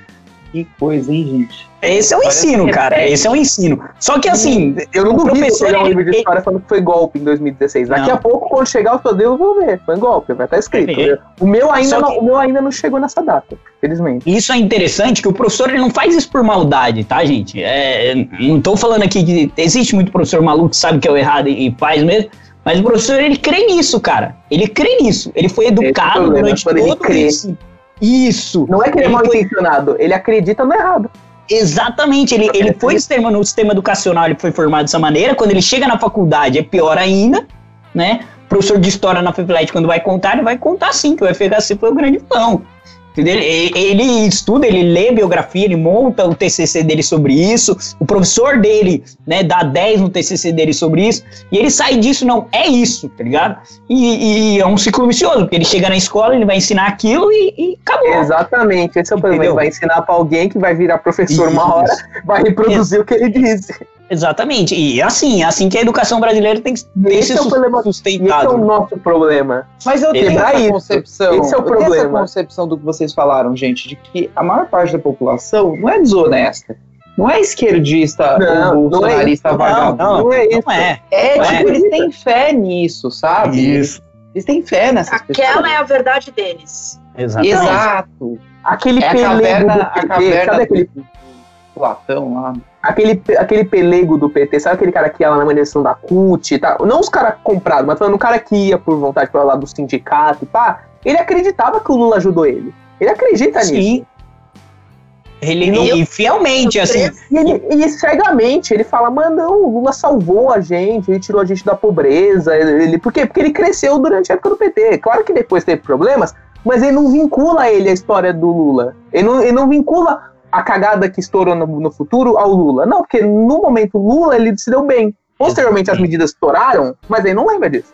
Que coisa, hein, gente? Esse é o Parece ensino, cara. repete. Esse é o ensino. Só que assim, Eu não O duvido professor, pegar um livro de história falando que foi golpe em 2016. Daqui Não. a pouco, quando chegar os poderes, eu vou ver. Foi golpe, vai estar escrito. É. O meu, ainda Só não, que- o meu ainda não chegou nessa data, felizmente. Isso é interessante que o professor ele não faz isso por maldade, tá, gente? É, não tô falando aqui que existe muito professor maluco que sabe que é o errado e, faz mesmo, mas o professor ele crê nisso, cara. Ele crê nisso. Ele foi Esse é o educado problema, durante ele todo crê. isso. Isso. Não é que ele é mal intencionado, ele acredita no errado. Exatamente, ele, ele foi sistema, no sistema educacional, ele foi formado dessa maneira. Quando ele chega na faculdade, é pior ainda, né? Professor de história na FEFLET, quando vai contar, ele vai contar sim, que o FHC foi o grande vilão. Ele, ele estuda, ele lê biografia, ele monta o TCC dele sobre isso, o professor dele, né, dá 10 no TCC dele sobre isso, e ele sai disso, não, é isso, tá ligado? E, e é um ciclo vicioso, porque ele chega na escola, ele vai ensinar aquilo e, e acabou. Exatamente, esse é o problema. Ele vai ensinar pra alguém que vai virar professor uma hora, vai reproduzir o que ele disse. Exatamente. E assim, é assim que a educação brasileira tem que ter Esse esse é o problema. E esse é sustentado. o nosso problema. Mas eu tenho essa isso. concepção. Esse é o tenho essa problema. concepção do que vocês falaram, gente, de que a maior parte da população não é desonesta. Não é esquerdista Não, ou bolsonarista não, vagabundo. não, Não é isso. Não é. É, Não tipo, é. eles têm fé nisso, sabe? Isso. Eles têm fé Aquela pessoas. é a verdade deles. Exatamente. Exato. Aquele É a caverna- do a caverna sabe aquele, Platão lá. Aquele, aquele pelego do PT, sabe aquele cara que ia lá na manifestação da CUT e tal? Não os caras comprados, mas falando o cara que ia por vontade para lá do sindicato e pá, ele acreditava que o Lula ajudou ele. Ele acredita nisso. Sim. Ele, E não- e fielmente, assim. E, ele, e cegamente, ele fala, mano, não, o Lula salvou a gente, ele tirou a gente da pobreza. Ele, ele- por quê? Porque ele cresceu durante a época do PT. Claro que depois teve problemas, mas ele não vincula ele à história do Lula. Ele não, ele não vincula a cagada que estourou no, no futuro ao Lula. Não, porque no momento Lula ele se deu bem. Posteriormente as medidas estouraram, mas ele não lembra disso.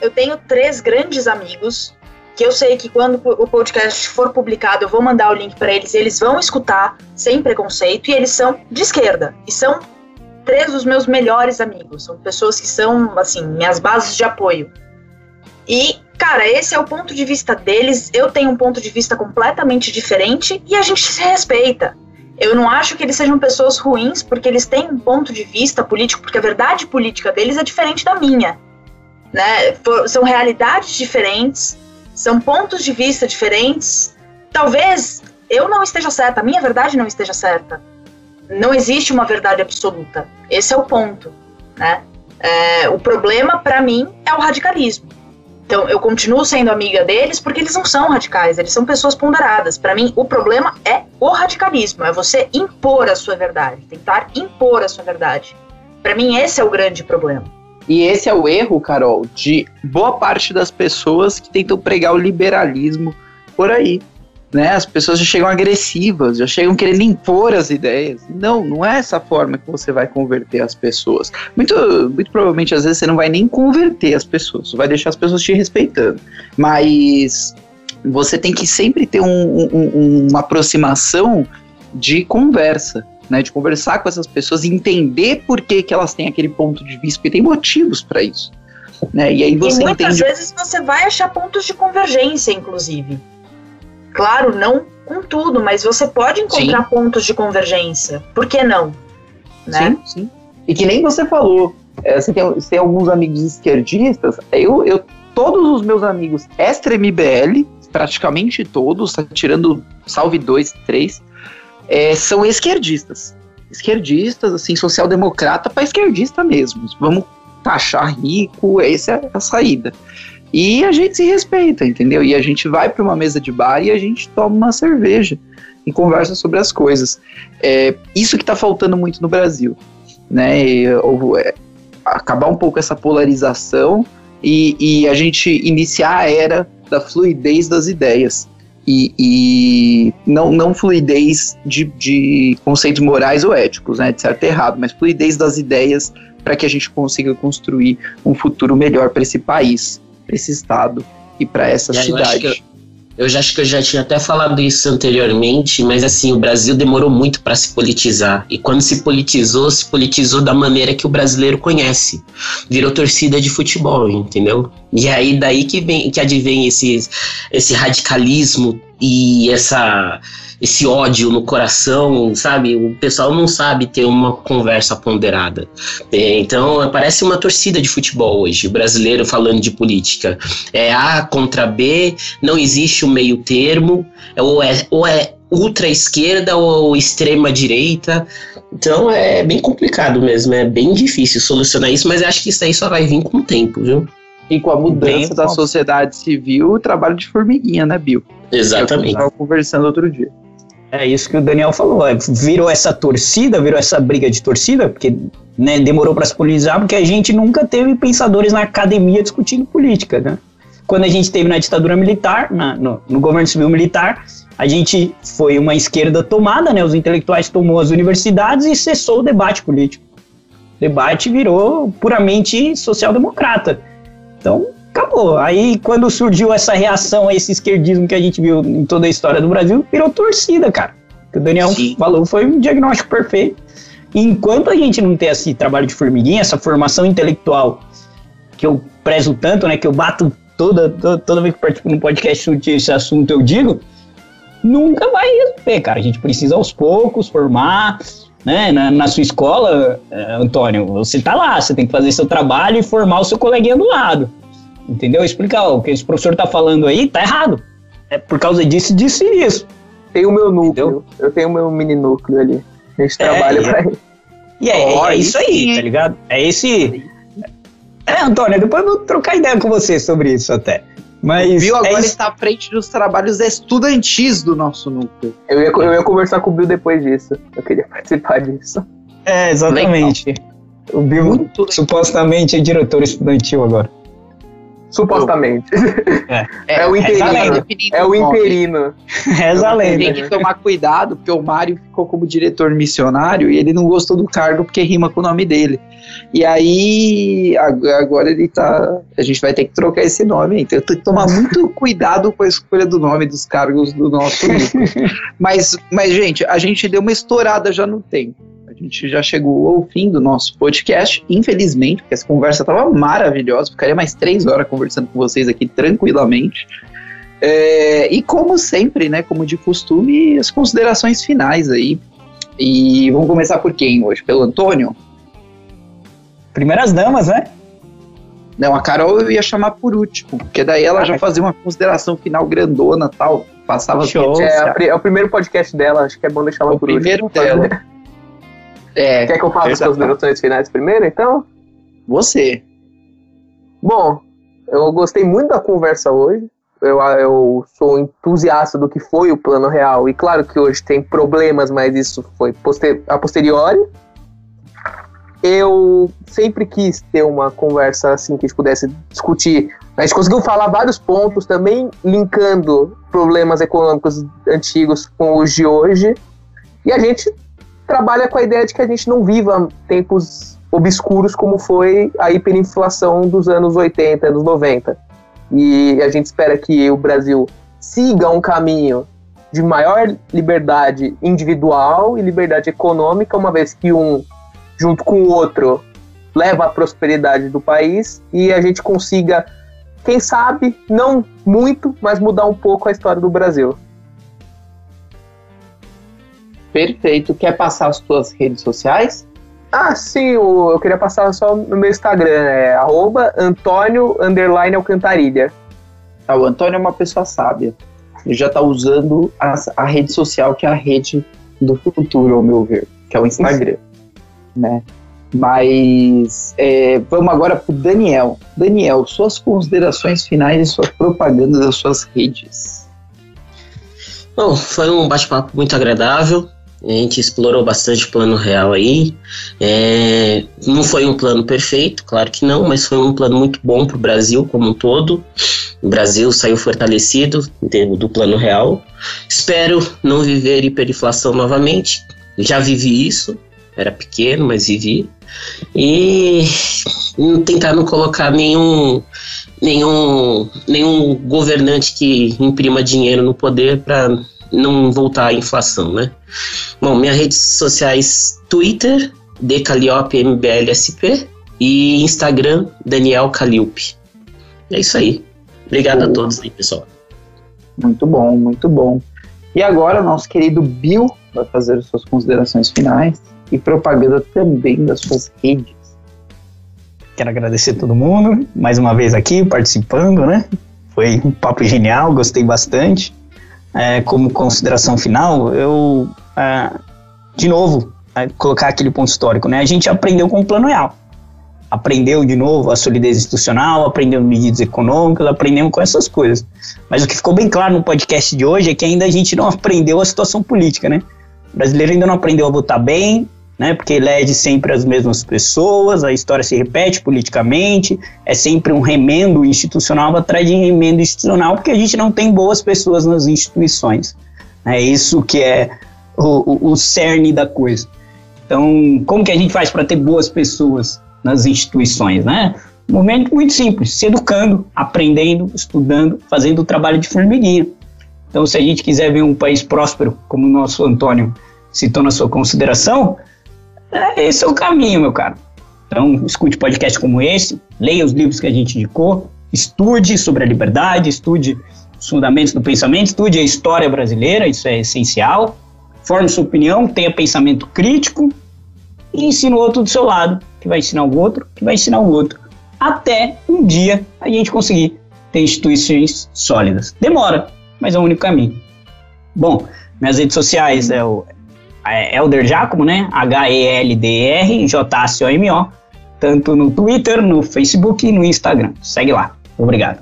Eu tenho três grandes amigos que eu sei que quando o podcast for publicado, eu vou mandar o link para eles, eles vão escutar sem preconceito e eles são de esquerda. E são três dos meus melhores amigos. São pessoas que são, assim, minhas bases de apoio. E, cara, esse é o ponto de vista deles. Eu tenho um ponto de vista completamente diferente e a gente se respeita. Eu não acho que eles sejam pessoas ruins porque eles têm um ponto de vista político, porque a verdade política deles é diferente da minha. Né? For- São realidades diferentes, são pontos de vista diferentes. Talvez eu não esteja certa, a minha verdade não esteja certa. Não existe uma verdade absoluta. Esse é o ponto. Né? É, o problema, para mim, é o radicalismo. Então, eu continuo sendo amiga deles porque eles não são radicais, eles são pessoas ponderadas. Para mim, o problema é o radicalismo, é você impor a sua verdade, tentar impor a sua verdade. Para mim, esse é o grande problema. E esse é o erro, Carol, de boa parte das pessoas que tentam pregar o liberalismo por aí. Né? As pessoas já chegam agressivas, já chegam querendo impor as ideias. Não, não é essa forma que você vai converter as pessoas. Muito, muito provavelmente, às vezes, você não vai nem converter as pessoas, você vai deixar as pessoas te respeitando. Mas você tem que sempre ter um- um- uma aproximação de conversa né, de conversar com essas pessoas e entender por que, que elas têm aquele ponto de vista, porque tem motivos para isso. Né? E aí você e muitas entende. vezes você vai achar pontos de convergência, inclusive. Claro, não com tudo, mas você pode encontrar pontos de convergência. Por que não? Né? Sim, sim. E que nem você falou, você, tem, você tem alguns amigos esquerdistas, eu, eu todos os meus amigos extra-MBL, praticamente todos, tá tirando salve dois, três, é, são esquerdistas. Esquerdistas, assim, social-democrata para esquerdista mesmo. Vamos taxar rico, essa é a saída. E a gente se respeita, entendeu? E a gente vai para uma mesa de bar e a gente toma uma cerveja e conversa sobre as coisas. É, isso que está faltando muito no Brasil, né? Ou, é, acabar um pouco essa polarização e, e, a gente iniciar a era da fluidez das ideias. E, e não, não fluidez de, de, conceitos morais ou éticos, né? De certo e errado, mas fluidez das ideias para que a gente consiga construir um futuro melhor para esse país, para esse estado e para essa eu cidade. que Eu já acho que eu já tinha até falado isso anteriormente, mas assim, o Brasil demorou muito para se politizar. E quando se politizou, se politizou da maneira que o brasileiro conhece. Virou torcida de futebol, entendeu? E aí daí que vem que advém esse, esse radicalismo e essa esse ódio no coração, sabe? O pessoal não sabe ter uma conversa ponderada. É, então, parece uma torcida de futebol hoje, o brasileiro falando de política. É A contra B, não existe um meio termo, ou é, ou é ultra esquerda ou extrema direita. Então é bem complicado mesmo, é bem difícil solucionar isso, mas acho que isso aí só vai vir com o tempo, viu? E com a mudança Bem, da sociedade civil, o trabalho de formiguinha, né, Bill? Exatamente. Eu tava conversando outro dia. É isso que o Daniel falou. é, virou essa torcida, virou essa briga de torcida, porque né, demorou para se politizar, porque a gente nunca teve pensadores na academia discutindo política, né? Quando a gente teve na ditadura militar, na- no, no governo civil militar, a gente foi uma esquerda tomada, né? Os intelectuais tomou as universidades e cessou o debate político. O debate virou puramente social-democrata. Então, acabou. Aí, quando surgiu essa reação a esse esquerdismo que a gente viu em toda a história do Brasil, virou torcida, cara. O que o Daniel Sim. falou foi um diagnóstico perfeito. E enquanto a gente não tem esse trabalho de formiguinha, essa formação intelectual que eu prezo tanto, né, que eu bato toda, toda, toda vez que participo no podcast discutir esse assunto, eu digo, nunca vai resolver, cara. A gente precisa aos poucos formar, né? Na, na sua escola, eh, Antônio, você tá lá, você tem que fazer seu trabalho e formar o seu coleguinha do lado. Entendeu? Explicar ó, o que esse professor tá falando aí, tá errado. É por causa disso, disso e disso. Tem o meu núcleo, Entendeu? eu tenho o meu mini núcleo ali. A gente é, trabalha pra isso. E é, oh, é, isso aí, tá ligado? É esse. É, Antônio, depois eu vou trocar ideia com você sobre isso até. Mas o Bill é agora está à frente dos trabalhos estudantis do nosso núcleo. Eu ia, eu ia conversar com o Bill depois disso. Eu queria (laughs) participar disso. É, exatamente. Legal. O Bill Muito supostamente é diretor estudantil agora. Supostamente. É, é, é o interino. É o interino. Reza a lenda. Tem que tomar cuidado, porque o Mário ficou como diretor missionário e ele não gostou do cargo porque rima com o nome dele. E aí, agora ele tá. A gente vai ter que trocar esse nome. Então, eu tenho que tomar (laughs) muito cuidado com a escolha do nome dos cargos do nosso (laughs) grupo. mas, mas, gente, a gente deu uma estourada já no tempo. A gente já chegou ao fim do nosso podcast, infelizmente, porque essa conversa estava maravilhosa. Ficaria mais três horas conversando com vocês aqui tranquilamente. É, e como sempre, né, como de costume, as considerações finais aí. E vamos começar por quem hoje? Pelo Antônio? Primeiras damas, né? Não, a Carol eu ia chamar por último, porque daí ela ah, já fazia uma consideração final grandona tal, passava Show. É, é, o primeiro podcast dela, acho que é bom deixar ela o por primeiro último. dela. É, Quer que eu faça as considerações finais primeiro, então? Você. Bom, eu gostei muito da conversa hoje. Eu, eu sou entusiasta do que foi o plano real. E claro que hoje tem problemas, mas isso foi poster a posteriori. Eu sempre quis ter uma conversa assim que a gente pudesse discutir. A gente conseguiu falar vários pontos também, linkando problemas econômicos antigos com os de hoje. E a gente trabalha com a ideia de que a gente não viva tempos obscuros como foi a hiperinflação dos anos 80, anos 90. E a gente espera que o Brasil siga um caminho de maior liberdade individual e liberdade econômica, uma vez que um, junto com o outro, leva à prosperidade do país e a gente consiga, quem sabe, não muito, mas mudar um pouco a história do Brasil. Perfeito. Quer passar as tuas redes sociais? Ah, sim, eu, eu queria passar só no meu Instagram, é arroba Antônio underline Alcantarilha. Ah, o Antônio é uma pessoa sábia. Ele já está usando a, a, rede social que é a rede do futuro, ao meu ver, que é o Instagram. né? Mas é, vamos agora para o Daniel. Daniel, suas considerações finais e sua propaganda das suas redes. Bom, foi um bate-papo muito agradável. A gente explorou bastante o plano real aí. É, não foi um plano perfeito, claro que não, mas foi um plano muito bom para o Brasil como um todo. O Brasil saiu fortalecido do plano real. Espero não viver hiperinflação novamente. Já vivi isso, era pequeno, mas vivi. E tentar não colocar nenhum, nenhum, nenhum governante que imprima dinheiro no poder para não voltar à inflação, né? Bom, minhas redes sociais, Twitter, DCaliopeMBLSP e Instagram, Daniel Calilpe. É isso aí. Obrigado a todos aí, pessoal. Muito bom, muito bom. E agora, nosso querido Bill vai fazer as suas considerações finais e propaganda também das suas redes. Quero agradecer a todo mundo, mais uma vez aqui, participando, né? Foi um papo genial, gostei bastante é, como consideração final, eu, é, de novo, é, colocar aquele ponto histórico, né? A gente aprendeu com o plano real. Aprendeu de novo a solidez institucional, aprendeu medidas econômicas, aprendemos com essas coisas. Mas o que ficou bem claro no podcast de hoje é que ainda a gente não aprendeu a situação política, né? O brasileiro ainda não aprendeu a votar bem, né? Porque elege sempre as mesmas pessoas, a história se repete politicamente, é sempre um remendo institucional atrás de remendo institucional, porque a gente não tem boas pessoas nas instituições. É isso que é o, o, o cerne da coisa. Então, como que a gente faz para ter boas pessoas nas instituições, né? Um momento muito simples, se educando, aprendendo, estudando, fazendo o trabalho de formiguinha. Então, se a gente quiser ver um país próspero, como o nosso Antônio citou na sua consideração, é, esse é o caminho, meu caro. Então, escute podcast como esse, leia os livros que a gente indicou, estude sobre a liberdade, estude os fundamentos do pensamento, estude a história brasileira, isso é essencial. Forme sua opinião, tenha pensamento crítico e ensine o outro do seu lado, que vai ensinar o outro, que vai ensinar o outro. Até um dia a gente conseguir ter instituições sólidas. Demora, mas é o único caminho. Bom, minhas redes sociais é o é Elder Giacomo, né? H-E-L-D-R, J-A-C-O-M-O, tanto no Twitter, no Facebook e no Instagram. Segue lá. Obrigado.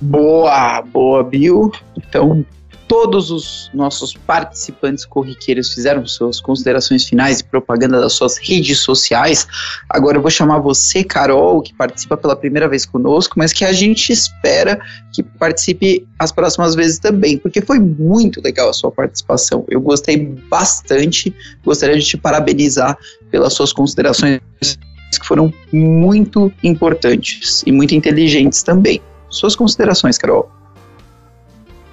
Boa, boa, Bill. Então, todos os nossos participantes corriqueiros fizeram suas considerações finais e propaganda das suas redes sociais. Agora eu vou chamar você, Carol, que participa pela primeira vez conosco, mas que a gente espera que participe as próximas vezes também, porque foi muito legal a sua participação. Eu gostei bastante, gostaria de te parabenizar pelas suas considerações que foram muito importantes e muito inteligentes também. Suas considerações, Carol.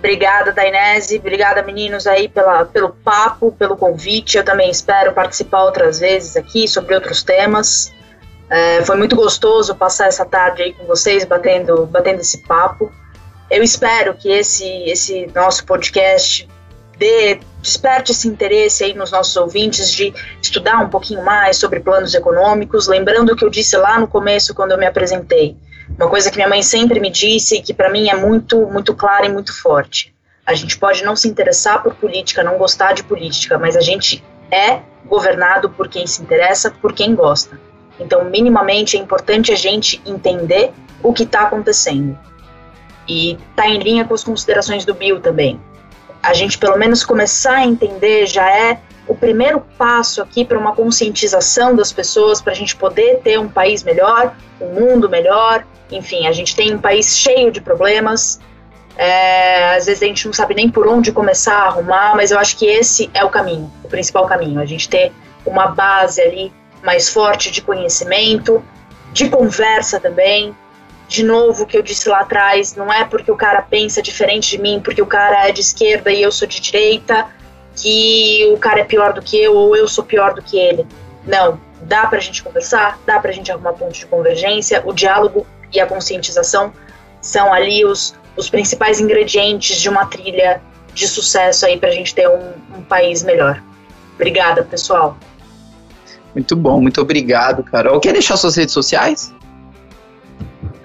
Obrigada, Dainese. Obrigada, meninos, aí pela, pelo papo, pelo convite. Eu também espero participar outras vezes aqui sobre outros temas. É, foi muito gostoso passar essa tarde aí com vocês, batendo, batendo esse papo. Eu espero que esse, esse nosso podcast dê, desperte esse interesse aí nos nossos ouvintes de estudar um pouquinho mais sobre planos econômicos. Lembrando o que eu disse lá no começo, quando eu me apresentei uma coisa que minha mãe sempre me disse e que para mim é muito, muito clara e muito forte. A gente pode não se interessar por política, não gostar de política, mas a gente é governado por quem se interessa, por quem gosta. Então, minimamente, é importante a gente entender o que está acontecendo. E está em linha com as considerações do Bill também. A gente, pelo menos, começar a entender já é o primeiro passo aqui para uma conscientização das pessoas, para a gente poder ter um país melhor, um mundo melhor, enfim, a gente tem um país cheio de problemas. É, às vezes a gente não sabe nem por onde começar a arrumar, mas eu acho que esse é o caminho, o principal caminho. A gente ter uma base ali mais forte de conhecimento, de conversa também. De novo, o que eu disse lá atrás, não é porque o cara pensa diferente de mim, porque o cara é de esquerda e eu sou de direita, que o cara é pior do que eu ou eu sou pior do que ele. Não, dá pra gente conversar, dá pra gente arrumar pontos de convergência, o diálogo e a conscientização são ali os, os principais ingredientes de uma trilha de sucesso aí para a gente ter um, um país melhor. Obrigada, pessoal. Muito bom, muito obrigado, Carol. Quer deixar suas redes sociais?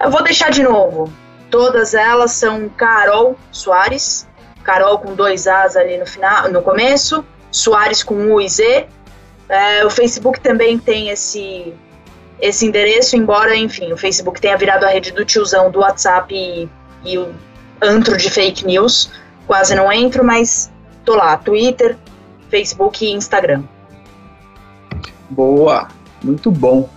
Eu vou deixar de novo. Todas elas são Carol Soares, Carol com dois As ali no final, no começo, Soares com U e Z. É, o Facebook também tem esse esse endereço, embora, enfim, o Facebook tenha virado a rede do tiozão do WhatsApp e, e o antro de fake news, quase não entro, mas tô lá, Twitter, Facebook e Instagram. Boa, muito bom.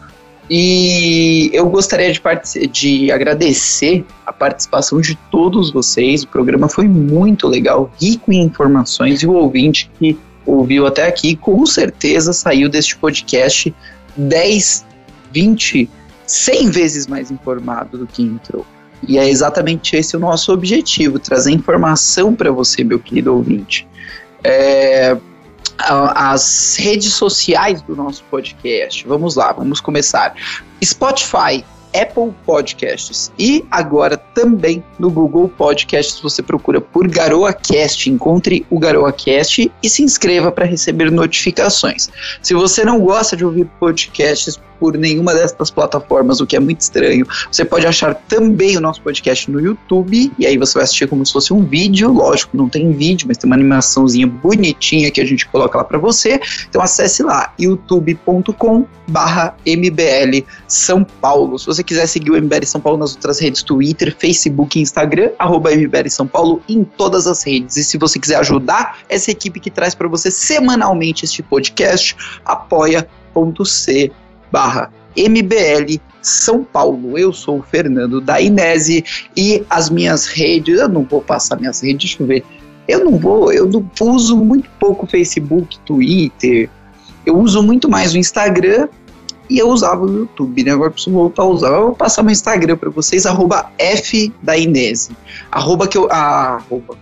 E eu gostaria de, de agradecer a participação de todos vocês. O programa foi muito legal, rico em informações, e o ouvinte que ouviu até aqui, com certeza saiu deste podcast 10 20, 100 vezes mais informado do que entrou. E é exatamente esse o nosso objetivo, trazer informação para você, meu querido ouvinte. É, as redes sociais do nosso podcast. Vamos lá, vamos começar. Spotify, Apple Podcasts e agora também no Google Podcasts você procura por Garoa Cast, encontre o Garoa Cast e se inscreva para receber notificações. Se você não gosta de ouvir podcasts por nenhuma dessas plataformas, o que é muito estranho. Você pode achar também o nosso podcast no YouTube, e aí você vai assistir como se fosse um vídeo. Lógico, não tem vídeo, mas tem uma animaçãozinha bonitinha que a gente coloca lá para você. Então acesse lá, youtube.com barra MBL São Paulo. Se você quiser seguir o MBL São Paulo nas outras redes, Twitter, Facebook e Instagram, arroba MBL São Paulo em todas as redes. E se você quiser ajudar essa equipe que traz para você semanalmente este podcast, apoia.c barra MBL São Paulo. Eu sou o Fernando da Inese e as minhas redes, eu não vou passar minhas redes, deixa eu ver. Eu não vou, eu não, uso muito pouco Facebook, Twitter. Eu uso muito mais o Instagram e eu usava o YouTube, né? Agora preciso voltar a usar. Eu vou passar meu Instagram para vocês, arroba F da Inese. Arroba que eu. A, arroba,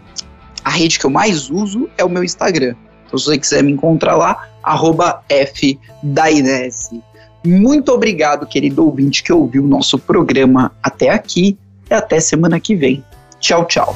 a rede que eu mais uso é o meu Instagram. Então, se você quiser me encontrar lá, arroba F da Inese. Muito obrigado, querido ouvinte que ouviu o nosso programa até aqui e até semana que vem. Tchau, tchau.